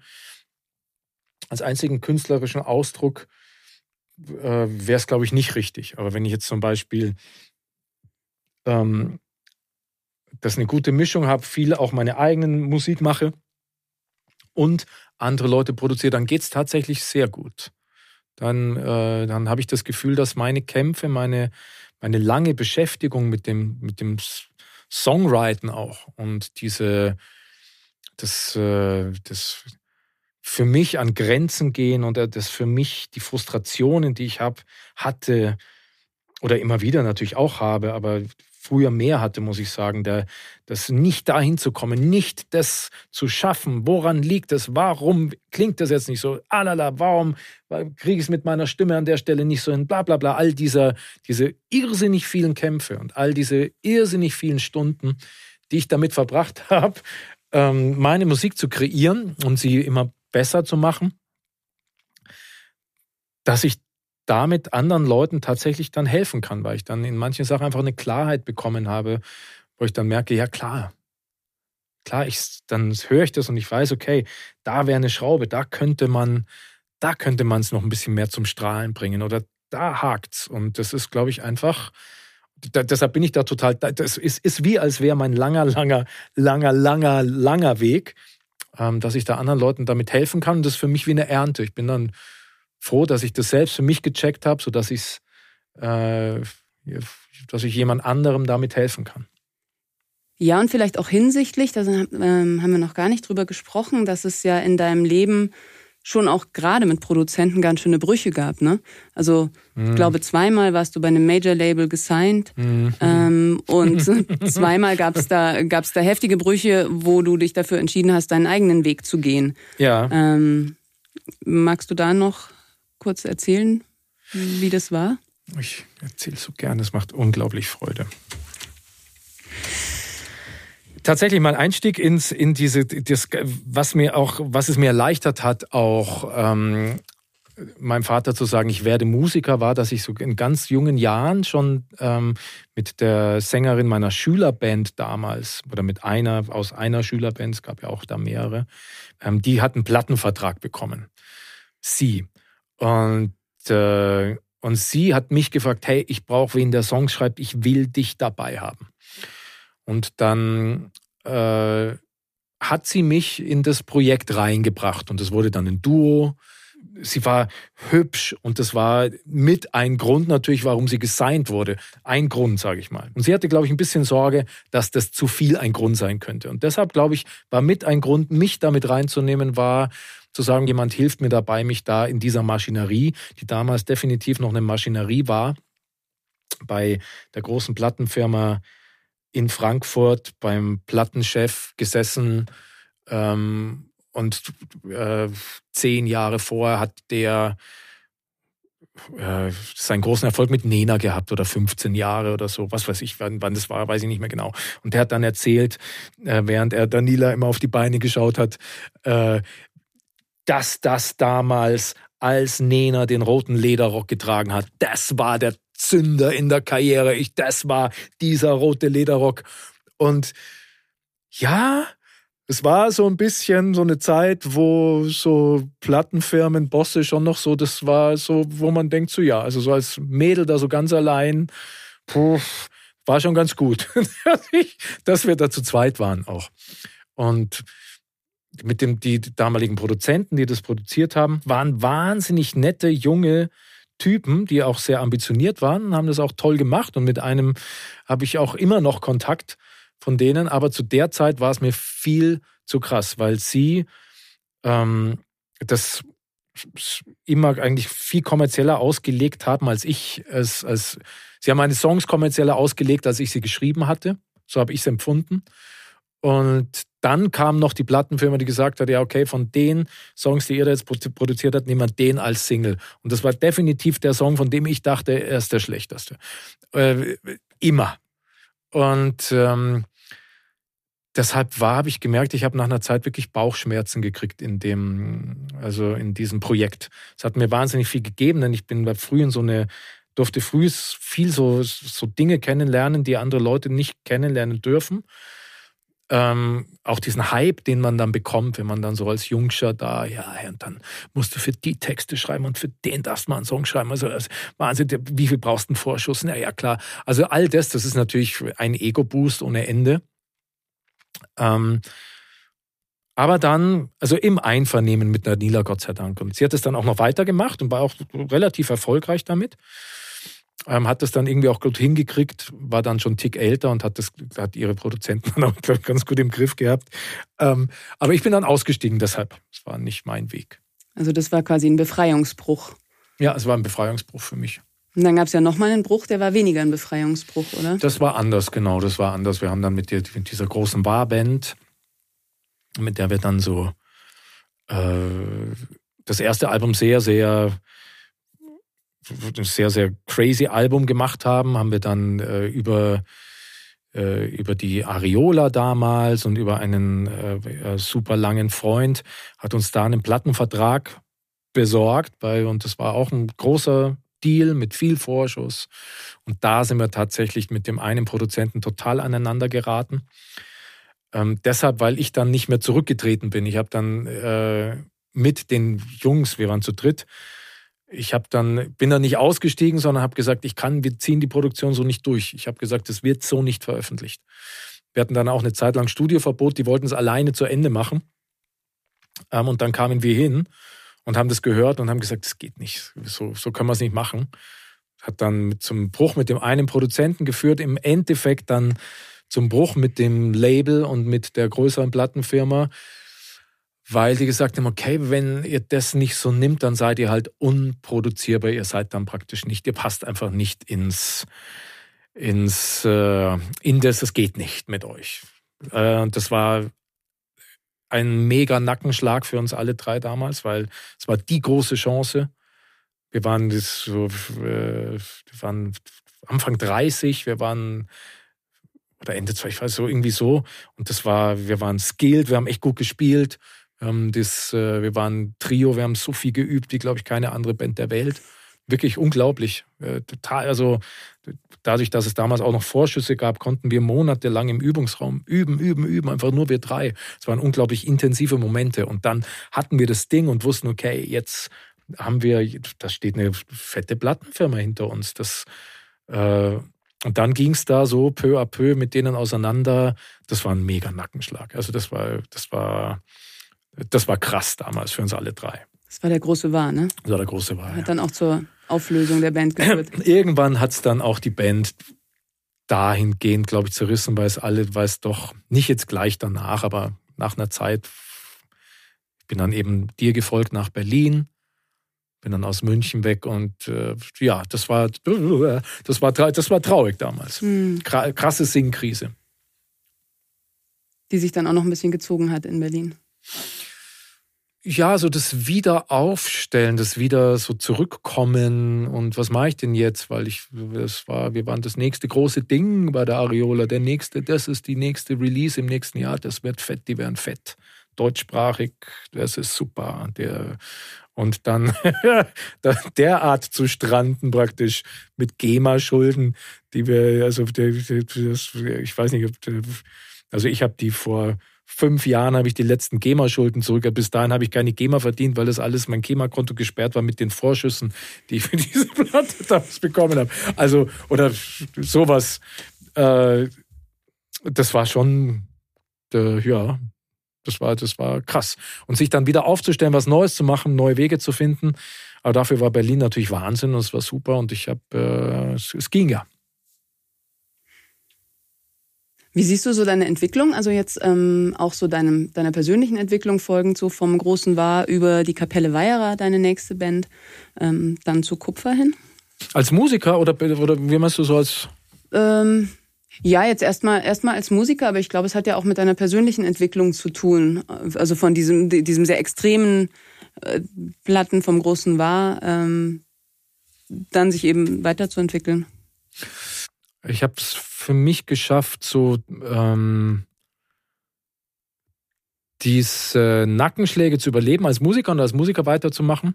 als einzigen künstlerischen Ausdruck, äh, wäre es, glaube ich, nicht richtig. Aber wenn ich jetzt zum Beispiel ähm, das eine gute Mischung habe, viel auch meine eigenen Musik mache und andere Leute produziere, dann geht es tatsächlich sehr gut. Dann, äh, dann habe ich das Gefühl, dass meine Kämpfe, meine, meine lange Beschäftigung mit dem, mit dem Songwriten auch und diese, das, äh, das, für mich an Grenzen gehen und das für mich die Frustrationen, die ich habe, hatte oder immer wieder natürlich auch habe, aber früher mehr hatte, muss ich sagen, der, das nicht dahin zu kommen, nicht das zu schaffen. Woran liegt es? Warum klingt das jetzt nicht so? Alala, warum kriege ich es mit meiner Stimme an der Stelle nicht so hin? Bla bla bla. All dieser, diese irrsinnig vielen Kämpfe und all diese irrsinnig vielen Stunden, die ich damit verbracht habe, ähm, meine Musik zu kreieren und sie immer besser zu machen, dass ich damit anderen Leuten tatsächlich dann helfen kann, weil ich dann in manchen Sachen einfach eine Klarheit bekommen habe, wo ich dann merke, ja klar, klar, ich, dann höre ich das und ich weiß, okay, da wäre eine Schraube, da könnte man, da könnte man es noch ein bisschen mehr zum Strahlen bringen oder da hakt's. Und das ist, glaube ich, einfach, da, deshalb bin ich da total, das ist, ist wie, als wäre mein langer, langer, langer, langer, langer Weg, dass ich da anderen Leuten damit helfen kann. Und das ist für mich wie eine Ernte. Ich bin dann froh, dass ich das selbst für mich gecheckt habe, sodass ich äh, dass ich jemand anderem damit helfen kann. Ja, und vielleicht auch hinsichtlich, da ähm, haben wir noch gar nicht drüber gesprochen, dass es ja in deinem Leben schon auch gerade mit Produzenten ganz schöne Brüche gab, ne? Also mm. ich glaube, zweimal warst du bei einem Major-Label gesigned mm. ähm, und zweimal gab es da, gab's da heftige Brüche, wo du dich dafür entschieden hast, deinen eigenen Weg zu gehen. Ja. Ähm, magst du da noch kurz erzählen, wie das war? Ich erzähle so gern, es macht unglaublich Freude tatsächlich mein Einstieg ins in diese das, was mir auch was es mir erleichtert hat auch ähm, meinem Vater zu sagen, ich werde Musiker, war, dass ich so in ganz jungen Jahren schon ähm, mit der Sängerin meiner Schülerband damals oder mit einer aus einer Schülerband, es gab ja auch da mehrere, ähm, die hat einen Plattenvertrag bekommen. Sie und äh, und sie hat mich gefragt, hey, ich brauche wen der Songs schreibt, ich will dich dabei haben. Und dann äh, hat sie mich in das Projekt reingebracht und es wurde dann ein Duo. Sie war hübsch und das war mit ein Grund natürlich, warum sie gesigned wurde. Ein Grund, sage ich mal. Und sie hatte, glaube ich, ein bisschen Sorge, dass das zu viel ein Grund sein könnte. Und deshalb, glaube ich, war mit ein Grund, mich damit reinzunehmen, war zu sagen, jemand hilft mir dabei, mich da in dieser Maschinerie, die damals definitiv noch eine Maschinerie war, bei der großen Plattenfirma in Frankfurt beim Plattenchef gesessen ähm, und äh, zehn Jahre vorher hat der äh, seinen großen Erfolg mit Nena gehabt oder 15 Jahre oder so, was weiß ich, wann, wann das war, weiß ich nicht mehr genau. Und der hat dann erzählt, äh, während er Danila immer auf die Beine geschaut hat, äh, dass das damals als Nena den roten Lederrock getragen hat, das war der Zünder in der Karriere. Ich, das war dieser rote Lederrock. Und ja, es war so ein bisschen so eine Zeit, wo so Plattenfirmen, Bosse schon noch so, das war so, wo man denkt, so ja, also so als Mädel da so ganz allein, puh, war schon ganz gut, dass wir da zu zweit waren auch. Und mit dem, die damaligen Produzenten, die das produziert haben, waren wahnsinnig nette, junge Typen, die auch sehr ambitioniert waren, haben das auch toll gemacht und mit einem habe ich auch immer noch Kontakt von denen, aber zu der Zeit war es mir viel zu krass, weil sie ähm, das immer eigentlich viel kommerzieller ausgelegt haben, als ich es, als sie haben meine Songs kommerzieller ausgelegt, als ich sie geschrieben hatte. So habe ich es empfunden. Und dann kam noch die Plattenfirma, die gesagt hat, ja, okay, von den Songs, die ihr jetzt produziert habt, nehmen wir den als Single. Und das war definitiv der Song, von dem ich dachte, er ist der schlechteste. Äh, immer. Und ähm, deshalb war, habe ich gemerkt, ich habe nach einer Zeit wirklich Bauchschmerzen gekriegt in dem, also in diesem Projekt. Es hat mir wahnsinnig viel gegeben, denn ich bin früh in so eine durfte früh viel so, so Dinge kennenlernen, die andere Leute nicht kennenlernen dürfen ähm, auch diesen Hype, den man dann bekommt, wenn man dann so als Jungscher da, ja, und dann musst du für die Texte schreiben und für den darfst du mal einen Song schreiben. Also, also Wahnsinn, wie viel brauchst du einen Vorschuss? Na ja, klar. Also all das, das ist natürlich ein Ego-Boost ohne Ende. Ähm, aber dann, also im Einvernehmen mit Nadila, Gott sei Dank. Und sie hat es dann auch noch weitergemacht und war auch relativ erfolgreich damit ähm, hat das dann irgendwie auch gut hingekriegt, war dann schon einen Tick älter und hat das, hat ihre Produzenten dann auch ganz gut im Griff gehabt. Ähm, aber ich bin dann ausgestiegen deshalb. Es war nicht mein Weg. Also das war quasi ein Befreiungsbruch. Ja, es war ein Befreiungsbruch für mich. Und dann gab es ja nochmal einen Bruch, der war weniger ein Befreiungsbruch, oder? Das war anders, genau, das war anders. Wir haben dann mit, mit dieser großen Barband, mit der wir dann so äh, das erste Album sehr, sehr ein sehr, sehr crazy Album gemacht haben, haben wir dann äh, über, äh, über die Areola damals und über einen äh, äh, super langen Freund, hat uns da einen Plattenvertrag besorgt bei, und das war auch ein großer Deal mit viel Vorschuss. Und da sind wir tatsächlich mit dem einen Produzenten total aneinander geraten. Ähm, deshalb, weil ich dann nicht mehr zurückgetreten bin. Ich habe dann äh, mit den Jungs, wir waren zu dritt, ich habe dann bin dann nicht ausgestiegen, sondern habe gesagt, ich kann, wir ziehen die Produktion so nicht durch. Ich habe gesagt, es wird so nicht veröffentlicht. Wir hatten dann auch eine Zeit lang Studioverbot, die wollten es alleine zu Ende machen. Ähm, und dann kamen wir hin und haben das gehört und haben gesagt, das geht nicht, so, so können wir es nicht machen. Hat dann zum Bruch mit dem einen Produzenten geführt, im Endeffekt dann zum Bruch mit dem Label und mit der größeren Plattenfirma, weil die gesagt haben, okay, wenn ihr das nicht so nimmt, dann seid ihr halt unproduzierbar, ihr seid dann praktisch nicht, ihr passt einfach nicht ins, ins äh, in das, es geht nicht mit euch. Äh, das war ein mega Nackenschlag für uns alle drei damals, weil es war die große Chance. Wir waren so, äh, wir waren Anfang 30, wir waren oder Ende 20, ich weiß so irgendwie so. Und das war, wir waren skilled, wir haben echt gut gespielt. Haben das, äh, wir waren Trio, wir haben so viel geübt wie, glaube ich, keine andere Band der Welt. Wirklich unglaublich. Äh, total, also dadurch, dass es damals auch noch Vorschüsse gab, konnten wir monatelang im Übungsraum üben, üben, üben, einfach nur wir drei. Es waren unglaublich intensive Momente. Und dann hatten wir das Ding und wussten, okay, jetzt haben wir, da steht eine fette Plattenfirma hinter uns. Das, äh, und dann ging es da so peu à peu mit denen auseinander. Das war ein mega Nackenschlag. Also das war, das war, das war krass damals für uns alle drei. Das war der große War, ne? Das war der große War. Hat ja. dann auch zur Auflösung der Band geführt. Irgendwann hat es dann auch die Band dahingehend, glaube ich, zerrissen, weil es alle, weil es doch nicht jetzt gleich danach, aber nach einer Zeit, ich bin dann eben dir gefolgt nach Berlin, bin dann aus München weg und äh, ja, das war, das war, das war traurig damals. Hm. Krasse Singkrise. Die sich dann auch noch ein bisschen gezogen hat in Berlin ja, so das Wiederaufstellen, das wieder so zurückkommen und was mache ich denn jetzt? Weil ich, das war, wir waren das nächste große Ding bei der Areola. Der nächste, das ist die nächste Release im nächsten Jahr. Das wird fett, die werden fett. Deutschsprachig, das ist super. Der, und dann derart zu stranden praktisch mit GEMA-Schulden, die wir, also ich weiß nicht, also ich habe die vor fünf Jahren habe ich die letzten GEMA-Schulden zurück. Bis dahin habe ich keine GEMA verdient, weil das alles mein GEMA-Konto gesperrt war mit den Vorschüssen, die ich für diese Platte damals bekommen habe. Also, oder sowas. Äh, das war schon, äh, ja, das war, das war krass. Und sich dann wieder aufzustellen, was Neues zu machen, neue Wege zu finden. Aber dafür war Berlin natürlich Wahnsinn und es war super und ich habe, äh, es, es ging ja. Wie siehst du so deine Entwicklung? Also jetzt ähm, auch so deinem, deiner persönlichen Entwicklung folgend so vom Großen War über die Kapelle Weierer, deine nächste Band, ähm, dann zu Kupfer hin? Als Musiker oder, oder wie meinst du so als? Ähm, ja, jetzt erstmal erstmal als Musiker, aber ich glaube, es hat ja auch mit deiner persönlichen Entwicklung zu tun. Also von diesem, diesem sehr extremen äh, Platten vom Großen War, ähm, dann sich eben weiterzuentwickeln. Ich habe es für mich geschafft, so ähm, diese Nackenschläge zu überleben als Musiker und als Musiker weiterzumachen.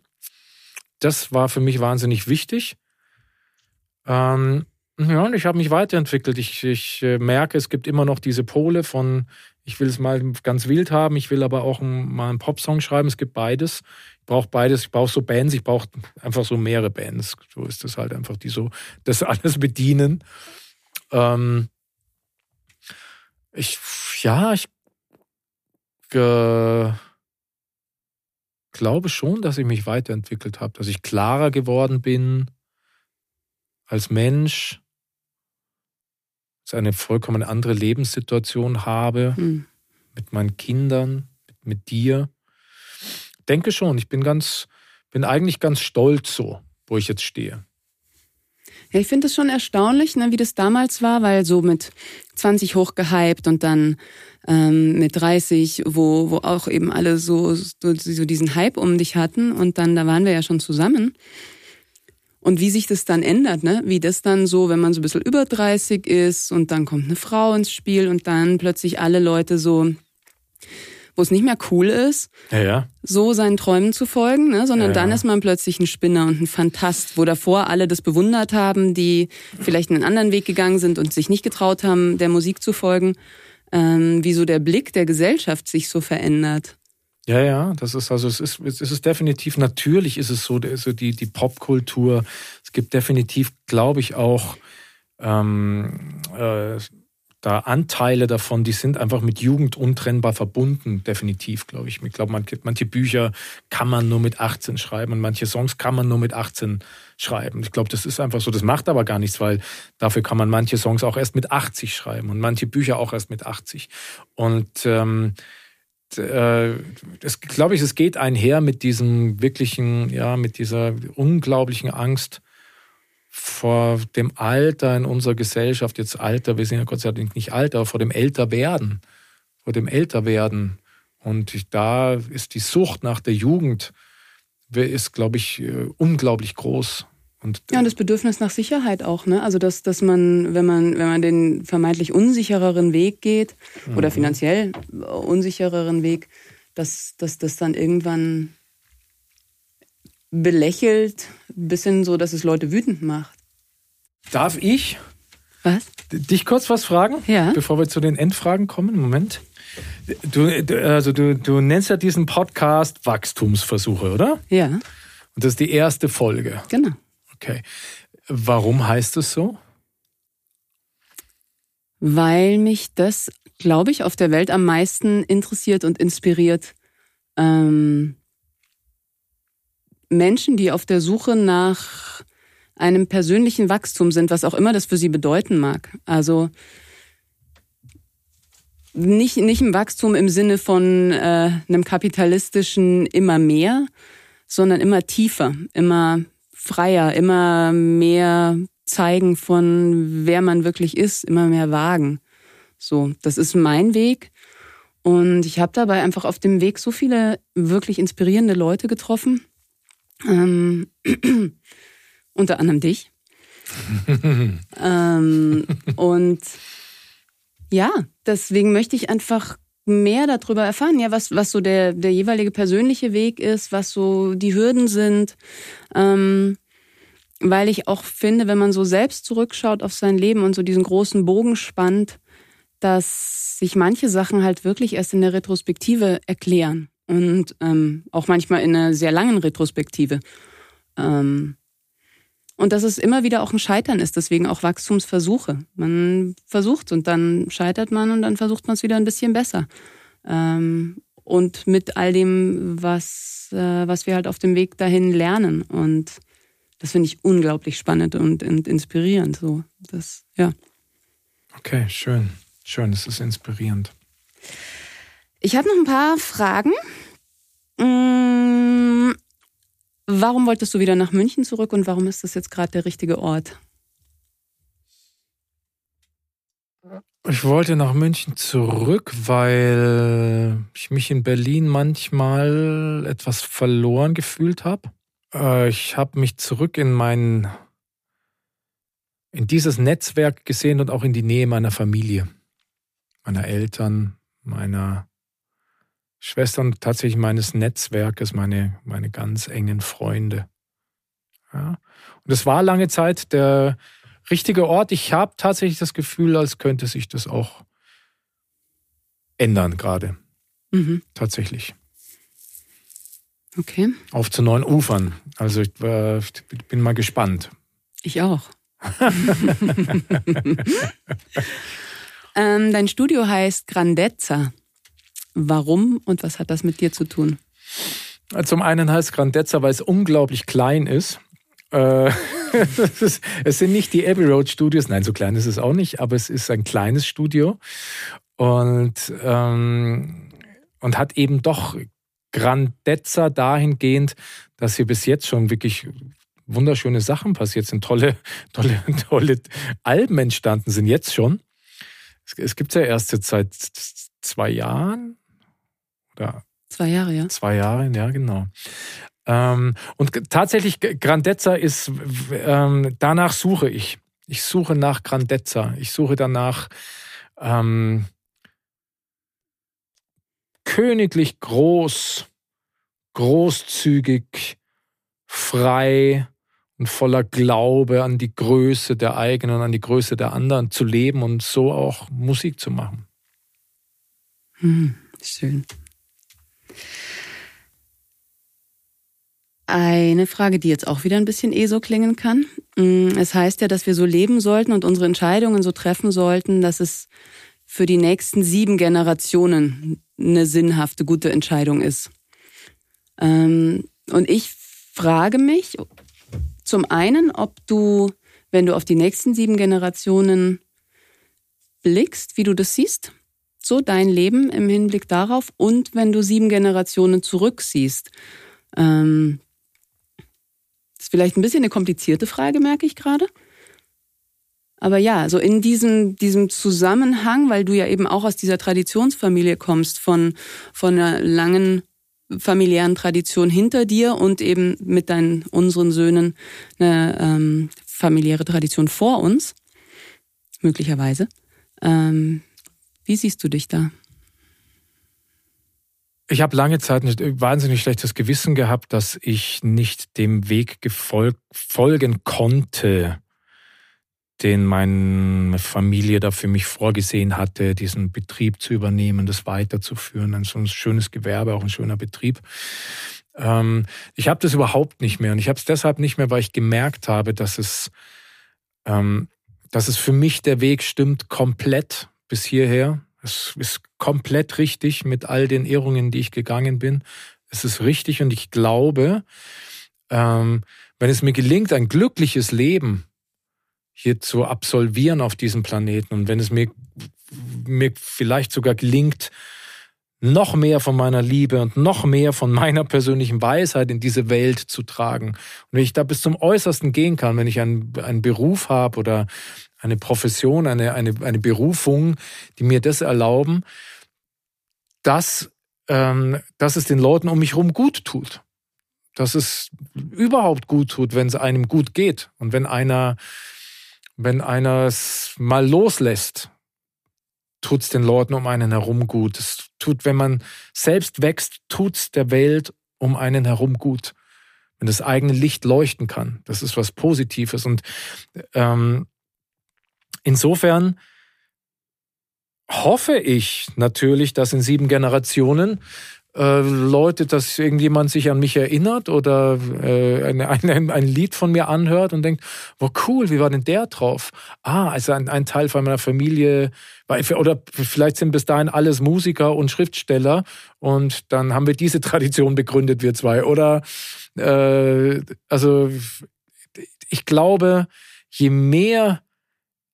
Das war für mich wahnsinnig wichtig. Ähm, ja, und ich habe mich weiterentwickelt. Ich, ich äh, merke, es gibt immer noch diese Pole von, ich will es mal ganz wild haben, ich will aber auch ein, mal einen Popsong schreiben. Es gibt beides. Ich brauche beides. Ich brauche so Bands, ich brauche einfach so mehrere Bands. So ist das halt einfach, die so das alles bedienen. Ähm, ich, ja, ich glaube schon, dass ich mich weiterentwickelt habe, dass ich klarer geworden bin als Mensch, ich eine vollkommen andere Lebenssituation habe hm. mit meinen Kindern, mit, mit dir. Denke schon, ich bin ganz, bin eigentlich ganz stolz so, wo ich jetzt stehe. Ja, ich finde es schon erstaunlich, ne, wie das damals war, weil so mit 20 hochgehypt und dann ähm, mit 30, wo, wo auch eben alle so, so, so diesen Hype um dich hatten und dann, da waren wir ja schon zusammen. Und wie sich das dann ändert, ne? Wie das dann so, wenn man so ein bisschen über 30 ist und dann kommt eine Frau ins Spiel und dann plötzlich alle Leute so wo es nicht mehr cool ist, ja, ja. so seinen Träumen zu folgen, ne? sondern ja, dann ist man plötzlich ein Spinner und ein Fantast, wo davor alle das bewundert haben, die vielleicht einen anderen Weg gegangen sind und sich nicht getraut haben, der Musik zu folgen, ähm, wie so der Blick der Gesellschaft sich so verändert. Ja, ja, das ist also es ist es ist definitiv natürlich ist es so, also die die Popkultur. Es gibt definitiv, glaube ich, auch ähm, äh, da Anteile davon, die sind einfach mit Jugend untrennbar verbunden, definitiv, glaube ich. Ich glaube, manche, manche Bücher kann man nur mit 18 schreiben und manche Songs kann man nur mit 18 schreiben. Ich glaube, das ist einfach so. Das macht aber gar nichts, weil dafür kann man manche Songs auch erst mit 80 schreiben und manche Bücher auch erst mit 80. Und ähm, äh, das glaube ich, es geht einher mit diesem wirklichen, ja, mit dieser unglaublichen Angst vor dem Alter in unserer Gesellschaft, jetzt Alter, wir sind ja Gott sei Dank nicht alt, aber vor dem Älterwerden, vor dem Älterwerden. Und da ist die Sucht nach der Jugend, ist, glaube ich, äh, unglaublich groß. Und ja, und das Bedürfnis nach Sicherheit auch, ne? Also dass, dass man, wenn man, wenn man den vermeintlich unsichereren Weg geht mhm. oder finanziell unsichereren Weg, dass, dass das dann irgendwann belächelt, bis hin so, dass es Leute wütend macht. Darf ich was? dich kurz was fragen? Ja. Bevor wir zu den Endfragen kommen. Moment. Du, also du, du nennst ja diesen Podcast Wachstumsversuche, oder? Ja. Und das ist die erste Folge. Genau. Okay. Warum heißt es so? Weil mich das, glaube ich, auf der Welt am meisten interessiert und inspiriert. Ähm, Menschen, die auf der Suche nach einem persönlichen Wachstum sind, was auch immer das für sie bedeuten mag. Also nicht, nicht ein Wachstum im Sinne von äh, einem kapitalistischen immer mehr, sondern immer tiefer, immer freier, immer mehr zeigen von wer man wirklich ist, immer mehr wagen. So, das ist mein Weg. Und ich habe dabei einfach auf dem Weg so viele wirklich inspirierende Leute getroffen. Ähm, unter anderem dich. ähm, und ja, deswegen möchte ich einfach mehr darüber erfahren, ja, was, was so der, der jeweilige persönliche Weg ist, was so die Hürden sind. Ähm, weil ich auch finde, wenn man so selbst zurückschaut auf sein Leben und so diesen großen Bogen spannt, dass sich manche Sachen halt wirklich erst in der Retrospektive erklären und ähm, auch manchmal in einer sehr langen Retrospektive. Ähm, und dass es immer wieder auch ein Scheitern ist, deswegen auch Wachstumsversuche. Man versucht und dann scheitert man und dann versucht man es wieder ein bisschen besser. Ähm, und mit all dem, was, äh, was wir halt auf dem Weg dahin lernen. Und das finde ich unglaublich spannend und, und inspirierend. So, das, ja. Okay, schön. Schön, das ist inspirierend. Ich habe noch ein paar Fragen. Warum wolltest du wieder nach München zurück und warum ist das jetzt gerade der richtige Ort? Ich wollte nach München zurück, weil ich mich in Berlin manchmal etwas verloren gefühlt habe. Äh, ich habe mich zurück in mein in dieses Netzwerk gesehen und auch in die Nähe meiner Familie, meiner Eltern, meiner Schwestern tatsächlich meines Netzwerkes, meine, meine ganz engen Freunde. Ja. Und es war lange Zeit der richtige Ort. Ich habe tatsächlich das Gefühl, als könnte sich das auch ändern gerade. Mhm. Tatsächlich. Okay. Auf zu neuen Ufern. Also ich äh, bin mal gespannt. Ich auch. ähm, dein Studio heißt Grandezza. Warum und was hat das mit dir zu tun? Zum einen heißt Grandezza, weil es unglaublich klein ist. Äh, es sind nicht die Abbey Road Studios, nein, so klein ist es auch nicht, aber es ist ein kleines Studio und, ähm, und hat eben doch Grandezza dahingehend, dass hier bis jetzt schon wirklich wunderschöne Sachen passiert sind, tolle, tolle, tolle Alben entstanden sind jetzt schon. Es, es gibt ja erst seit zwei Jahren, oder zwei Jahre, ja. Zwei Jahre, ja, genau. Ähm, und tatsächlich, Grandezza ist, ähm, danach suche ich. Ich suche nach Grandezza. Ich suche danach ähm, königlich groß, großzügig, frei und voller Glaube an die Größe der eigenen und an die Größe der anderen zu leben und so auch Musik zu machen. Hm, schön. Eine Frage, die jetzt auch wieder ein bisschen eh so klingen kann. Mm, es heißt ja, dass wir so leben sollten und unsere Entscheidungen so treffen sollten, dass es für die nächsten sieben Generationen eine sinnhafte, gute Entscheidung ist. Ähm, und ich frage mich zum einen, ob du, wenn du auf die nächsten sieben Generationen blickst, wie du das siehst, so dein Leben im Hinblick darauf und wenn du sieben Generationen zurücksiehst. Ähm, ist vielleicht ein bisschen eine komplizierte Frage, merke ich gerade. Aber ja, so in diesem, diesem Zusammenhang, weil du ja eben auch aus dieser Traditionsfamilie kommst, von, von einer langen familiären Tradition hinter dir und eben mit deinen, unseren Söhnen eine ähm, familiäre Tradition vor uns, möglicherweise. Ähm, wie siehst du dich da? Ich habe lange Zeit ein wahnsinnig schlechtes Gewissen gehabt, dass ich nicht dem Weg folgen konnte, den meine Familie da für mich vorgesehen hatte, diesen Betrieb zu übernehmen, das weiterzuführen. Ein so ein schönes Gewerbe, auch ein schöner Betrieb. Ähm, ich habe das überhaupt nicht mehr. Und ich habe es deshalb nicht mehr, weil ich gemerkt habe, dass es, ähm, dass es für mich der Weg stimmt, komplett bis hierher. Es ist komplett richtig mit all den Irrungen, die ich gegangen bin. Es ist richtig und ich glaube, ähm, wenn es mir gelingt, ein glückliches Leben hier zu absolvieren auf diesem Planeten und wenn es mir, mir vielleicht sogar gelingt, noch mehr von meiner Liebe und noch mehr von meiner persönlichen Weisheit in diese Welt zu tragen. Und wenn ich da bis zum Äußersten gehen kann, wenn ich einen, einen Beruf habe oder eine Profession, eine, eine, eine Berufung, die mir das erlauben, dass, ähm, dass es den Leuten um mich herum gut tut. Dass es überhaupt gut tut, wenn es einem gut geht. Und wenn einer, wenn einer es mal loslässt, tut es den Leuten um einen herum gut. Es tut, wenn man selbst wächst, tut es der Welt um einen herum gut. Wenn das eigene Licht leuchten kann, das ist was Positives. Und ähm, insofern hoffe ich natürlich, dass in sieben Generationen äh, Leute, dass irgendjemand sich an mich erinnert oder äh, ein, Lied von mir anhört und denkt, wow, cool, wie war denn der drauf? Ah, also ein, ein Teil von meiner Familie, oder vielleicht sind bis dahin alles Musiker und Schriftsteller und dann haben wir diese Tradition begründet, wir zwei. Oder äh, also ich glaube, je mehr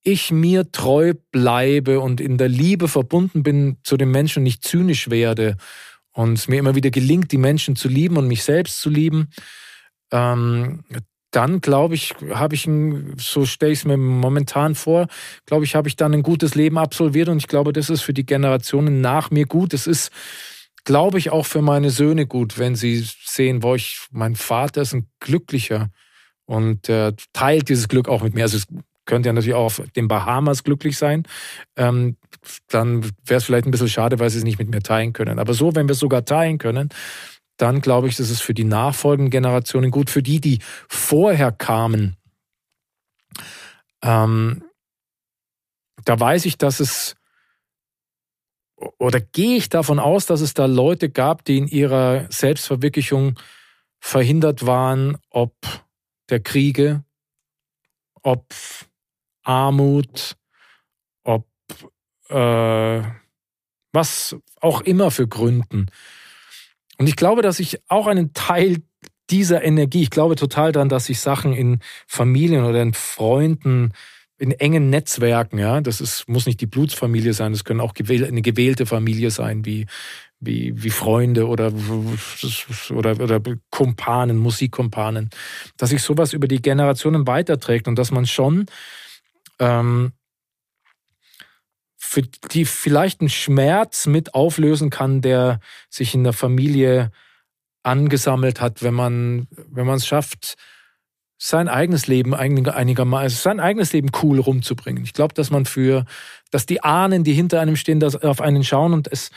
ich mir treu bleibe und in der Liebe verbunden bin zu den Menschen, nicht zynisch werde und mir immer wieder gelingt, die Menschen zu lieben und mich selbst zu lieben, ähm, dann glaube ich, habe ich ein, so stelle ich es mir momentan vor, glaube ich, habe ich dann ein gutes Leben absolviert und ich glaube, das ist für die Generationen nach mir gut. Es ist, glaube ich, auch für meine Söhne gut, wenn sie sehen, wo ich, mein Vater ist ein glücklicher und äh, teilt dieses Glück auch mit mir. Also es könnte ja natürlich auch auf den Bahamas glücklich sein. Ähm, dann wäre es vielleicht ein bisschen schade, weil sie es nicht mit mir teilen können. Aber so, wenn wir es sogar teilen können, dann glaube ich, das ist für die nachfolgenden Generationen gut. Für die, die vorher kamen, ähm, da weiß ich, dass es oder gehe ich davon aus, dass es da Leute gab, die in ihrer Selbstverwirklichung verhindert waren, ob der Kriege, ob Armut, ob äh, was auch immer für Gründen. Und ich glaube, dass ich auch einen Teil dieser Energie, ich glaube total daran, dass sich Sachen in Familien oder in Freunden, in engen Netzwerken, ja, das ist, muss nicht die Blutsfamilie sein, das können auch eine gewählte Familie sein, wie, wie, wie Freunde oder, oder, oder Kumpanen, Musikkumpanen, dass sich sowas über die Generationen weiterträgt und dass man schon ähm, für die vielleicht einen Schmerz mit auflösen kann, der sich in der Familie angesammelt hat, wenn man wenn man es schafft, sein eigenes Leben einigermaßen, also sein eigenes Leben cool rumzubringen. Ich glaube, dass man für, dass die Ahnen, die hinter einem stehen, das auf einen schauen und es,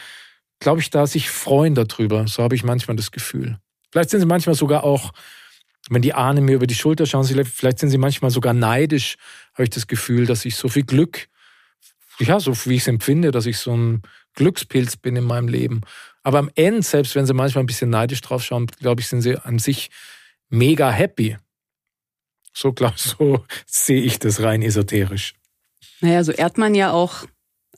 glaube ich, da sich freuen darüber. So habe ich manchmal das Gefühl. Vielleicht sind sie manchmal sogar auch wenn die Ahnen mir über die Schulter schauen, vielleicht sind sie manchmal sogar neidisch, habe ich das Gefühl, dass ich so viel Glück, ja, so wie ich es empfinde, dass ich so ein Glückspilz bin in meinem Leben. Aber am Ende, selbst wenn sie manchmal ein bisschen neidisch drauf schauen, glaube ich, sind sie an sich mega happy. So, glaub, so sehe ich das rein esoterisch. Naja, so ehrt man ja auch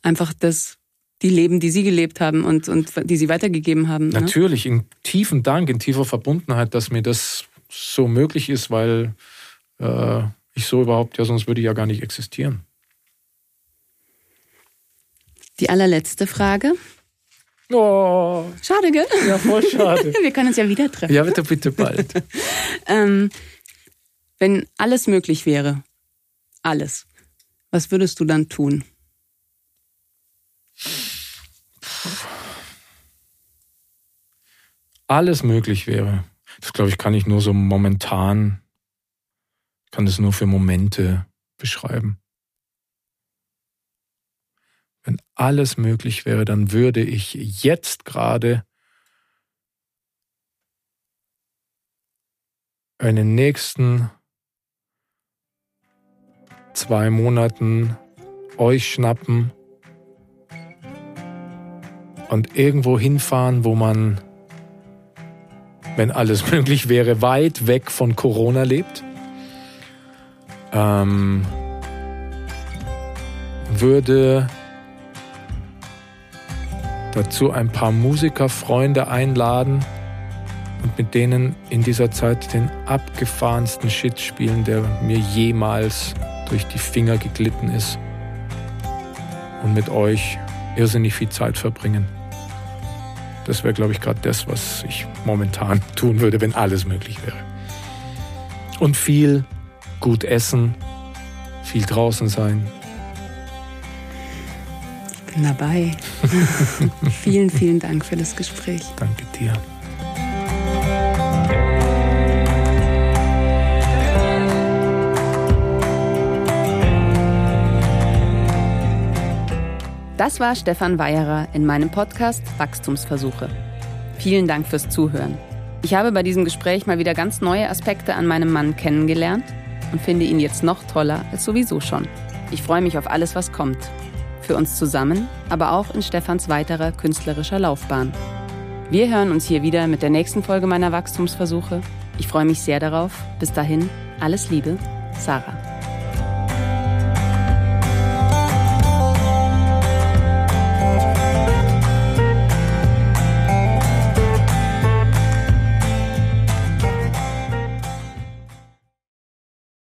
einfach das, die Leben, die Sie gelebt haben und, und die Sie weitergegeben haben. Ne? Natürlich, in tiefen Dank, in tiefer Verbundenheit, dass mir das so möglich ist, weil äh, ich so überhaupt, ja, sonst würde ich ja gar nicht existieren. Die allerletzte Frage. Oh. Schade, gell? Ja, voll schade. Wir können uns ja wieder treffen. Ja, bitte, bitte bald. ähm, wenn alles möglich wäre, alles, was würdest du dann tun? Alles möglich wäre. Das glaube ich, kann ich nur so momentan, kann das nur für Momente beschreiben. Wenn alles möglich wäre, dann würde ich jetzt gerade einen nächsten zwei Monaten euch schnappen und irgendwo hinfahren, wo man, wenn alles möglich wäre, weit weg von Corona lebt. Ähm, würde dazu ein paar Musikerfreunde einladen und mit denen in dieser Zeit den abgefahrensten Shit spielen, der mir jemals durch die Finger geglitten ist. Und mit euch irrsinnig viel Zeit verbringen. Das wäre, glaube ich, gerade das, was ich momentan tun würde, wenn alles möglich wäre. Und viel gut essen, viel draußen sein, bin dabei. vielen, vielen Dank für das Gespräch. Danke dir. Das war Stefan Weyerer in meinem Podcast Wachstumsversuche. Vielen Dank fürs Zuhören. Ich habe bei diesem Gespräch mal wieder ganz neue Aspekte an meinem Mann kennengelernt und finde ihn jetzt noch toller als sowieso schon. Ich freue mich auf alles, was kommt für uns zusammen, aber auch in Stefans weiterer künstlerischer Laufbahn. Wir hören uns hier wieder mit der nächsten Folge meiner Wachstumsversuche. Ich freue mich sehr darauf. Bis dahin, alles Liebe, Sarah.